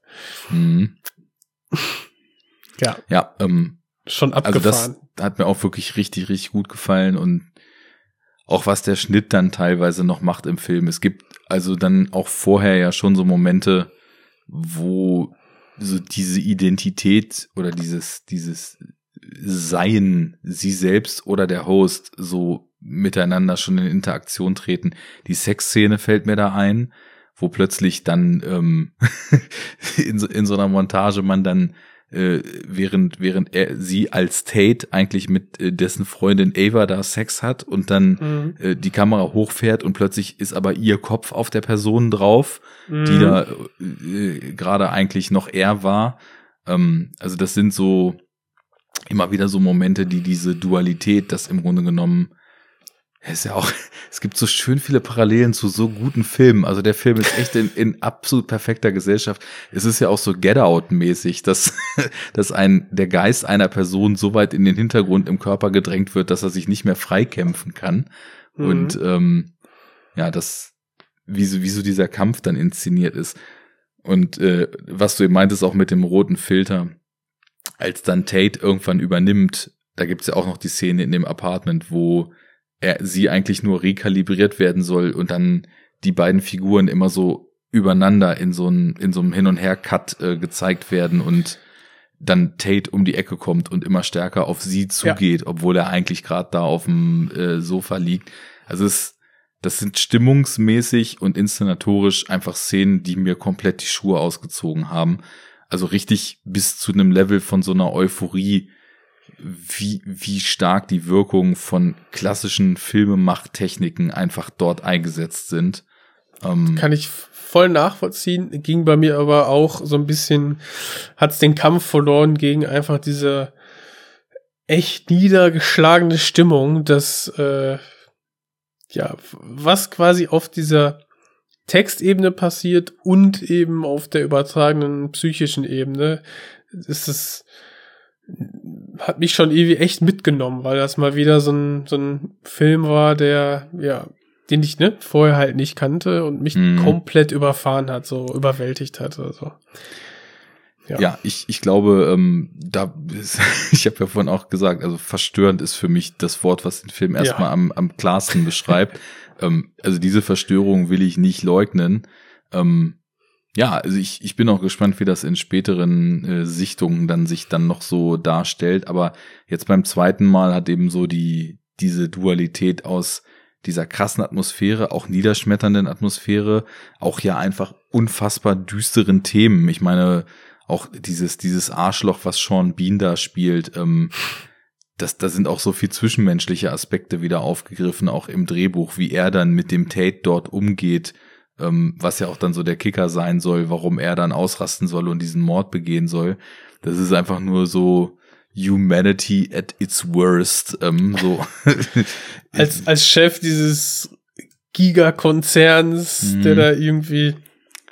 Mhm. [laughs] Ja. Ja, ähm, schon abgefahren. Also das hat mir auch wirklich richtig, richtig gut gefallen und auch was der Schnitt dann teilweise noch macht im Film. Es gibt also dann auch vorher ja schon so Momente, wo so diese Identität oder dieses, dieses Seien, sie selbst oder der Host so miteinander schon in Interaktion treten. Die Sexszene fällt mir da ein, wo plötzlich dann ähm, [laughs] in, so, in so einer Montage man dann äh, während während er sie als Tate eigentlich mit äh, dessen Freundin Ava da Sex hat und dann mhm. äh, die Kamera hochfährt und plötzlich ist aber ihr Kopf auf der Person drauf, mhm. die da äh, gerade eigentlich noch er war. Ähm, also das sind so immer wieder so Momente, die diese Dualität, das im Grunde genommen ist ja auch, [laughs] es gibt so schön viele Parallelen zu so guten Filmen. Also der Film ist echt in, in absolut perfekter Gesellschaft. Es ist ja auch so Get Out-mäßig, dass, [laughs] dass ein, der Geist einer Person so weit in den Hintergrund im Körper gedrängt wird, dass er sich nicht mehr freikämpfen kann. Mhm. Und ähm, ja, das, wie so, wie so dieser Kampf dann inszeniert ist. Und äh, was du eben meintest, auch mit dem roten Filter, als dann Tate irgendwann übernimmt, da gibt's ja auch noch die Szene in dem Apartment, wo er, sie eigentlich nur rekalibriert werden soll und dann die beiden Figuren immer so übereinander in so einem in so einem Hin und Her Cut äh, gezeigt werden und dann Tate um die Ecke kommt und immer stärker auf sie zugeht, ja. obwohl er eigentlich gerade da auf dem äh, Sofa liegt. Also es, das sind stimmungsmäßig und inszenatorisch einfach Szenen, die mir komplett die Schuhe ausgezogen haben. Also richtig bis zu einem Level von so einer Euphorie, wie, wie stark die Wirkung von klassischen Filmemachttechniken einfach dort eingesetzt sind. Ähm, Kann ich voll nachvollziehen, ging bei mir aber auch so ein bisschen, hat's den Kampf verloren gegen einfach diese echt niedergeschlagene Stimmung, dass äh, ja, was quasi auf dieser Textebene passiert und eben auf der übertragenen psychischen Ebene, ist es hat mich schon irgendwie echt mitgenommen, weil das mal wieder so ein, so ein Film war, der, ja, den ich ne, vorher halt nicht kannte und mich mhm. komplett überfahren hat, so überwältigt hat. Also. Ja. ja, ich, ich glaube, ähm, da ist, [laughs] ich habe ja vorhin auch gesagt, also verstörend ist für mich das Wort, was den Film erstmal ja. am, am klarsten beschreibt. [laughs] ähm, also diese Verstörung will ich nicht leugnen. Ähm, ja, also ich, ich bin auch gespannt, wie das in späteren äh, Sichtungen dann sich dann noch so darstellt. Aber jetzt beim zweiten Mal hat eben so die diese Dualität aus dieser krassen Atmosphäre, auch niederschmetternden Atmosphäre, auch ja einfach unfassbar düsteren Themen. Ich meine, auch dieses, dieses Arschloch, was Sean Bean da spielt, ähm, das, da sind auch so viel zwischenmenschliche Aspekte wieder aufgegriffen, auch im Drehbuch, wie er dann mit dem Tate dort umgeht, ähm, was ja auch dann so der Kicker sein soll, warum er dann ausrasten soll und diesen Mord begehen soll. Das ist einfach nur so, Humanity at its worst. Ähm, so. [laughs] als, als Chef dieses Gigakonzerns, mhm. der da irgendwie,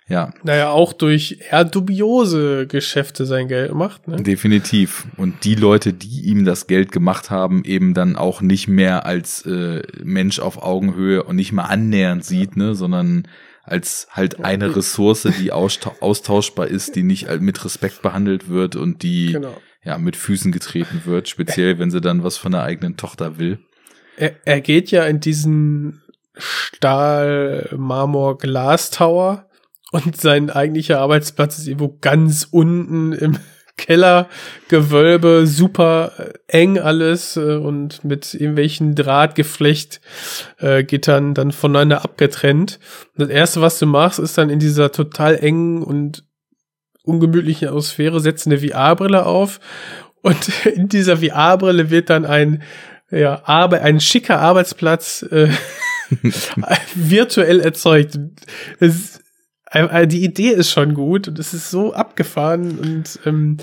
ja, naja, auch durch eher dubiose Geschäfte sein Geld macht. Ne? Definitiv. Und die Leute, die ihm das Geld gemacht haben, eben dann auch nicht mehr als äh, Mensch auf Augenhöhe und nicht mal annähernd sieht, ne, sondern als halt eine Ressource, die austauschbar ist, die nicht mit Respekt behandelt wird und die genau ja, mit Füßen getreten wird, speziell wenn sie dann was von der eigenen Tochter will. Er, er geht ja in diesen Stahl-Marmor-Glas-Tower und sein eigentlicher Arbeitsplatz ist irgendwo ganz unten im Kellergewölbe, super eng alles äh, und mit irgendwelchen Drahtgeflechtgittern äh, dann voneinander abgetrennt. Und das erste, was du machst, ist dann in dieser total engen und ungemütliche Atmosphäre, setzt eine VR-Brille auf und [laughs] in dieser VR-Brille wird dann ein, ja, Arbeit, ein schicker Arbeitsplatz äh, [laughs] [laughs] virtuell erzeugt. Es, äh, die Idee ist schon gut und es ist so abgefahren und ähm,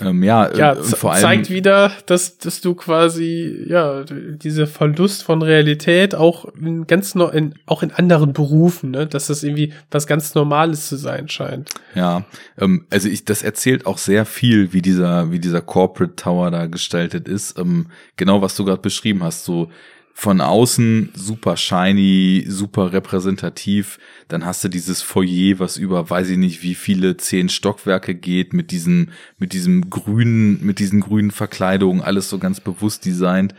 ähm, ja, ja äh, vor allem zeigt wieder, dass, dass du quasi, ja, diese Verlust von Realität auch in ganz no in, auch in anderen Berufen, ne, dass das irgendwie was ganz Normales zu sein scheint. Ja, ähm, also ich, das erzählt auch sehr viel, wie dieser, wie dieser Corporate Tower da gestaltet ist. Ähm, genau, was du gerade beschrieben hast, so von außen super shiny, super repräsentativ. Dann hast du dieses Foyer, was über weiß ich nicht wie viele zehn Stockwerke geht mit diesen, mit diesem grünen, mit diesen grünen Verkleidungen, alles so ganz bewusst designt.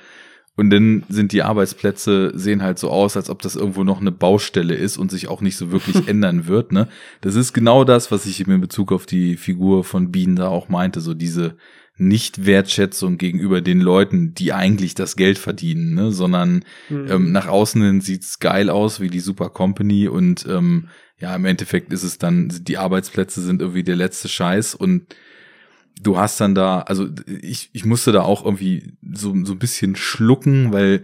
Und dann sind die Arbeitsplätze, sehen halt so aus, als ob das irgendwo noch eine Baustelle ist und sich auch nicht so wirklich [laughs] ändern wird, ne? Das ist genau das, was ich in Bezug auf die Figur von Bean da auch meinte, so diese, nicht-Wertschätzung gegenüber den Leuten, die eigentlich das Geld verdienen, ne? sondern mhm. ähm, nach außen hin sieht's geil aus wie die Super Company und ähm, ja, im Endeffekt ist es dann, die Arbeitsplätze sind irgendwie der letzte Scheiß und du hast dann da, also ich, ich musste da auch irgendwie so, so ein bisschen schlucken, weil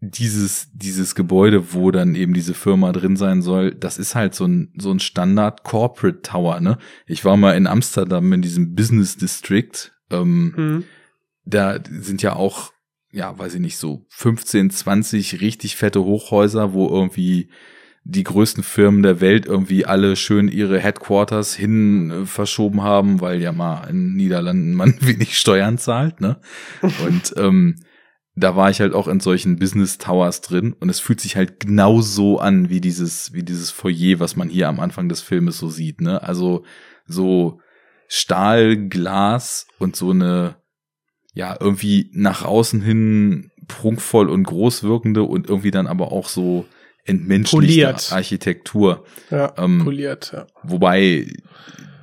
dieses, dieses Gebäude, wo dann eben diese Firma drin sein soll, das ist halt so ein, so ein Standard Corporate Tower, ne? Ich war mal in Amsterdam in diesem Business District ähm, mhm. Da sind ja auch, ja, weiß ich nicht, so 15, 20 richtig fette Hochhäuser, wo irgendwie die größten Firmen der Welt irgendwie alle schön ihre Headquarters hin äh, verschoben haben, weil ja mal in Niederlanden man [laughs] wenig Steuern zahlt, ne? [laughs] Und ähm, da war ich halt auch in solchen Business Towers drin und es fühlt sich halt genau so an wie dieses, wie dieses Foyer, was man hier am Anfang des Filmes so sieht, ne? Also so Stahl, Glas und so eine, ja, irgendwie nach außen hin prunkvoll und groß wirkende und irgendwie dann aber auch so entmenschlichte Architektur. Ja, ähm, poliert, ja. Wobei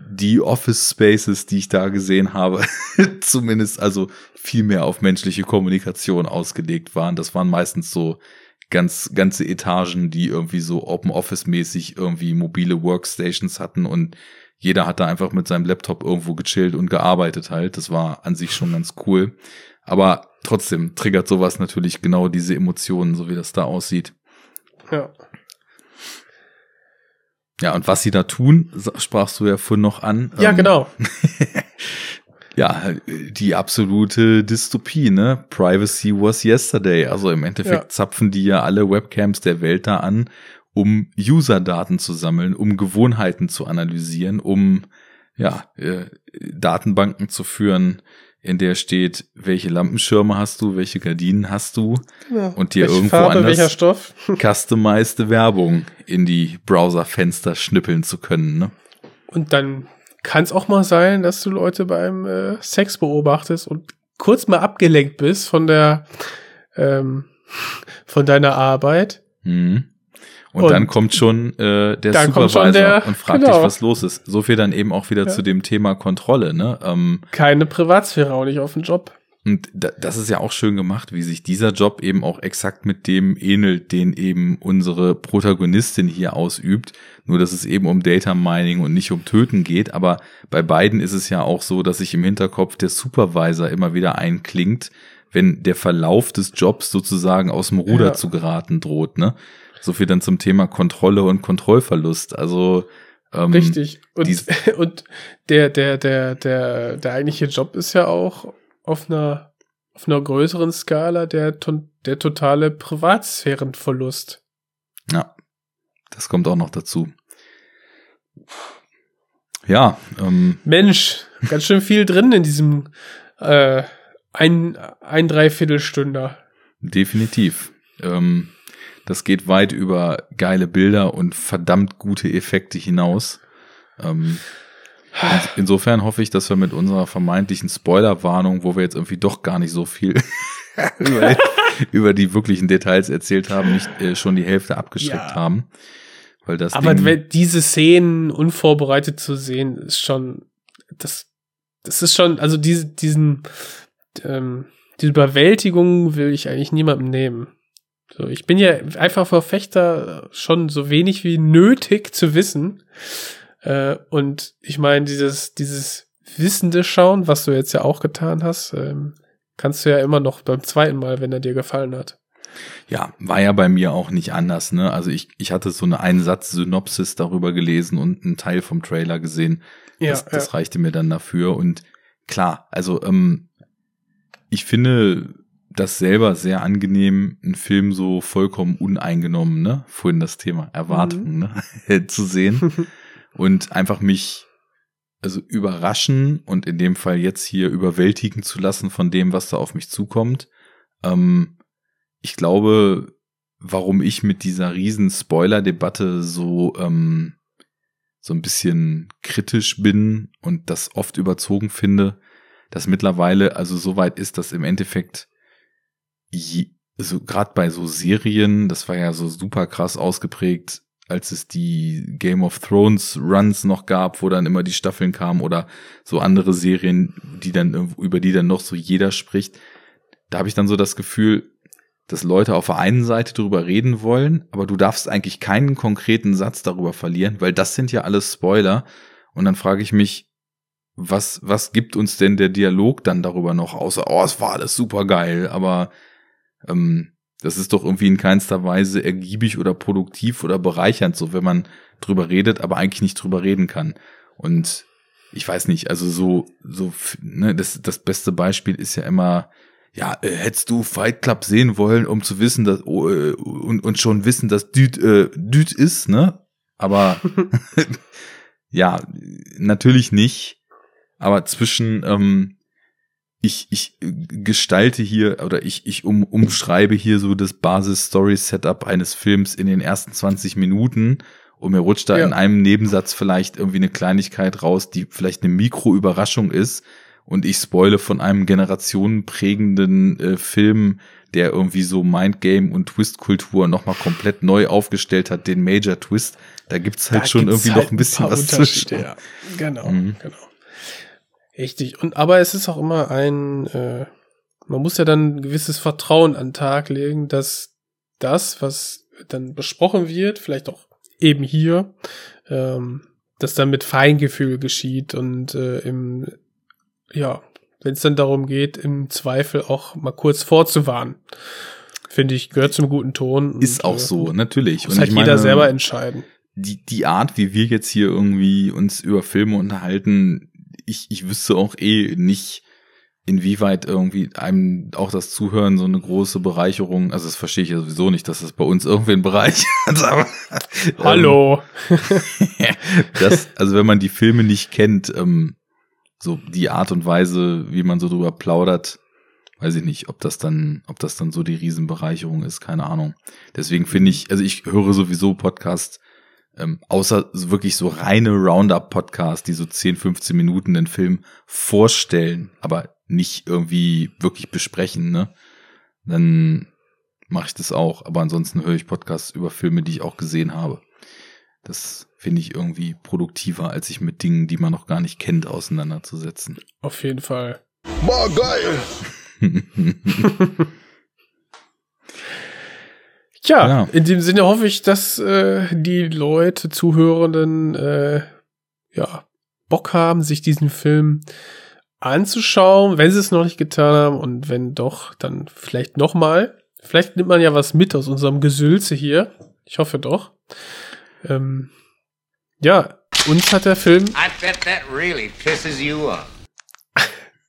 die Office Spaces, die ich da gesehen habe, [laughs] zumindest also viel mehr auf menschliche Kommunikation ausgelegt waren. Das waren meistens so ganz ganze Etagen, die irgendwie so Open Office mäßig irgendwie mobile Workstations hatten und jeder hat da einfach mit seinem Laptop irgendwo gechillt und gearbeitet halt. Das war an sich schon ganz cool. Aber trotzdem triggert sowas natürlich genau diese Emotionen, so wie das da aussieht. Ja. Ja, und was sie da tun, sprachst du ja vorhin noch an. Ja, ähm, genau. [laughs] ja, die absolute Dystopie, ne? Privacy was yesterday. Also im Endeffekt ja. zapfen die ja alle Webcams der Welt da an, um User-Daten zu sammeln, um Gewohnheiten zu analysieren, um ja, äh, Datenbanken zu führen, in der steht, welche Lampenschirme hast du, welche Gardinen hast du ja, und dir irgendwo Farbe, anders welcher Stoff? [laughs] customized Werbung in die Browserfenster schnippeln zu können. Ne? Und dann kann es auch mal sein, dass du Leute beim äh, Sex beobachtest und kurz mal abgelenkt bist von der ähm, [laughs] von deiner Arbeit. Mhm. Und, und, dann kommt schon äh, der Supervisor schon der, und fragt genau. dich, was los ist. So viel dann eben auch wieder ja. zu dem Thema Kontrolle. Ne? Ähm, Keine Privatsphäre auch nicht auf dem Job. Und das ist ja auch schön gemacht, wie sich dieser Job eben auch exakt mit dem ähnelt, den eben unsere Protagonistin hier ausübt. Nur, dass es eben um Data Mining und nicht um Töten geht. Aber bei beiden ist es ja auch so, dass sich im Hinterkopf der Supervisor immer wieder einklingt, wenn der Verlauf des Jobs sozusagen aus dem Ruder ja. zu geraten droht. Ne? So viel dann zum Thema Kontrolle und Kontrollverlust. Also ähm, richtig. Und, [laughs] und der der der der der eigentliche Job ist ja auch auf einer auf einer größeren Skala der der totale Privatsphärenverlust. Ja, das kommt auch noch dazu. Ja. Ähm, Mensch, ganz schön viel drin in diesem äh, ein ein Dreiviertelstünder. Definitiv. Ähm, das geht weit über geile Bilder und verdammt gute Effekte hinaus. Ähm, insofern hoffe ich, dass wir mit unserer vermeintlichen Spoilerwarnung, wo wir jetzt irgendwie doch gar nicht so viel [laughs] über, über, die wirklichen Details erzählt haben, nicht äh, schon die Hälfte abgeschreckt ja. haben. Weil das Aber Ding, diese Szenen unvorbereitet zu sehen, ist schon, das, das ist schon, also diese, diesen, ähm, die Überwältigung will ich eigentlich niemandem nehmen. So, ich bin ja einfach Verfechter, schon so wenig wie nötig zu wissen. Äh, und ich meine, dieses, dieses Wissende schauen, was du jetzt ja auch getan hast, ähm, kannst du ja immer noch beim zweiten Mal, wenn er dir gefallen hat. Ja, war ja bei mir auch nicht anders, ne? Also ich, ich hatte so eine Einsatz-Synopsis darüber gelesen und einen Teil vom Trailer gesehen. Ja, das, das ja. reichte mir dann dafür. Und klar, also ähm, ich finde, das selber sehr angenehm, einen Film so vollkommen uneingenommen, ne? Vorhin das Thema Erwartungen, mhm. ne? [laughs] zu sehen [laughs] und einfach mich also überraschen und in dem Fall jetzt hier überwältigen zu lassen von dem, was da auf mich zukommt. Ähm, ich glaube, warum ich mit dieser riesen Spoiler-Debatte so ähm, so ein bisschen kritisch bin und das oft überzogen finde, dass mittlerweile also so weit ist, dass im Endeffekt so gerade bei so Serien, das war ja so super krass ausgeprägt, als es die Game of Thrones Runs noch gab, wo dann immer die Staffeln kamen oder so andere Serien, die dann über die dann noch so jeder spricht. Da habe ich dann so das Gefühl, dass Leute auf der einen Seite darüber reden wollen, aber du darfst eigentlich keinen konkreten Satz darüber verlieren, weil das sind ja alles Spoiler. Und dann frage ich mich, was, was gibt uns denn der Dialog dann darüber noch, außer, oh, es war alles super geil, aber ähm, das ist doch irgendwie in keinster Weise ergiebig oder produktiv oder bereichernd, so wenn man drüber redet, aber eigentlich nicht drüber reden kann. Und ich weiß nicht, also so, so, ne, das, das beste Beispiel ist ja immer, ja, äh, hättest du Fight Club sehen wollen, um zu wissen, dass, oh, äh, und, und schon wissen, dass Düt, äh, Düt ist, ne? Aber, [laughs] [laughs] ja, natürlich nicht. Aber zwischen, ähm, ich, ich gestalte hier oder ich, ich um, umschreibe hier so das Basis-Story-Setup eines Films in den ersten 20 Minuten und mir rutscht da ja. in einem Nebensatz vielleicht irgendwie eine Kleinigkeit raus, die vielleicht eine Mikroüberraschung ist und ich spoile von einem generationenprägenden äh, Film, der irgendwie so Mindgame und Twist-Kultur nochmal komplett neu aufgestellt hat, den Major Twist. Da gibt's halt Da schon gibt's irgendwie halt noch ein bisschen was zwischen. Ja. Genau, Mhm. genau. Richtig. Und aber es ist auch immer ein, äh, man muss ja dann ein gewisses Vertrauen an den Tag legen, dass das, was dann besprochen wird, vielleicht auch eben hier, ähm, dass dann mit Feingefühl geschieht und äh, im, ja, wenn es dann darum geht, im Zweifel auch mal kurz vorzuwarnen. Finde ich, gehört zum guten Ton. Ist und, auch äh, so, natürlich. Muss halt jeder selber entscheiden. Die, die Art, wie wir jetzt hier irgendwie uns über Filme unterhalten, ich, ich wüsste auch eh nicht, inwieweit irgendwie einem auch das Zuhören so eine große Bereicherung, also das verstehe ich ja sowieso nicht, dass das bei uns irgendwie einen Bereich hat, aber [laughs] Hallo. Ähm, [laughs] das, also wenn man die Filme nicht kennt, ähm, so die Art und Weise, wie man so drüber plaudert, weiß ich nicht, ob das dann, ob das dann so die Riesenbereicherung ist, keine Ahnung. Deswegen finde ich, also ich höre sowieso Podcasts, ähm, außer so wirklich so reine Roundup-Podcasts, die so 10, 15 Minuten den Film vorstellen, aber nicht irgendwie wirklich besprechen, ne? Dann mache ich das auch. Aber ansonsten höre ich Podcasts über Filme, die ich auch gesehen habe. Das finde ich irgendwie produktiver, als sich mit Dingen, die man noch gar nicht kennt, auseinanderzusetzen. Auf jeden Fall. Boah, geil! [laughs] Tja, Ja. in dem Sinne hoffe ich, dass äh, die Leute, Zuhörenden, äh, ja, Bock haben, sich diesen Film anzuschauen, wenn sie es noch nicht getan haben und wenn doch, dann vielleicht nochmal. Vielleicht nimmt man ja was mit aus unserem Gesülze hier. Ich hoffe doch. Ähm, ja, uns hat der Film I bet that really pisses you off.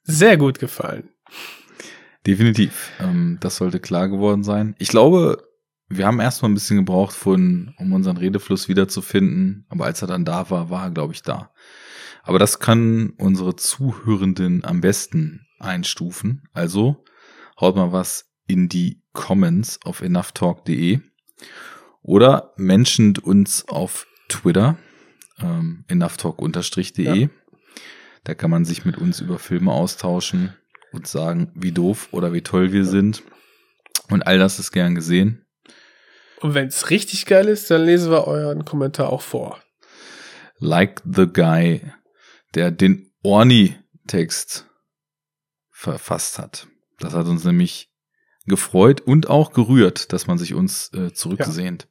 sehr gut gefallen. Definitiv. Ähm, das sollte klar geworden sein. Ich glaube, wir haben erstmal ein bisschen gebraucht, von, um unseren Redefluss wiederzufinden. Aber als er dann da war, war er, glaube ich, da. Aber das können unsere Zuhörenden am besten einstufen. Also haut mal was in die Comments auf enoughtalk.de oder menschend uns auf Twitter, ähm, enoughtalk-de. Ja. Da kann man sich mit uns über Filme austauschen und sagen, wie doof oder wie toll wir sind. Und all das ist gern gesehen. Und wenn es richtig geil ist, dann lesen wir euren Kommentar auch vor. Like the guy, der den Orni-Text verfasst hat. Das hat uns nämlich gefreut und auch gerührt, dass man sich uns äh, zurückgesehnt.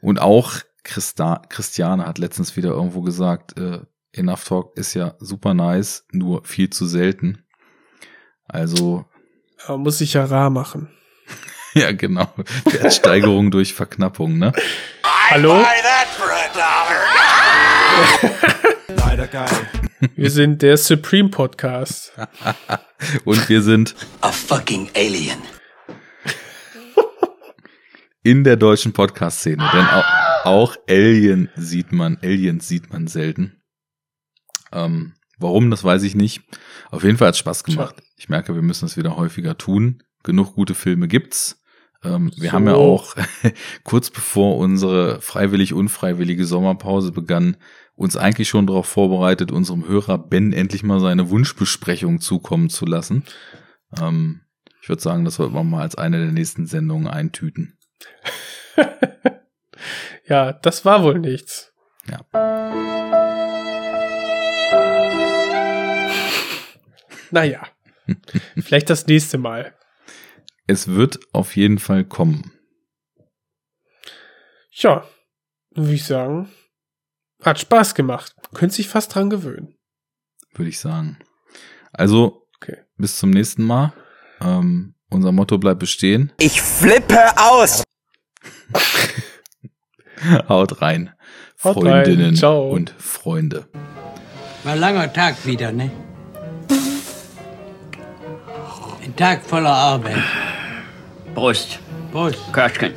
Und auch Christa Christiane hat letztens wieder irgendwo gesagt, äh, Enough Talk ist ja super nice, nur viel zu selten. Also, Man muss sich ja rar machen. [laughs] ja genau, Wertsteigerung durch Verknappung, ne? Hallo? Leider geil. Wir sind der Supreme Podcast. Und wir sind A fucking alien. in der deutschen Podcast-Szene, denn auch, auch Alien sieht man, Aliens sieht man selten. Ähm, warum, das weiß ich nicht. Auf jeden Fall hat es Spaß gemacht. Ich merke, wir müssen es wieder häufiger tun. Genug gute Filme gibt's. Ähm, wir So. haben ja auch [laughs] kurz bevor unsere freiwillig unfreiwillige Sommerpause begann, uns eigentlich schon darauf vorbereitet, unserem Hörer Ben endlich mal seine Wunschbesprechung zukommen zu lassen. Ähm, ich würde sagen, das sollten wir mal als eine der nächsten Sendungen eintüten. [laughs] Ja, das war wohl nichts. Ja. Naja, [laughs] vielleicht das nächste Mal. Es wird auf jeden Fall kommen. Ja, würde ich sagen, hat Spaß gemacht. Könnt sich fast dran gewöhnen. würde ich sagen. Also, Okay. bis zum nächsten Mal. Ähm, unser Motto bleibt bestehen. Ich flippe aus! [laughs] Haut rein. Haut rein. Freundinnen Ciao. und Freunde. War ein langer Tag wieder, ne? Ein Tag voller Arbeit. Prost. Prost. Köschken.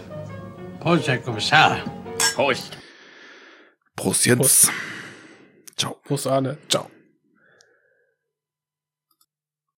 Prost, Herr Kommissar. Prost. Prost jetzt. Ciao. Prost, Arne. Ciao.